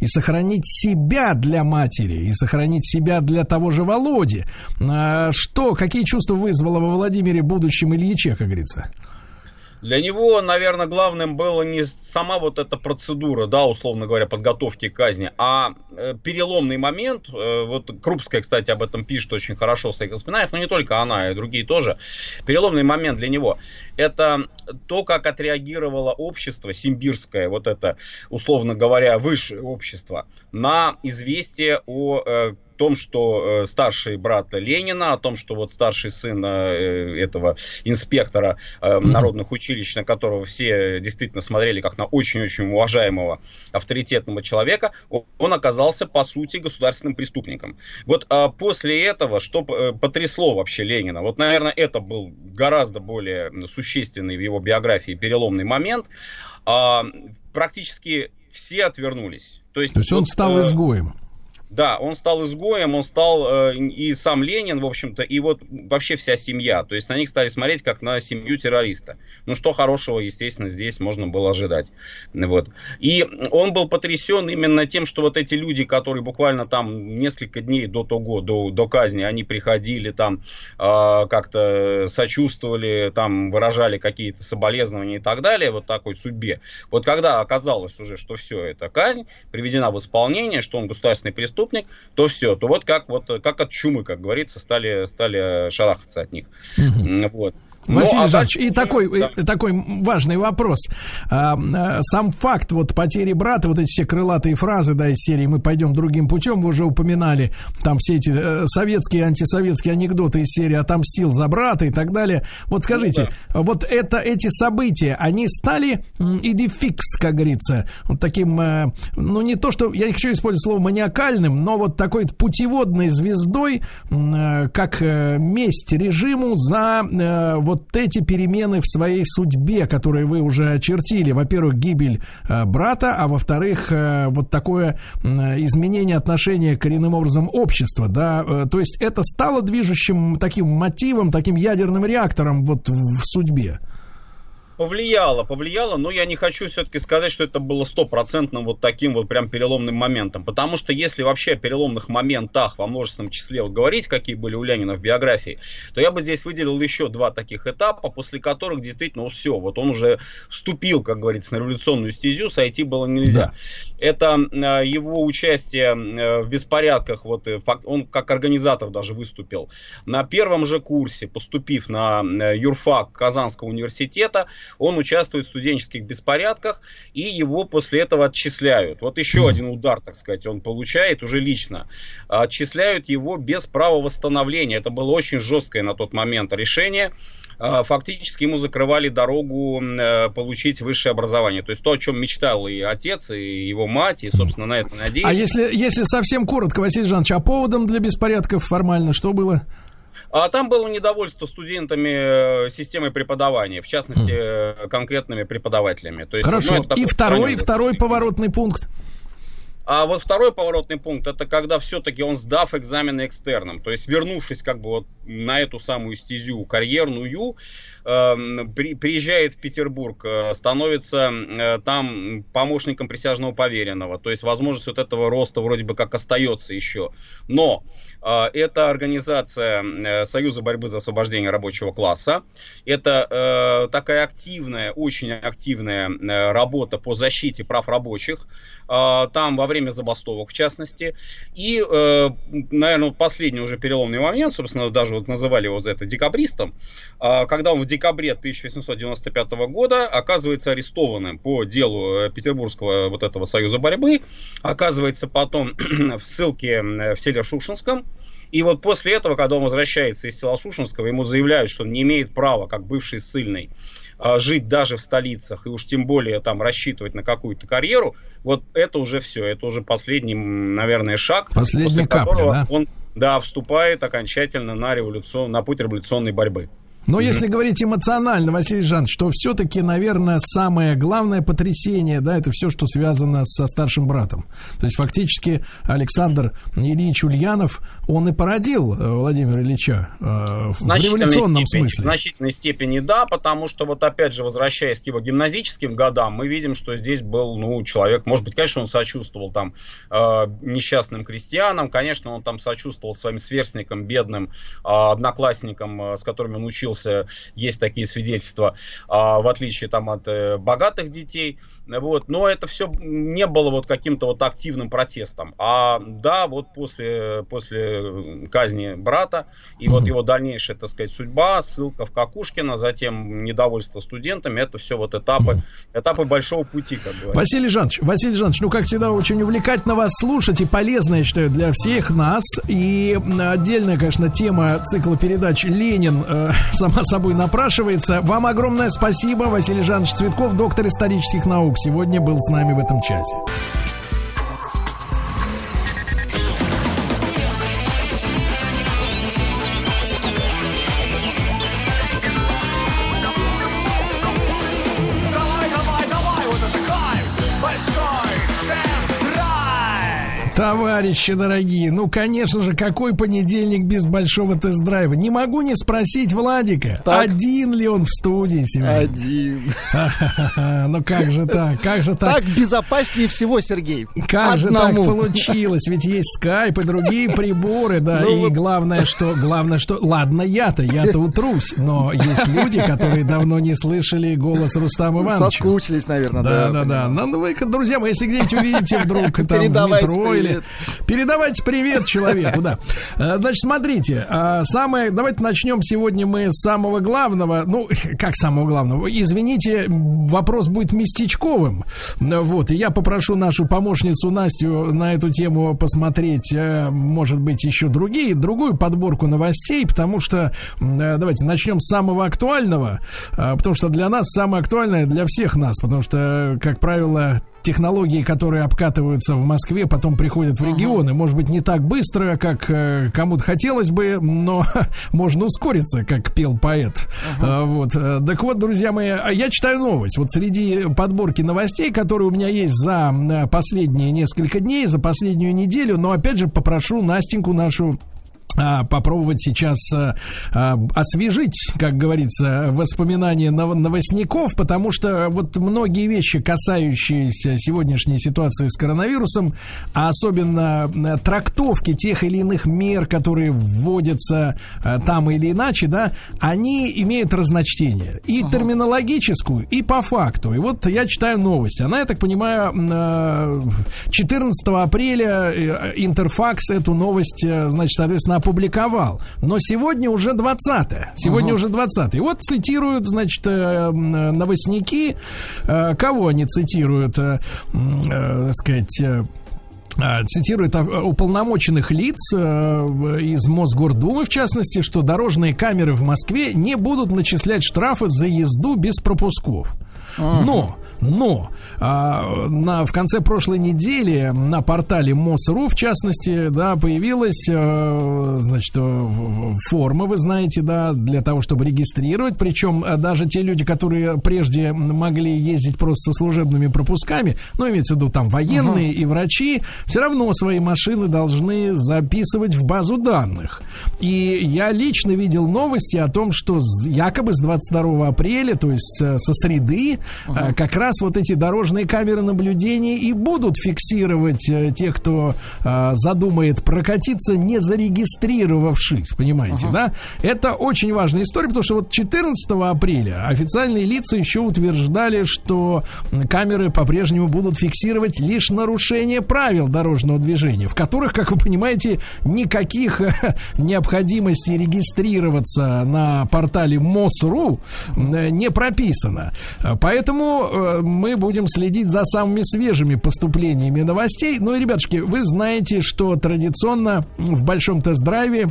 и сохранить себя для матери, и сохранить себя для того же Володи, а, что, какие чувства вызвало во Владимире будущем Ильиче, как говорится? Для него, наверное, главным было не сама вот эта процедура, да, условно говоря, подготовки к казни, а э, переломный момент, э, вот Крупская, кстати, об этом пишет очень хорошо в своих воспоминаниях, но не только она, и другие тоже, переломный момент для него, это то, как отреагировало общество симбирское, вот это, условно говоря, высшее общество, на известие о э, том, что э, старший брат Ленина, о том, что вот старший сын э, этого инспектора э, народных училищ, на которого все действительно смотрели как на очень-очень уважаемого авторитетного человека, он оказался по сути государственным преступником. Вот а после этого, что потрясло вообще Ленина, вот, наверное, это был гораздо более существенный в его биографии переломный момент. А, практически все отвернулись. То есть, То есть он стал изгоем. Да, он стал изгоем, он стал э, и сам Ленин, в общем-то, и вот вообще вся семья. То есть на них стали смотреть как на семью террориста. Ну что хорошего, естественно, здесь можно было ожидать. Вот. И он был потрясен именно тем, что вот эти люди, которые буквально там несколько дней до того, до, до казни, они приходили там, э, как-то сочувствовали, там выражали какие-то соболезнования и так далее, вот такой судьбе. Вот когда оказалось уже, что все, это казнь, приведена в исполнение, что он государственный преступник, преступник, то все, то вот как, вот, как от чумы, как говорится, стали, стали шарахаться от них. Угу. Вот. Ну, Василий ну, а Жанович, и такой, да. такой важный вопрос. А, а, сам факт вот потери брата, вот эти все крылатые фразы, да, из серии «Мы пойдем другим путем», вы уже упоминали, там все эти э, советские, антисоветские анекдоты из серии «Отомстил за брата» и так далее. Вот скажите, ну, да. вот это, эти события, они стали идификс, как говорится, вот таким, э, ну не то, что, я не хочу использовать слово маниакальным, но вот такой путеводной звездой, э, как месть режиму за вот вот эти перемены в своей судьбе, которые вы уже очертили. Во-первых, гибель э, брата, а во-вторых, э, вот такое изменение отношения коренным образом общества, да, э, то есть это стало движущим таким мотивом, таким ядерным реактором вот в судьбе. Повлияло, повлияло, но я не хочу все-таки сказать, что это было стопроцентным вот таким вот прям переломным моментом. Потому что если вообще о переломных моментах во множественном числе вот говорить, какие были у Ленина в биографии, то я бы здесь выделил еще два таких этапа, после которых действительно все, вот он уже вступил, как говорится, на революционную стезю, сойти было нельзя. Да. Это э, его участие э, в беспорядках, вот э, он как организатор даже выступил. На первом же курсе, поступив на юрфак Казанского университета, он участвует в студенческих беспорядках, и его после этого отчисляют. Вот еще один удар, так сказать, он получает уже лично. Отчисляют его без права восстановления. Это было очень жесткое на тот момент решение а, фактически ему закрывали дорогу э, получить высшее образование. То есть то, о чем мечтал и отец, и его мать, и, собственно, на это надеялись. А если, если совсем коротко, Василий Жанович, а поводом для беспорядков формально что было? А там было недовольство студентами э, системой преподавания, в частности, mm. конкретными преподавателями. То есть, Хорошо. Ну, и второй, второй поворотный пункт. А вот второй поворотный пункт, это когда все-таки он сдав экзамены экстерном, то есть вернувшись как бы вот на эту самую стезю карьерную, э, при, приезжает в Петербург, э, становится э, там помощником присяжного поверенного, то есть возможность вот этого роста вроде бы как остается еще. Но э, это организация э, Союза борьбы за освобождение рабочего класса, это э, такая активная, очень активная э, работа по защите прав рабочих, там во время забастовок в частности. И, э, наверное, последний уже переломный момент, собственно, даже вот называли его за это декабристом, а, когда он в декабре 1895 года оказывается арестованным по делу э, Петербургского вот этого союза борьбы, оказывается потом в ссылке в селе Шушинском, и вот после этого, когда он возвращается из села Шушинского, ему заявляют, что он не имеет права, как бывший ссыльный, а, жить даже в столицах и уж тем более там рассчитывать на какую-то карьеру, вот это уже все, это уже последний, наверное, шаг, Последняя после капля, которого да? он да, вступает окончательно на, революцион, на путь революционной борьбы. Но если говорить эмоционально, Василий Жанович, что все-таки, наверное, самое главное потрясение, да, это все, что связано со старшим братом. То есть фактически Александр Ильич Ульянов, он и породил э, Владимира Ильича э, в революционном степени, смысле. В значительной степени да, потому что вот опять же, возвращаясь к его гимназическим годам, мы видим, что здесь был, ну, человек, может быть, конечно, он сочувствовал там э, несчастным крестьянам, конечно, он там сочувствовал своим сверстникам, бедным э, одноклассникам, э, с которыми он учился, есть такие свидетельства, э, в отличие там от э, богатых детей. Вот, но это все не было вот каким-то вот активным протестом. А да, вот после, после казни брата и вот его дальнейшая, так сказать, судьба, ссылка в Какушкина, затем недовольство студентами, это все вот этапы, этапы большого пути, как говорится. Василий Жанович, Василий Жанович, ну, как всегда, очень увлекательно вас слушать и полезно, я считаю, для всех нас. И отдельная, конечно, тема цикла передач «Ленин» э, сама собой напрашивается. Вам огромное спасибо, Василий Жанович Цветков, доктор исторических наук, сегодня был с нами в этом часе. Товарищи дорогие, ну, конечно же, какой понедельник без большого тест-драйва? Не могу не спросить Владика, Так. один ли он в студии сегодня? Один. Ну, как же так, как же так? Так безопаснее всего, Сергей. Как же так получилось? Ведь есть скайп и другие приборы, да. Ну и главное, что, главное, что, ладно, я-то, я-то утрусь, но есть люди, которые давно не слышали голос Рустама Ивановича. Соскучились, наверное, Да, да. да, да. Ну, вы, друзья мои, если где-нибудь увидите вдруг там в метро привет. Передавайте привет человеку, да. Э, Значит, смотрите, а, самое... Давайте начнем сегодня мы с самого главного. Ну, как самого главного? Извините, вопрос будет местечковым. Э, Вот, и я попрошу нашу помощницу Настю на эту тему посмотреть, э, может быть, еще другие, другую подборку новостей, потому что, э, давайте начнем с самого актуального, э, потому что для нас самое актуальное, для всех нас, потому что, как правило, технологии, которые обкатываются в Москве, потом приходят в регионы. Может быть, не так быстро, как э, кому-то хотелось бы, но можно ускориться, как пел поэт. А, вот. э, Так вот, друзья мои, а я читаю новость. Вот среди подборки новостей, которые у меня есть за э, последние несколько дней, за последнюю неделю, но опять же попрошу Настеньку нашу попробовать сейчас а, а, освежить, как говорится, воспоминания нов- новостников, потому что вот многие вещи, касающиеся сегодняшней ситуации с коронавирусом, а особенно а, трактовки тех или иных мер, которые вводятся а, там или иначе, да, они имеют разночтение. И терминологическую, и по факту. И вот я читаю новость. Она, я так понимаю, м, а, 14 апреля э, Интерфакс эту новость, э, значит, соответственно, опубликовал. Но сегодня уже 20 Сегодня Ага. уже 20 И вот цитируют, значит, э, м, новостники. Э, Кого они цитируют? Э, э, так сказать... э, а, цитирует уполномоченных лиц э, из Мосгордумы, в частности, что дорожные камеры в Москве не будут начислять штрафы за езду без пропусков. Но, но а, на, в конце прошлой недели на портале МОСРУ, в частности, да, появилась э, значит, э, форма, вы знаете, да, для того, чтобы регистрировать. Причем э, даже те люди, которые прежде могли ездить просто со служебными пропусками, ну, имеется в виду там военные и врачи, все равно свои машины должны записывать в базу данных. И я лично видел новости о том, что якобы с 22 апреля, то есть со среды, а, как раз вот эти дорожные камеры наблюдения и будут фиксировать э, тех, кто а, задумает прокатиться, не зарегистрировавшись, понимаете, да? Это очень важная история, потому что вот 14 апреля официальные лица еще утверждали, что камеры по-прежнему будут фиксировать лишь нарушение правил дорожного движения, в которых, как вы понимаете, никаких э, необходимостей регистрироваться на портале МОСРУ э, не прописано. Поэтому э, мы будем следить за самыми свежими поступлениями новостей. Ну и, ребятушки, вы знаете, что традиционно в большом тест-драйве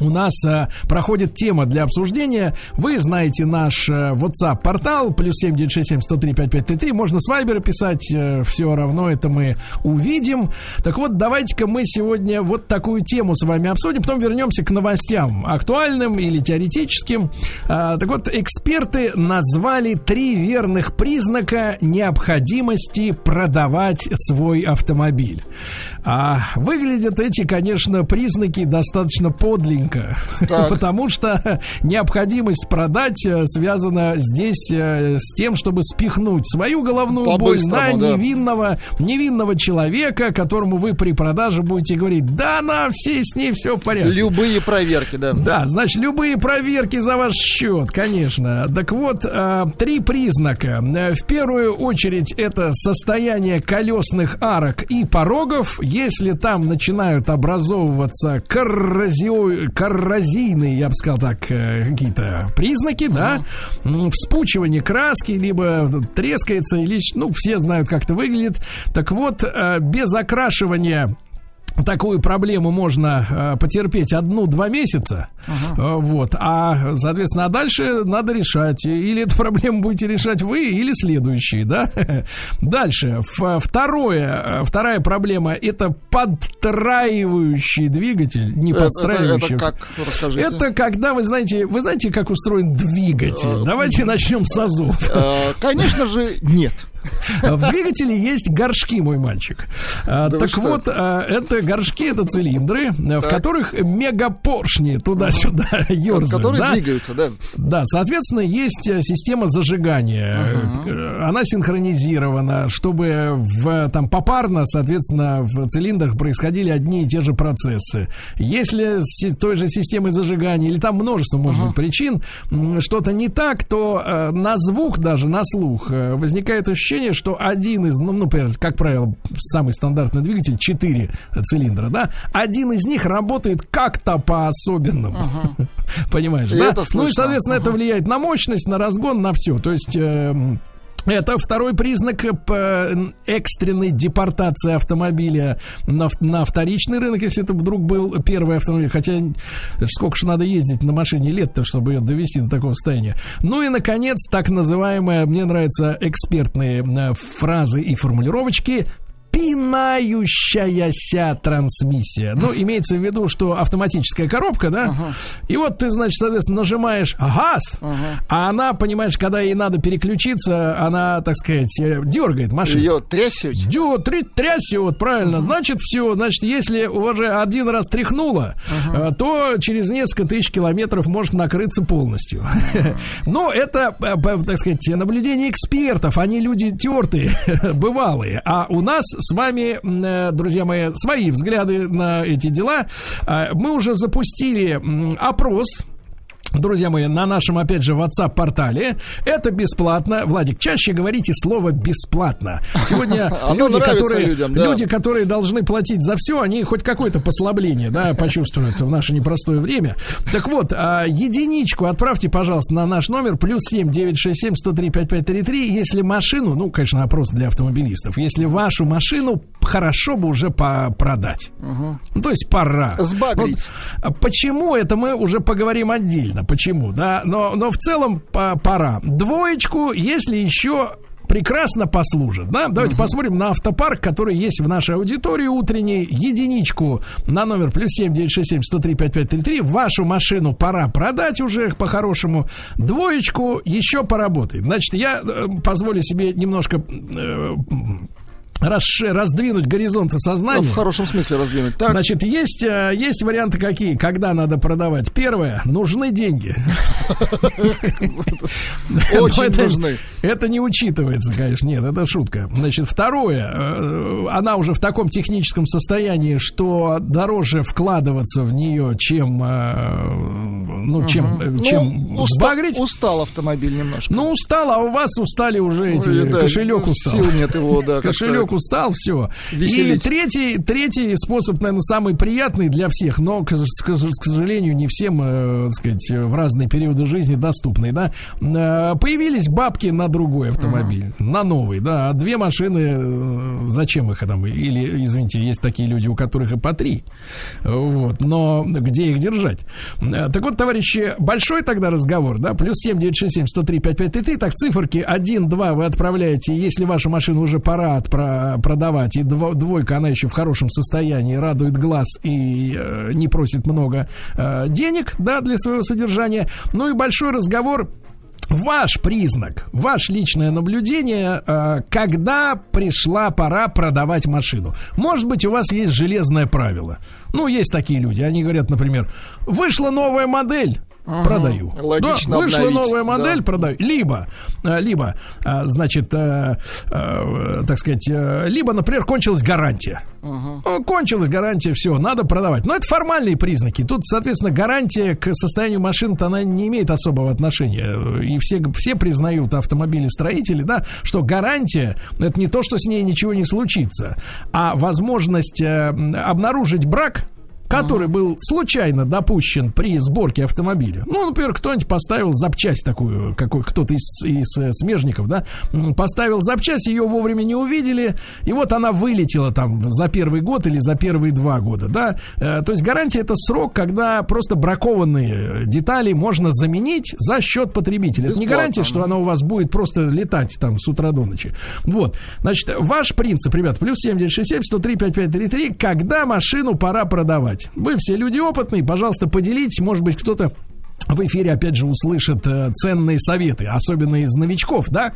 у нас э, проходит тема для обсуждения. Вы знаете наш э, WhatsApp-портал, плюс 7967-103-5533. Можно с Вайбера писать, э, все равно это мы увидим. Так вот, давайте-ка мы сегодня вот такую тему с вами обсудим, потом вернемся к новостям, актуальным или теоретическим. А, так вот, эксперты назвали три верных признака необходимости продавать свой автомобиль. А выглядят эти, конечно, признаки достаточно подлинно, потому что необходимость продать э, связана здесь э, с тем, чтобы спихнуть свою головную боль на да. невинного, невинного человека, которому вы при продаже будете говорить, да, на все с ней все в порядке. Любые проверки, да. Да, значит, любые проверки за ваш счет, конечно. Так вот, э, три признака. В первую очередь это состояние колесных арок и порогов. Если там начинают образовываться коррозио- коррозийные, я бы сказал так, э, какие-то признаки, да, вспучивание краски, либо трескается, или, ну, все знают, как это выглядит. Так вот, э, без окрашивания Такую проблему можно э, потерпеть одну-два месяца, Э, вот, а, соответственно, а дальше надо решать, или эту проблему будете решать вы, или следующие, да. Дальше, второе, э, вторая проблема, это подтраивающий двигатель, не Это- подстраивающий. это как? Расскажите. Это когда, вы знаете, вы знаете, как устроен двигатель? Давайте начнем с азов. Э, Конечно же, нет. В двигателе есть горшки, мой мальчик. А, Да так вот, а, это горшки, это цилиндры, а, в Так. которых мегапоршни туда-сюда ерзают. Которые да? двигаются, да. Да, соответственно, есть э, система зажигания. Э, Она синхронизирована, чтобы в, там попарно, соответственно, в цилиндрах происходили одни и те же процессы. Если с той же системой зажигания, или там множество, может быть, причин, что-то не так, то э, на звук даже, на слух возникает ощущение, что один из, ну, например, как правило, самый стандартный двигатель 4 цилиндра, да, один из них работает как-то по-особенному. Понимаешь, И да? ну и, соответственно, это влияет на мощность, на разгон, на все. То есть... эм, это второй признак э, п- экстренной депортации автомобиля на, на вторичный рынок, если это вдруг был первый автомобиль. Хотя сколько же надо ездить на машине лет-то, чтобы ее довести до такого состояния. Ну и, наконец, так называемые, мне нравятся экспертные э, фразы и формулировочки пинающаяся трансмиссия. Ну, имеется в виду, что автоматическая коробка, да? И вот ты, значит, соответственно, нажимаешь газ, а она, понимаешь, когда ей надо переключиться, она, так сказать, э, дергает машину. Ее трясет. Дё, три, трясет, правильно. Значит, все. Значит, если уже один раз тряхнуло, э, то через несколько тысяч километров может накрыться полностью. Но это, э, так сказать, наблюдение экспертов. Они люди тертые, бывалые. А у нас с вами, э, друзья мои, свои взгляды на эти дела. А, Мы уже запустили опрос Друзья мои, на нашем, опять же, WhatsApp-портале. Это бесплатно. Владик, чаще говорите слово «бесплатно». Сегодня люди, которые, людям, да. люди, которые должны платить за все, они хоть какое-то послабление, да, почувствуют в наше непростое время. Так вот, а, единичку отправьте, пожалуйста, на наш номер плюс семь девять шесть семь сто три пять пять три три. Если машину, ну, конечно, опрос для автомобилистов, если вашу машину хорошо бы уже по- продать. Ну, то есть пора. Сбагрить. Вот, почему это мы уже поговорим отдельно? Почему, да? Но, но в целом по- пора. Двоечку, если еще прекрасно послужит, да? Давайте посмотрим на автопарк, который есть в нашей аудитории утренней. Единичку на номер плюс семь девять шесть семь сто три пять пять три три. Вашу машину пора продать уже по-хорошему. Двоечку еще поработает. Значит, я э, позволю себе немножко расше- раздвинуть горизонты сознания. Ну, В хорошем смысле раздвинуть. Так. Значит, есть, э, есть варианты какие, когда надо продавать. Первое, нужны деньги. Очень нужны. Это не учитывается, конечно. Нет, это шутка. Значит, второе. э, Она уже в таком техническом состоянии, что дороже вкладываться в нее, чем, э, ну, чем, э, чем Ну, уста- сбагрить. Устал автомобиль немножко. Ну, устал, а у вас устали уже эти, кошелек ну, устал. сил нет его, да, как-то Кошелек устал, все. И веселить. третий, третий способ, наверное, самый приятный для всех, но, к, к- к сожалению, не всем, э, так сказать, в разные периоды жизни доступный, да. Э, Появились бабки на другой автомобиль, на новый, да. А две машины, э, зачем их там? Или, извините, есть такие люди, у которых и по три. Вот. Но где их держать? Э, Так вот, товарищи, большой тогда разговор, да, плюс 7 967 103 5533, так, циферки 1, 2 вы отправляете, если вашу машину уже пора отпра- продавать, и дво- двойка, она еще в хорошем состоянии, радует глаз и э, не просит много э, денег, да, для своего содержания. Ну и большой разговор Ваш признак, ваше личное наблюдение, э, когда пришла пора продавать машину. Может быть, у вас есть железное правило. Ну, есть такие люди. Они говорят, например, вышла новая модель. Продаю. Логично да, вышла обновить, новая модель, да. продаю. Либо, э, либо, э, значит, э, так сказать, либо, например, кончилась гарантия. Э, Кончилась гарантия, все, надо продавать. Но это формальные признаки. Тут, соответственно, гарантия к состоянию машины-то она не имеет особого отношения. И все, все признают автомобилестроители, да, что гарантия это не то, что с ней ничего не случится, а возможность обнаружить брак который был случайно допущен при сборке автомобиля. Ну, например, кто-нибудь поставил запчасть такую, какой кто-то из, из э, смежников, да, поставил запчасть, ее вовремя не увидели, и вот она вылетела там за первый год или за первые два года, да. Э, то есть гарантия это срок, когда просто бракованные детали можно заменить за счет потребителя. Это не гарантия, что она у вас будет просто летать там с утра до ночи. Вот. Значит, ваш принцип, ребят, плюс 7967 103 5533, когда машину пора продавать. Вы все люди опытные, пожалуйста, поделитесь, может быть, кто-то в эфире, опять же, услышат э, ценные советы, особенно из новичков, да?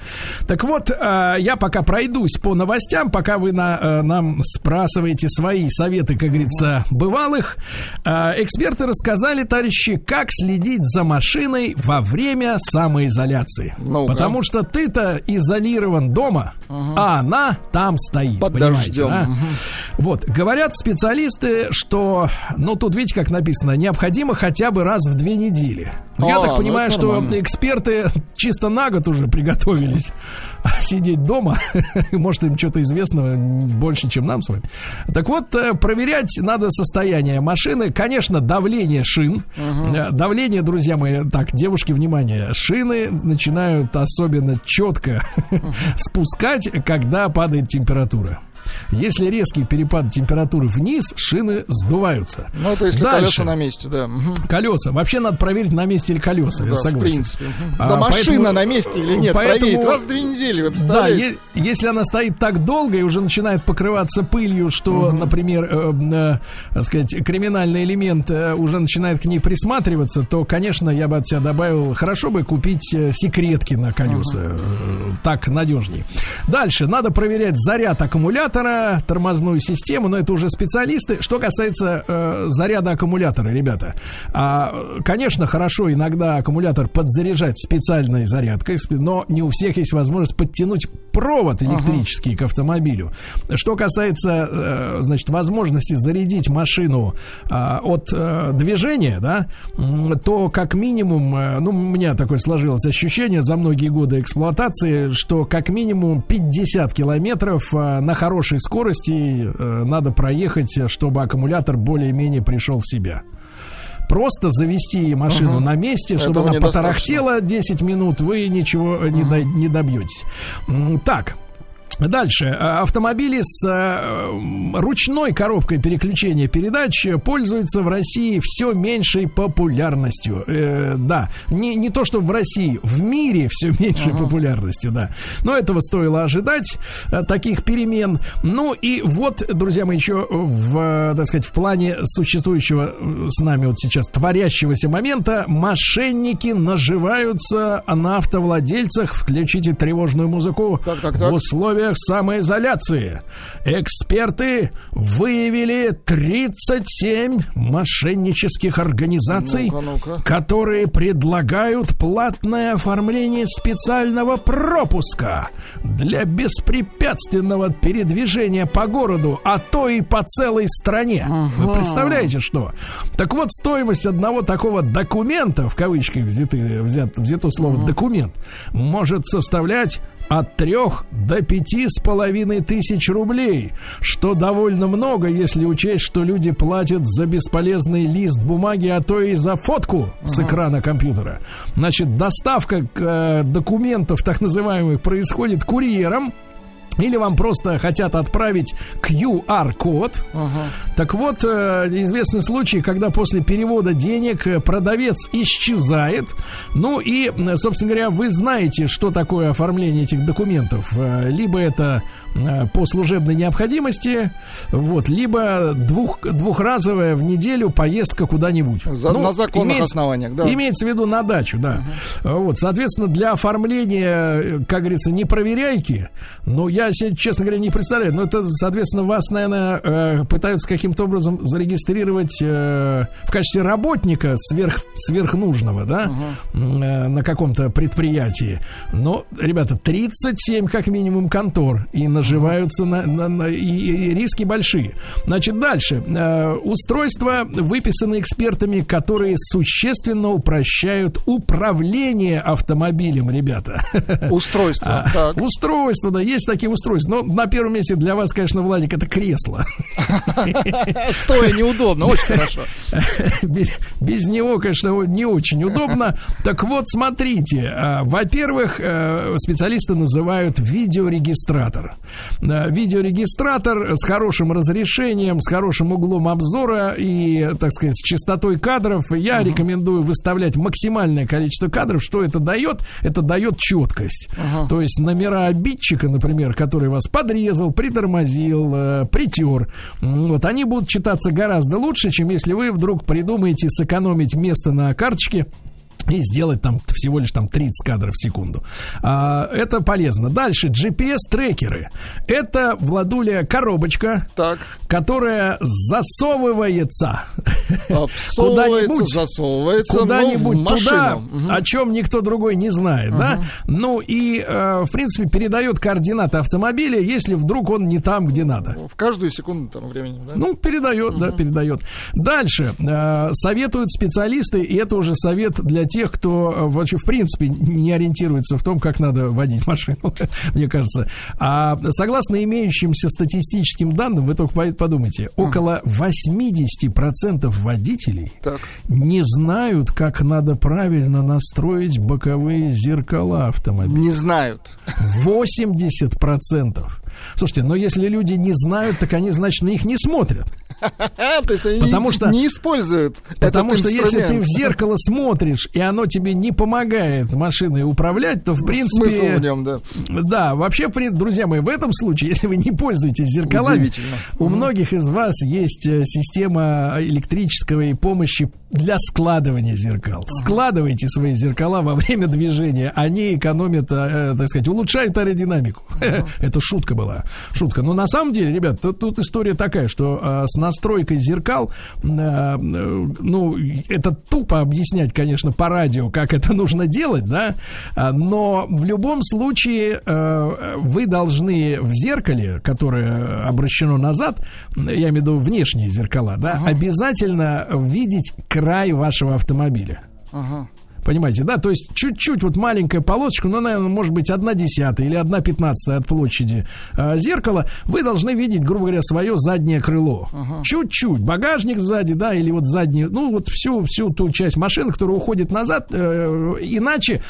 Так вот, э, я пока пройдусь по новостям, пока вы на, э, нам спрашиваете свои советы, как говорится, бывалых. Э, эксперты рассказали, товарищи, как следить за машиной во время самоизоляции. Ну-ка. Потому что ты-то изолирован дома, а она там стоит. Под понимаете, дождем. да? Вот, говорят специалисты, что, ну, тут, видите, как написано, необходимо хотя бы раз в две недели. Ну, Я А, так ну, понимаю, это что эксперты чисто на год уже приготовились сидеть дома. Может, им что-то известно больше, чем нам с вами. Так вот, э, проверять надо состояние машины. Конечно, давление шин. Э, Давление, друзья мои, так, девушки, внимание, шины начинают особенно четко спускать, когда падает температура. Если резкий перепад температуры вниз, шины сдуваются. Ну, если Дальше. колеса на месте, да. Колеса. Вообще надо проверить, на месте ли колеса. я Да, в согласен. принципе. Мгм. А, Да машина поэтому- на месте или нет, поэтому- проверить раз в две недели, вы Да, е- если она стоит так долго и уже начинает покрываться пылью, что, например, э, э, так сказать, криминальный элемент э, уже начинает к ней присматриваться, то, конечно, я бы от себя добавил, хорошо бы купить э, секретки на колеса. Э, Так надежней. Дальше. Надо проверять заряд аккумулятора, тормозную систему, но это уже специалисты. Что касается э, заряда аккумулятора, ребята, а, э, конечно, хорошо иногда аккумулятор подзаряжать специальной зарядкой, но не у всех есть возможность подтянуть провод электрический к автомобилю. Что касается, э, значит, возможности зарядить машину а, от э, движения, да, то как минимум, э, ну, у меня такое сложилось ощущение за многие годы эксплуатации, что как минимум 50 километров э, на хорошей скорости э, надо проехать, чтобы аккумулятор более-менее пришел в себя. Просто завести машину Мгм. на месте, чтобы Этого она потарахтела 10 минут, вы ничего не, до- не добьетесь. Так. Дальше. А, Автомобили с э, ручной коробкой переключения передач пользуются в России все меньшей популярностью. Э, да, не, не то, что в России, в мире все меньшей популярностью, да. Но этого стоило ожидать, э, таких перемен. Ну и вот, друзья мои, еще в, э, так сказать, в плане существующего э, с нами вот сейчас творящегося момента, мошенники наживаются на автовладельцах. Включите тревожную музыку Так, так, так. в условиях условиях самоизоляции эксперты выявили 37 мошеннических организаций, Ну-ка, ну-ка. которые предлагают платное оформление специального пропуска для беспрепятственного передвижения по городу, а то и по целой стране. Вы представляете, что? Так вот, стоимость одного такого документа, в кавычках взяты, взят, взято слово документ, может составлять от трех до пяти с половиной тысяч рублей, что довольно много, если учесть, что люди платят за бесполезный лист бумаги, а то и за фотку с экрана компьютера. Значит, доставка э, документов, так называемых, происходит курьером. Или вам просто хотят отправить QR-код. Так вот, э, известный случай, когда после перевода денег э, продавец исчезает. Ну и, э, собственно говоря, вы знаете, что такое оформление этих документов. Либо это по служебной необходимости, вот, либо двух, двухразовая в неделю поездка куда-нибудь. За- Ну, на законных имеется- основаниях, да. Имеется в виду на дачу, да. Вот, соответственно, для оформления, э, как говорится, не проверяйки, ну, я себе, честно говоря, не представляю. Но это, соответственно, вас, наверное, э, пытаются каким-то образом зарегистрировать э, в качестве работника сверх, сверхнужного, да, э, на каком-то предприятии. Но, ребята, 37 как минимум контор и наживаются на, на- на- и, и риски большие. Значит, дальше. Э, устройства выписаны экспертами, которые существенно упрощают управление автомобилем, ребята. Устройство. А, Так. Устройства, да, есть такие устройства. Но на первом месте для вас, конечно, Владик, это кресло. Стоя неудобно, очень хорошо. без, без него, конечно, не очень удобно. Так вот, смотрите. а, Во-первых, э, специалисты называют видеорегистратор. Э, Видеорегистратор с хорошим разрешением, с хорошим углом обзора и, так сказать, с частотой кадров. Я рекомендую выставлять максимальное количество кадров. Что это дает? Это дает четкость. То есть номера обидчика, например, который вас подрезал, притормозил, э, притер, вот они будут читаться гораздо лучше, чем если вы вдруг придумаете сэкономить место на карточке и сделать там всего лишь там 30 кадров в секунду. А, это полезно. Дальше GPS-трекеры. Это, Владуля, коробочка, Так. которая засовывается куда-нибудь, засовывается куда-нибудь ну, в машину. туда, Мгм. о чем никто другой не знает, да? Ну и, э, в принципе, передает координаты автомобиля, если вдруг он не там, где надо. В каждую секунду там времени, да? Ну, передает, да, передает. Дальше. э, советуют специалисты, и это уже совет для тех, кто э, вообще, в принципе, не ориентируется в том, как надо водить машину, мне кажется. А согласно имеющимся статистическим данным, вы только по- подумайте, около 80% водителей Так. не знают, как надо правильно настроить боковые зеркала автомобиля. Не знают. 80%. Слушайте, но если люди не знают, так они, значит, на них не смотрят. То есть они Потому что- не используют Потому что если ты в зеркало смотришь, и оно тебе не помогает машиной управлять, то, в принципе... Смысл в нем, да. Да, вообще, друзья мои, в этом случае, если вы не пользуетесь зеркалами, у многих из вас есть э, система электрической помощи для складывания зеркал. Складывайте свои зеркала во время движения, они экономят, э, так сказать, улучшают аэродинамику. Это шутка была, шутка. Но на самом деле, ребят, тут, история такая, что э, с настройкой зеркал, э, э, ну, это тупо объяснять, конечно, по радио, как это нужно делать, да, а, но в любом случае э, вы должны в зеркале, которое обращено назад, я имею в виду внешние зеркала, да, обязательно видеть край вашего автомобиля. Ага. Понимаете, да? То есть чуть-чуть вот маленькая полосочка, ну, наверное, может быть, одна десятая или одна пятнадцатая от площади э, зеркала, вы должны видеть, грубо говоря, свое заднее крыло. Чуть-чуть. Багажник сзади, да, или вот задний, ну, вот всю, всю ту часть машины, которая уходит назад, э, иначе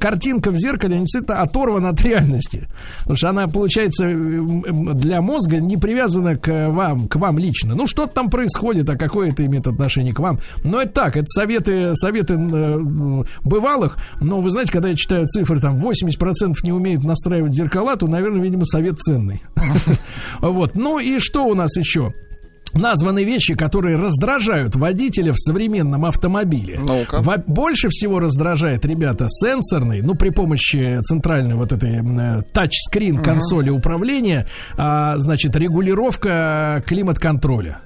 картинка в зеркале действительно оторвана от реальности. Потому что она, получается, для мозга не привязана к вам, к вам лично. Ну, что-то там происходит, а какое это имеет отношение к вам. Но это так, это советы, советы э, бывалых, но вы знаете, когда я читаю цифры, там 80% не умеют настраивать зеркала, то, наверное, видимо, совет ценный. Вот. Ну и что у нас еще? названы вещи, которые раздражают водителя в современном автомобиле. Во- больше всего раздражает, ребята, сенсорный, ну, при помощи центральной вот этой э, тачскрин консоли управления, а, значит, регулировка климат-контроля.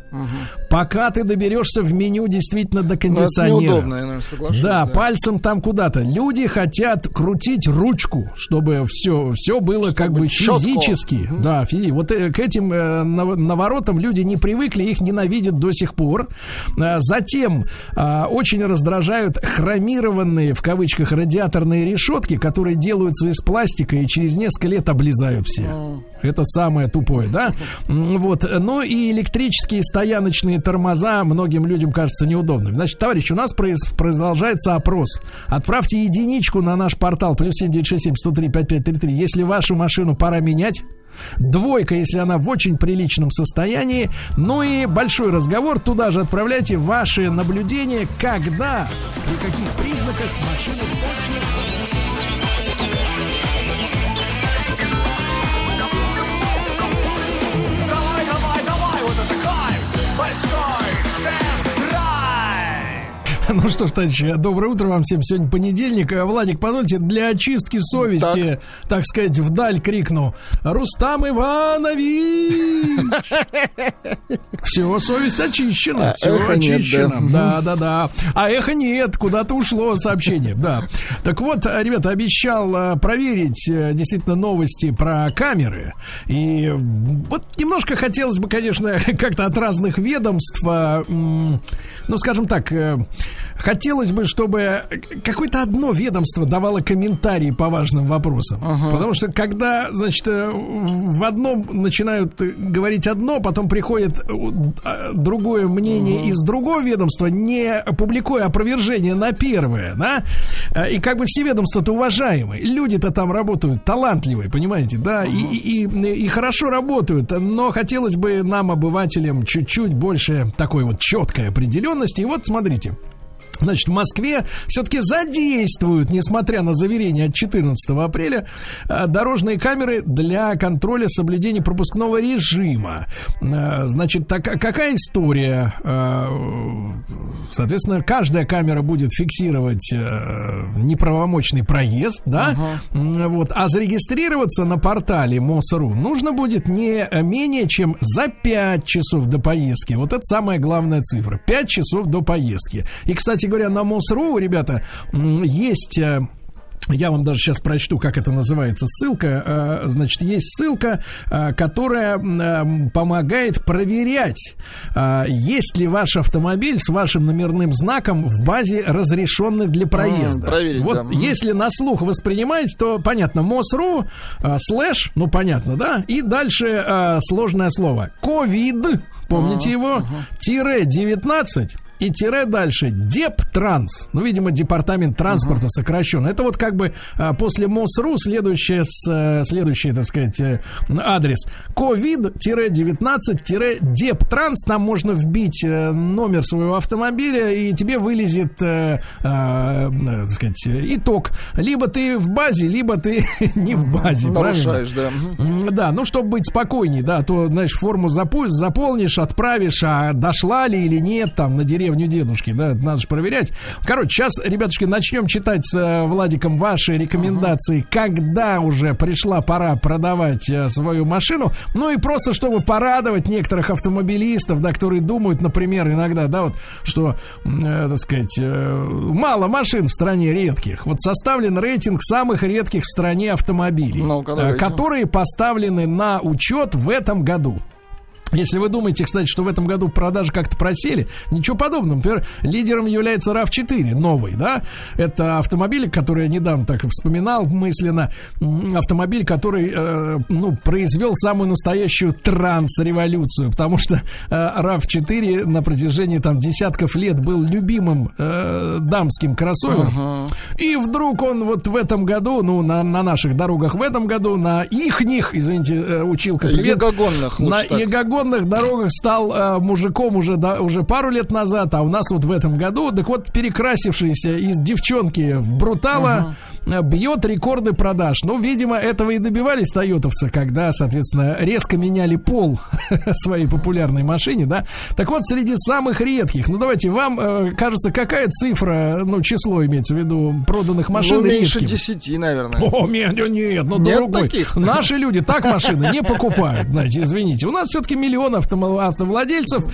Пока ты доберешься в меню действительно до Ну, кондиционера. неудобно, я, наверное, соглашусь. Да, пальцем там куда-то. Люди хотят крутить ручку, чтобы все, все было как бы чётко. физически. Да, физи. Вот э, к этим э, нав- наворотам люди не привыкли, их ненавидят до сих пор. А, Затем а, очень раздражают хромированные, в кавычках, радиаторные решетки, которые делаются из пластика и через несколько лет облезают все. Это самое тупое, да? Вот. Ну и электрические стояночные тормоза многим людям кажутся неудобными. Значит, товарищ, у нас продолжается опрос. Отправьте единичку на наш портал плюс 7967 103 5533, если вашу машину пора менять. Двойка, если она в очень приличном состоянии. Ну и большой разговор. Туда же отправляйте ваши наблюдения, когда, при каких признаках машина точно... Ну что ж, товарищи, доброе утро вам всем. Сегодня понедельник. Э, Владик, позвольте, для очистки совести, так, сказать, вдаль крикну. Рустам Иванович! Все, совесть очищена. А, Все нет, очищено. да. Да, да, да. А эхо нет, куда-то ушло сообщение. Да. Так вот, э, ребята, обещал э, проверить действительно новости про камеры. И вот немножко хотелось бы, конечно, как-то от разных ведомств, ну, скажем так, хотелось бы, чтобы какое-то одно ведомство давало комментарии по важным вопросам. Потому что когда, значит, э, в одном начинают говорить одно, потом приходит э, э, другое мнение из другого ведомства, не публикуя опровержение на первое, да, Э, и как бы все ведомства-то уважаемые, люди-то там работают талантливые, понимаете, да, и, и, и- и хорошо работают, но хотелось бы нам, обывателям, чуть-чуть больше такой вот четкой определенности. И вот смотрите, Значит, в Москве все-таки задействуют, несмотря на заверение от 14 апреля, э, дорожные камеры для контроля соблюдения пропускного режима. Э, Значит, так, какая история? Э, Соответственно, каждая камера будет фиксировать неправомочный проезд, да? М, Вот. А зарегистрироваться на портале МОСРУ нужно будет не менее чем за 5 часов до поездки. Вот это самая главная цифра. 5 часов до поездки. И, кстати говоря, на МОСРУ, ребята, есть... э, я вам даже сейчас прочту, как это называется, ссылка. Э, Значит, есть ссылка, э, которая помогает проверять, есть ли ваш автомобиль с вашим номерным знаком в базе разрешенных для проезда. проверить, вот да. Если на слух воспринимаете, то понятно, МОСРУ, слэш, ну понятно, да, и дальше сложное слово. Ковид, помните его, тире 19 и тире дальше Дептранс. Ну, видимо, департамент транспорта сокращен. Это вот как бы а, после mos.ru следующее, с, э, следующий, так сказать, э, адрес. Ковид-19-Дептранс. Там можно вбить э, номер своего автомобиля, и тебе вылезет, так сказать, итог. Либо ты в базе, либо ты не в базе. правильно? Нарушаешь, да. Мгм. М, Да, ну, чтобы быть спокойней, да, то, знаешь, форму заполнишь, отправишь, а дошла ли или нет, там, на деревню дедушки, да, надо же проверять. Короче, сейчас, ребятушки, начнем читать с э, Владиком ваши рекомендации, когда уже пришла пора продавать э, свою машину, ну и просто, чтобы порадовать некоторых автомобилистов, да, которые думают, например, иногда, да, вот, что, э, так сказать, э, мало машин в стране редких. Вот составлен рейтинг самых редких в стране автомобилей, давайте. которые поставлены на учет в этом году. Если вы думаете, кстати, что в этом году продажи как-то просели, ничего подобного. Например, лидером является RAV4, новый, да? Это автомобиль, который я недавно так вспоминал мысленно. Автомобиль, который, э, ну, произвел самую настоящую транс-революцию, потому что э, RAV4 на протяжении там десятков лет был любимым э, дамским кроссовером. И вдруг он вот в этом году, ну, на, на наших дорогах в этом году, на ихних, извините, э, училка, привет. Ягогонных, На так. Ягогонных дорогах стал э, мужиком уже, да, уже пару лет назад, а у нас вот в этом году, так вот, перекрасившийся из девчонки в брутала, э, бьет рекорды продаж. Ну, видимо, этого и добивались тойотовцы, когда, соответственно, резко меняли пол своей популярной машине, да. Так вот, среди самых редких, ну, давайте, вам э, кажется, какая цифра, ну, число имеется в виду проданных машин ну, меньше редким? 10, наверное. О, нет, нет, ну Нет другой. таких? Наши люди так машины не покупают, знаете, извините. У нас все-таки миллион автовладельцев.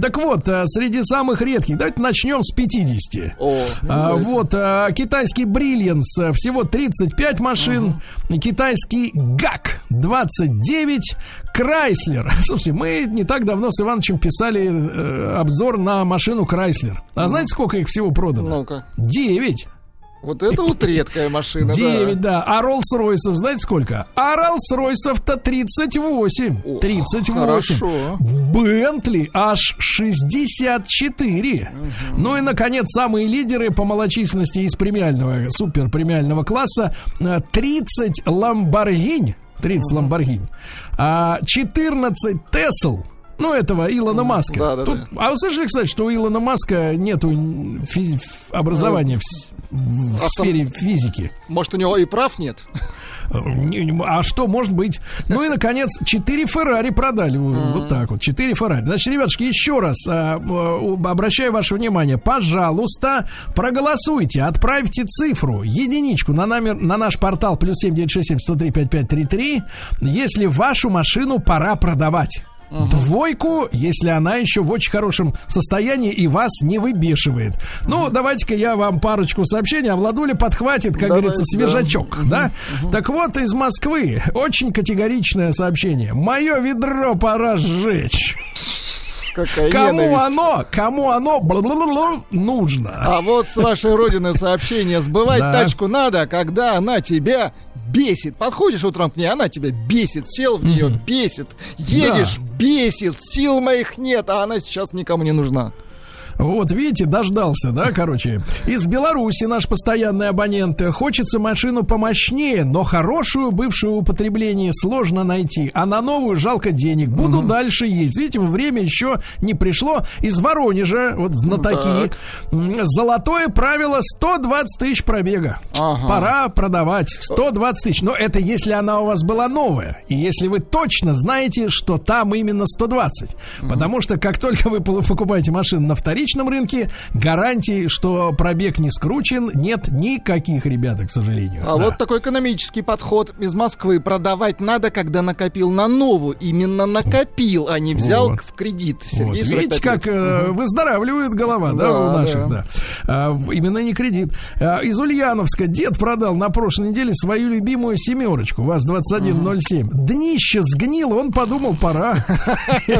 Так вот, э, среди самых редких, давайте начнем с 50. О, А, вот, а, китайский Brilliance э, всего 35 машин, китайский ГАК 29, Крайслер. Слушайте, мы не так давно с Ивановичем писали э, обзор на машину Крайслер. А знаете, сколько их всего продано? Ну-ка. 9. Вот это вот редкая машина, 9, да. да. А Роллс-Ройсов, знаете сколько? А Роллс-Ройсов-то 38. О, 38. хорошо. Бентли аж 64. Ну и, наконец, самые лидеры по малочисленности из премиального, супер премиального класса. э, 30 Ламборгинь. 30 Ламборгинь. А 14 Тесл. Ну, этого Илона Маска. да, да, Тут- А вы слышали, кстати, что у Илона Маска нету физи- образования в, с- в А сам- сфере физики? Может, у него и прав нет? Не- не- А что может быть? Ну и, наконец, 4 Феррари продали. Вот вот так вот. 4 Феррари. Значит, ребятушки, еще раз а, а, обращаю ваше внимание. Пожалуйста, проголосуйте. Отправьте цифру, единичку на, номер, на наш портал плюс 7967 103 5533, если вашу машину пора продавать. Двойку, если она еще в очень хорошем состоянии и вас не выбешивает. Ну, давайте-ка я вам парочку сообщений, а Владуля подхватит, как Давайте, говорится, да. свежачок, да? Так вот, из Москвы очень категоричное сообщение. Мое ведро пора сжечь. Какая Кому ненависть. оно, кому оно бла-бла-бла-бла, нужно. А вот с вашей родины сообщение. Сбывать Да. тачку надо, когда она тебя бесит. Подходишь утром к ней, она тебя бесит. Сел в нее, бесит. Едешь, бесит. Сил моих нет, а она сейчас никому не нужна. Вот, видите, дождался, да, короче. Из Беларуси наш постоянный абонент. Хочется машину помощнее, но хорошую бывшую употребление сложно найти. А на новую жалко денег. Буду дальше ездить. Видите, время еще не пришло. Из Воронежа, вот знатоки. М, Золотое правило 120 тысяч пробега. Ага. Пора продавать 120 тысяч. Но это если она у вас была новая. И если вы точно знаете, что там именно 120. Потому что как только вы покупаете машину на вторичном рынке, гарантии, что пробег не скручен, нет никаких, ребята, к сожалению. А Да. вот такой экономический подход из Москвы. Продавать надо, когда накопил на новую. Именно накопил, а не взял Вот. в кредит. Вот, Сергей видите, 45 как э, выздоравливает голова, да, Да, у наших, да. да. А, именно не кредит. А, из Ульяновска дед продал на прошлой неделе свою любимую семерочку, ВАЗ-2107. Днище сгнило, он подумал, пора.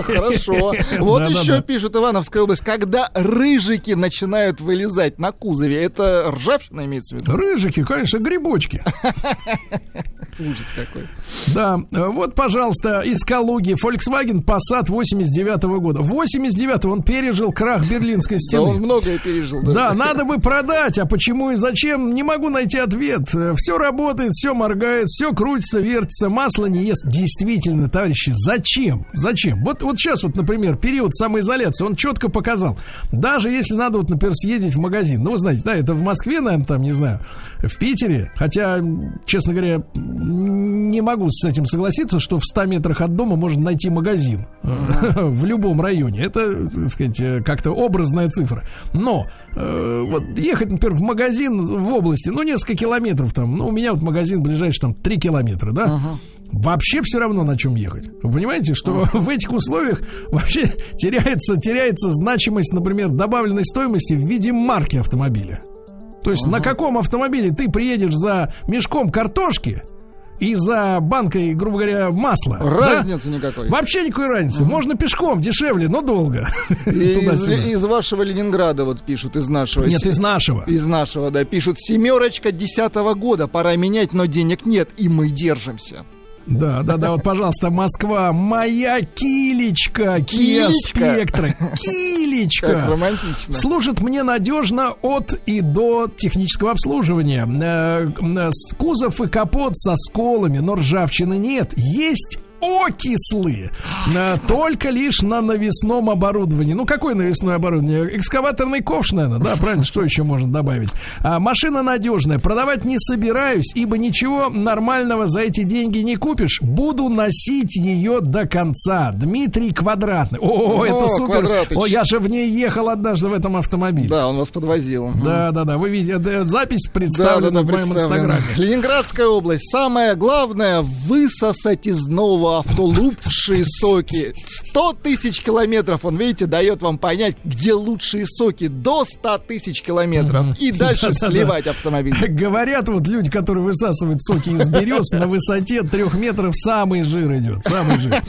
Хорошо. Вот еще пишет Ивановская область. Когда рыжики начинают вылезать на кузове, это ржавчина имеется в виду? Рыжики, конечно, грибочки. Ужас какой. Да, вот, пожалуйста, из Калуги Volkswagen Passat 89 года. 89 он пережил крах Берлинской Да стены. он многое пережил. Да, надо бы продать, а почему и зачем, не могу найти ответ. Все работает, все моргает, все крутится, вертится, масло не ест. Действительно, товарищи, зачем? Зачем? Вот, вот сейчас вот, например, период самоизоляции, он четко показал. Даже если надо, вот, например, съездить в магазин. Ну, вы знаете, да, это в Москве, наверное, там, не знаю, в Питере. Хотя, честно говоря, не могу с этим согласиться, что в 100 метрах от дома можно найти магазин. В любом районе. Это, так сказать, э, как-то образная цифра. Но э, вот ехать, например, в магазин в области, ну, несколько километров там, ну, у меня вот магазин ближайший там 3 километра, да? Вообще все равно на чем ехать. Вы понимаете, что в этих условиях вообще теряется, теряется значимость, например, добавленной стоимости в виде марки автомобиля. То есть на каком автомобиле ты приедешь за мешком картошки и за банкой, грубо говоря, масла? да? Разницы никакой. Вообще никакой разницы. Можно пешком, дешевле, но долго. Из, из вашего Ленинграда вот пишут, из нашего. Нет, из нашего. Из нашего, да, пишут. Семерочка десятого года, пора менять, но денег нет, и мы держимся. Да, да, да, вот, пожалуйста, Москва, моя килечка, Килечка? Spectra, килечка. Как романтично. Служит мне надежно от и до технического обслуживания. Э, э, Кузов и капот со сколами, но ржавчины нет. Есть окислы. Только лишь на навесном оборудовании. Ну, какое навесное оборудование? Экскаваторный ковш, наверное, да, правильно? Что еще можно добавить? А, машина надежная. Продавать не собираюсь, ибо ничего нормального за эти деньги не купишь. Буду носить ее до конца. Дмитрий Квадратный. О, О, это супер. Квадратыч. О, я же в ней ехал однажды в этом автомобиле. Да, он вас подвозил. Да, да, да. Вы видите, э, запись представлена в моем инстаграме. Ленинградская область. Самое главное высосать из нового авто лучшие соки. 100 тысяч километров. Он, видите, дает вам понять, где лучшие соки. До 100 тысяч километров. И дальше сливать автомобиль. Говорят вот люди, которые высасывают соки из берез, на высоте трех метров самый жир идет. Самый жир.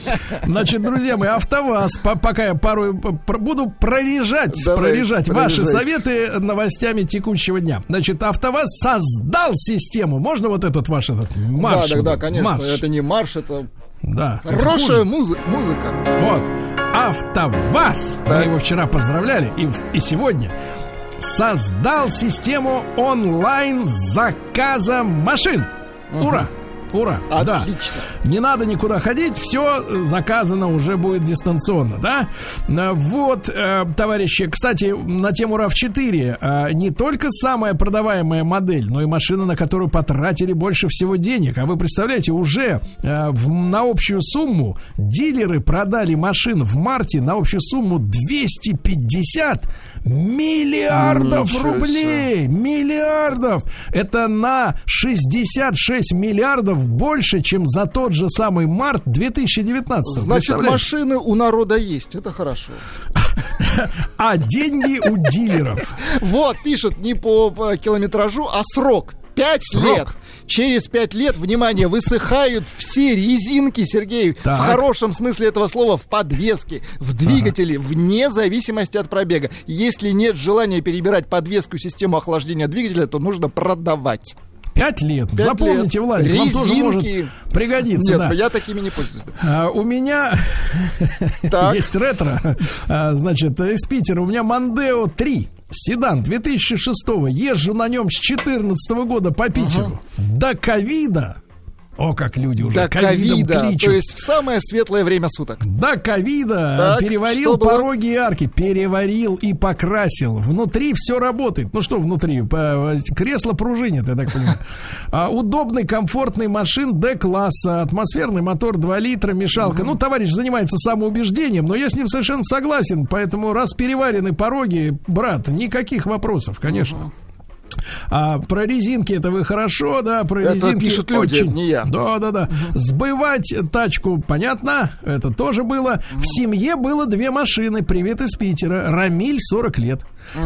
Значит, друзья мои, АвтоВАЗ, по- пока я порой п- пр- буду прорежать, прорежать ваши советы новостями текущего дня. Значит, АвтоВАЗ создал систему. Можно вот этот ваш этот марш? да, да, да, конечно. марш? Это не марш, это Да. хорошая музы- музыка. Вот. АвтоВАЗ. Мы Так. его вчера поздравляли и, и сегодня создал систему онлайн заказа машин. Ура! Ура! Да. Отлично. Не надо никуда ходить, все заказано уже будет дистанционно, да? Э, Вот, э, товарищи, кстати, на тему RAV4 э, не только самая продаваемая модель, но и машина, на которую потратили больше всего денег. А вы представляете, уже на общую сумму дилеры продали машин в марте на общую сумму 250 миллиардов Ничего рублей! Миллиардов! Это на 66 миллиардов больше, чем за тот же самый март 2019. Значит, машины у народа есть. Это хорошо. А деньги у дилеров. Вот, пишет не по километражу, а срок. Пять лет. Через пять лет, внимание, высыхают все резинки, Сергей, Так. в хорошем смысле этого слова, в подвеске, в двигателе, вне зависимости от пробега. Если нет желания перебирать подвеску систему охлаждения двигателя, то нужно продавать. Пять лет. Пять Запомните, лет. Владик, вам тоже может Резинки. пригодиться. Нет, да. я такими не пользуюсь. А, у меня Так. есть ретро. А, значит, из Питера у меня Мандео 3. Седан 2006 Езжу на нем с 2014 года по Питеру. До ковида. О, как люди уже До ковида, кличут. то есть в самое светлое время суток. До ковида Так, переварил пороги и арки, переварил и покрасил. Внутри все работает. Ну что внутри? По- Кресло пружинит, я так понимаю. А, удобный, комфортный машин D-класса, атмосферный мотор 2 литра, мешалка. Ну, товарищ занимается самоубеждением, но я с ним совершенно согласен. Поэтому раз переварены пороги, брат, никаких вопросов, конечно. А про резинки это вы хорошо, да, про Это резинки пишут люди, очень. не я. Да, да, да. Сбывать тачку, понятно, это тоже было. В семье было две машины. Привет из Питера. Рамиль 40 лет.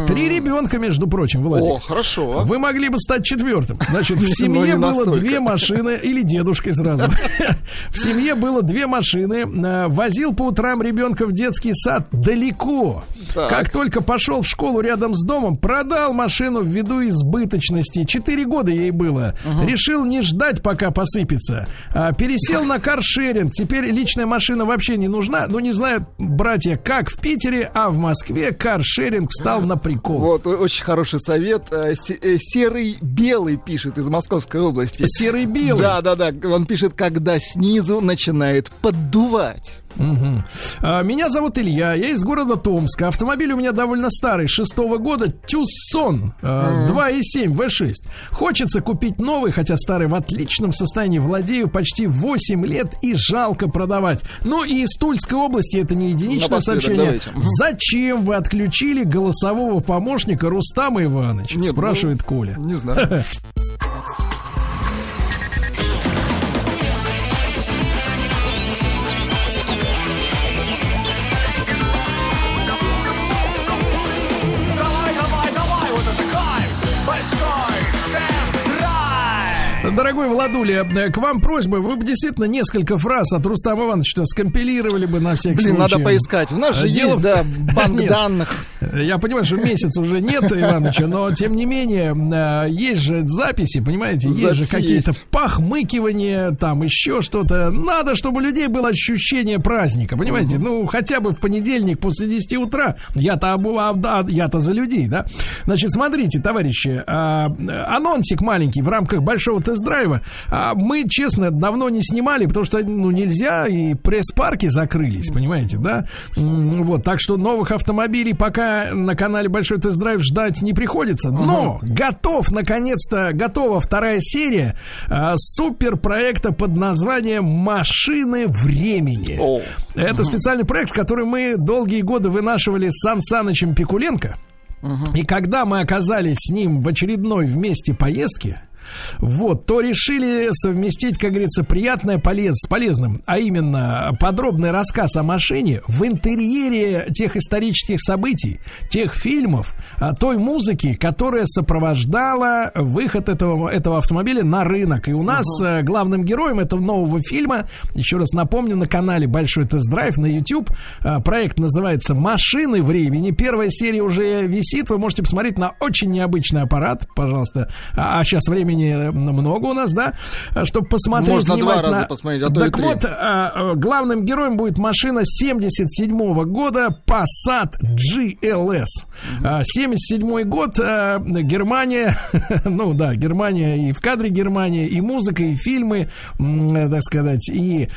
Три ребенка, между прочим, Владик. О, хорошо. Вы могли бы стать четвертым. Значит, в Ну, семье не было две машины, или дедушкой сразу. В семье было две машины. Возил по утрам ребенка в детский сад далеко. Как только пошел в школу рядом с домом, продал машину ввиду избыточности. Четыре года ей было. Решил не ждать, пока посыпется. А, Пересел на каршеринг. Теперь личная машина вообще не нужна. Ну, не знаю, братья, как в Питере, а в Москве каршеринг встал на прикол. Вот, очень хороший совет. Э, э, Серый белый пишет из Московской области. Серый белый. Да, да, да. Он пишет, когда снизу начинает поддувать. А, Меня зовут Илья, я из города Томска. Автомобиль у меня довольно старый, шестого года, Тюссон, а, 2.7 V6. Хочется купить новый, хотя старый в отличном состоянии. Владею почти 8 лет и жалко продавать. Ну и из Тульской области, это не единичное сообщение. давайте. Зачем вы отключили голосового помощника Рустама Ивановича? Нет, Спрашивает ну, Коля. Не знаю. Дорогой Владуля, э, к вам просьба, вы бы действительно несколько фраз от Рустама Ивановича скомпилировали бы на всякий Блин, случай. надо поискать. У нас же Дело есть, да, банк Нет. данных. Я понимаю, что месяц уже нет, Ивановича, но тем не менее, э, есть же записи, понимаете, есть же Записи какие-то есть. похмыкивания, там еще что-то. Надо, чтобы у людей было ощущение праздника, понимаете? Ну, хотя бы в понедельник после 10 утра. Я-то обу- а, я-то за людей, да? Значит, смотрите, товарищи, а, анонсик маленький в рамках большого тест-драйва. А, мы, честно, давно не снимали, потому что, ну, нельзя, и пресс-парки закрылись, понимаете, да? Вот, так что новых автомобилей пока на канале Большой тест-драйв ждать не приходится. Но готов, наконец-то, готова вторая серия а, суперпроекта под названием «Машины времени». О. Это специальный проект, который мы долгие годы вынашивали с Сан Санычем Пикуленко. И когда мы оказались с ним в очередной вместе поездке, вот, то решили совместить, как говорится, приятное полез, с полезным, а именно подробный рассказ о машине в интерьере тех исторических событий, тех фильмов, а, той музыки, которая сопровождала выход этого, этого автомобиля на рынок. И у нас э, главным героем этого нового фильма, еще раз напомню, на канале Большой тест-драйв на YouTube, э, проект называется «Машины времени». Первая серия уже висит, вы можете посмотреть на очень необычный аппарат, пожалуйста. А сейчас времени много у нас, да, чтобы посмотреть Можно два раза посмотреть, а то так вот, а, а, главным героем будет машина 77 года Passat GLS. А, 77 год, а, Германия, ну да, Германия и в кадре Германия, и музыка, и фильмы, э, так сказать, и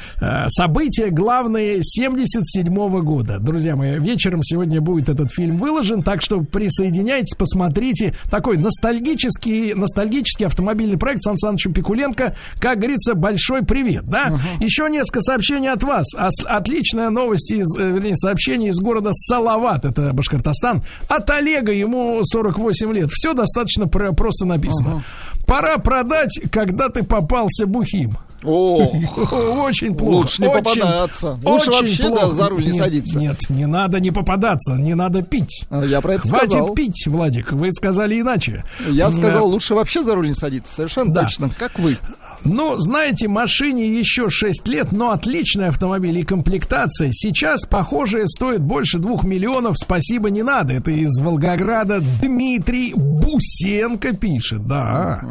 события главные 77 года. Друзья мои, вечером сегодня будет этот фильм выложен, так что присоединяйтесь, посмотрите. Такой ностальгический, ностальгический автомобильный проект Сан Санычу Пикуленко. Как говорится, большой привет, да? Еще несколько сообщений от вас. Ос- Отличная новость из, э, вернее, сообщение из города Салават, это Башкортостан. От Олега, ему 48 лет. Все достаточно про- просто написано. Пора продать, когда ты попался бухим. О, Очень плохо. Лучше не попадаться. Лучше вообще, да, за руль не садиться. Нет, не надо не попадаться, не надо пить. А, Я про это Хватит сказал. пить, Владик, вы сказали иначе. Я сказал, лучше вообще за руль не садиться. Совершенно Да. точно. Как вы. Ну, знаете, машине еще 6 лет, но отличный автомобиль и комплектация. Сейчас, похожее, стоит больше 2 миллионов. Спасибо, не надо. Это из Волгограда Дмитрий Бусенко пишет, да.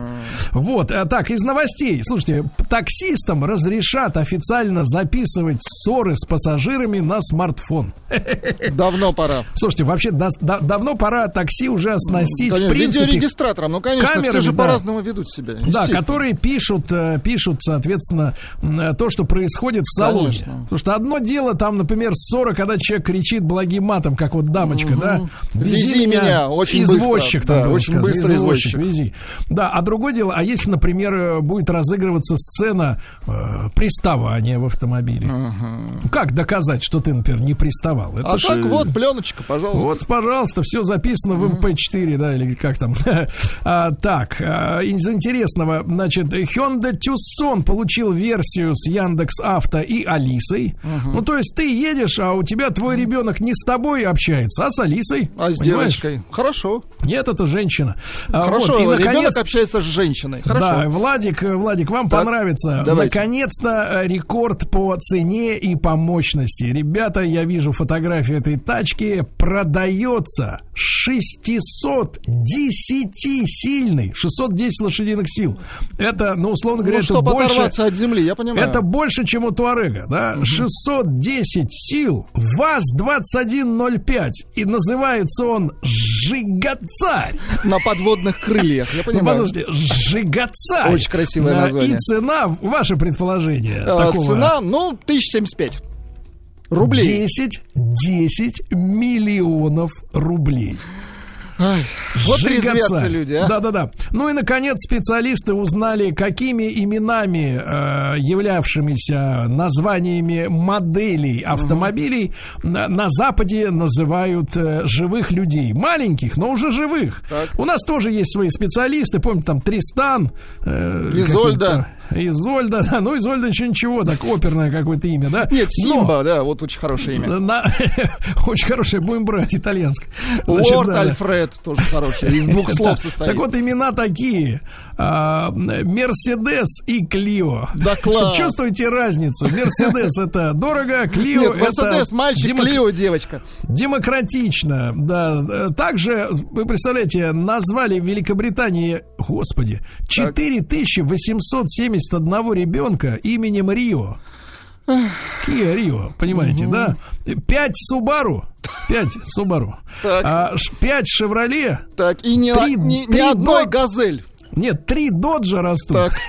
Вот, а так, из новостей. Слушайте, таксистам разрешат официально записывать ссоры с пассажирами на смартфон. Давно пора. Слушайте, вообще да- да- давно пора такси уже оснастить, Конечно, в принципе, видеорегистратором. Ну, конечно, все камерами, же да. по-разному ведут себя. да, которые пишут, пишут, соответственно, э, то, что происходит в салоне. Конечно. Потому что одно дело, там, например, ссора, когда человек кричит благим матом, как вот дамочка, да? Вези меня, очень извозчик быстро. там Да, очень сказано, быстро извозчик, извозчик. вези. Да, а другое дело, а если, например, э, будет разыгрываться сцена э, приставания в автомобиле? Ну, Как доказать, что ты, например, не приставал? Это А ж, так э, вот, пленочка, пожалуйста. вот, пожалуйста, все записано в MP4, да, или как там. А, так, а, из интересного, значит, Hyundai Tucson получил версию с Яндекс Авто и Алисой. Ну, то есть ты едешь, а у тебя твой ребенок не с тобой общается, а с Алисой. А с Понимаешь? девочкой? Хорошо. Нет, это женщина. А, Хорошо, вот, и, ребенок наконец, общается с женщиной. Хорошо. да, Владик, Владик, вам Так, понравится. давайте. Наконец-то э, рекорд по цене и по мощности. Ребята, я вижу фотографию этой тачки. Продается 610 сильный, 610 лошадиных сил. Это, ну, условно говоря, ну, это чтобы больше... оторваться от земли, я понимаю. Это больше, чем у Туарега, да? 610 сил, ВАЗ-2105. И называется он «Жигацарь». На подводных крыльях, я Ну, понимаю. послушайте, «Жигацарь». Очень красивое название. И цена, ваше предположение, А, такого... Цена, ну, 1075 рублей. 10, 10 миллионов рублей. Ай, вот резвятся люди, а. Да-да-да. Ну и, наконец, специалисты узнали, какими именами, э, являвшимися названиями моделей автомобилей, на, на Западе называют э, живых людей. Маленьких, но уже живых. У нас тоже есть свои специалисты. Помните, там Тристан. э, Изольда. Изольда, да, ну Изольда еще ничего, так оперное какое-то имя, да? Нет, Но- Симба, да, вот очень хорошее имя. на- очень хорошее, будем брать итальянское. Значит, Лорд да. Альфред тоже хорошее, из двух слов Да. состоит. Так вот, имена такие. А, Мерседес и Клио. Да класс. Чувствуете разницу? Мерседес это дорого, Клио Нет, это... Мерседес мальчик, демок- Клио девочка. Демократично, да. Также, вы представляете, назвали в Великобритании, господи, 4871 ребенка именем Рио. Киа Рио, понимаете, да? Пять Субару, пять Субару, Так. а, ш- пять Шевроле, Так, и ни, Три- ни- ни три одной до- газель. нет, три Доджа растут. Так.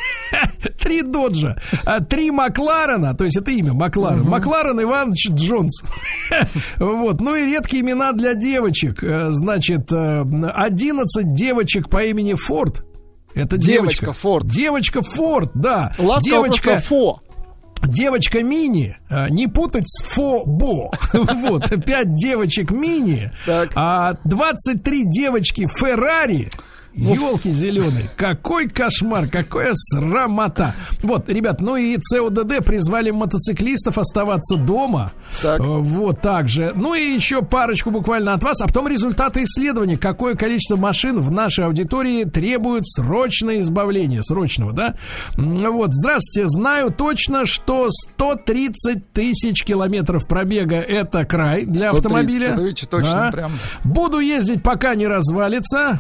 Три Доджа. А, три Макларена, то есть это имя Макларен. Макларен Иванович Джонс. Вот. Ну и редкие имена для девочек. Э, Значит, э, 11 девочек по имени Форд. Это девочка. Девочка Форд. Девочка Форд, да. Ласково девочка, фо. девочка мини, а, не путать с фо-бо. Вот, пять девочек мини, а 23 девочки Феррари. Елки зеленые, какой кошмар, какая срамота. Вот, ребят, ну и ЦОДД призвали мотоциклистов оставаться дома. Так. Э, Вот так же. Ну и еще парочку буквально от вас, а потом результаты исследования. Какое количество машин в нашей аудитории требует срочное избавления, срочного, да? Вот, здравствуйте, знаю точно, что 130 тысяч километров пробега это край для 130, автомобиля. это видите, точно Да. прям. Буду ездить, пока не развалится.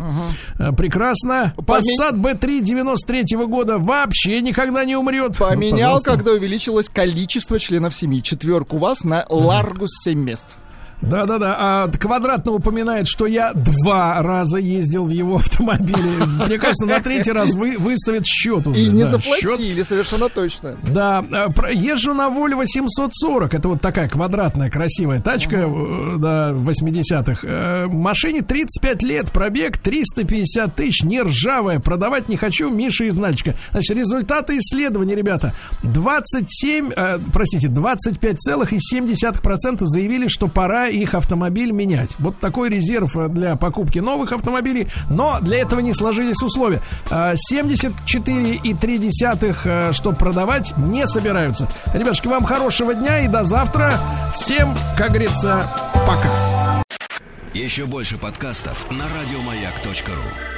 Э, Прекрасно. Поме- Passat B3 93 года вообще никогда не умрет. Ну, Поменял, пожалуйста. когда увеличилось количество членов семьи. Четверку у вас на Ларгус 7 мест. Да-да-да, а Квадратно упоминает, что я два раза ездил в его автомобиле. Мне кажется, на третий раз вы, выставит счет уже. И не да, счет. заплатили, совершенно точно. Да, э, езжу на Volvo 740. Это вот такая квадратная красивая тачка, э, да, 80-х. Э, Машине 35 лет, пробег 350 тысяч, не ржавая. Продавать не хочу, Миша из Нальчика. Значит, результаты исследования, ребята. 27, э, простите, 25,7% заявили, что пора их автомобиль менять. Вот такой резерв э, для покупки новых автомобилей. Но для этого не сложились условия. Э, 74,3, э, что продавать, не собираются. Ребятушки, вам хорошего дня и до завтра. Всем, как говорится, пока. Еще больше подкастов на радиомаяк.ру.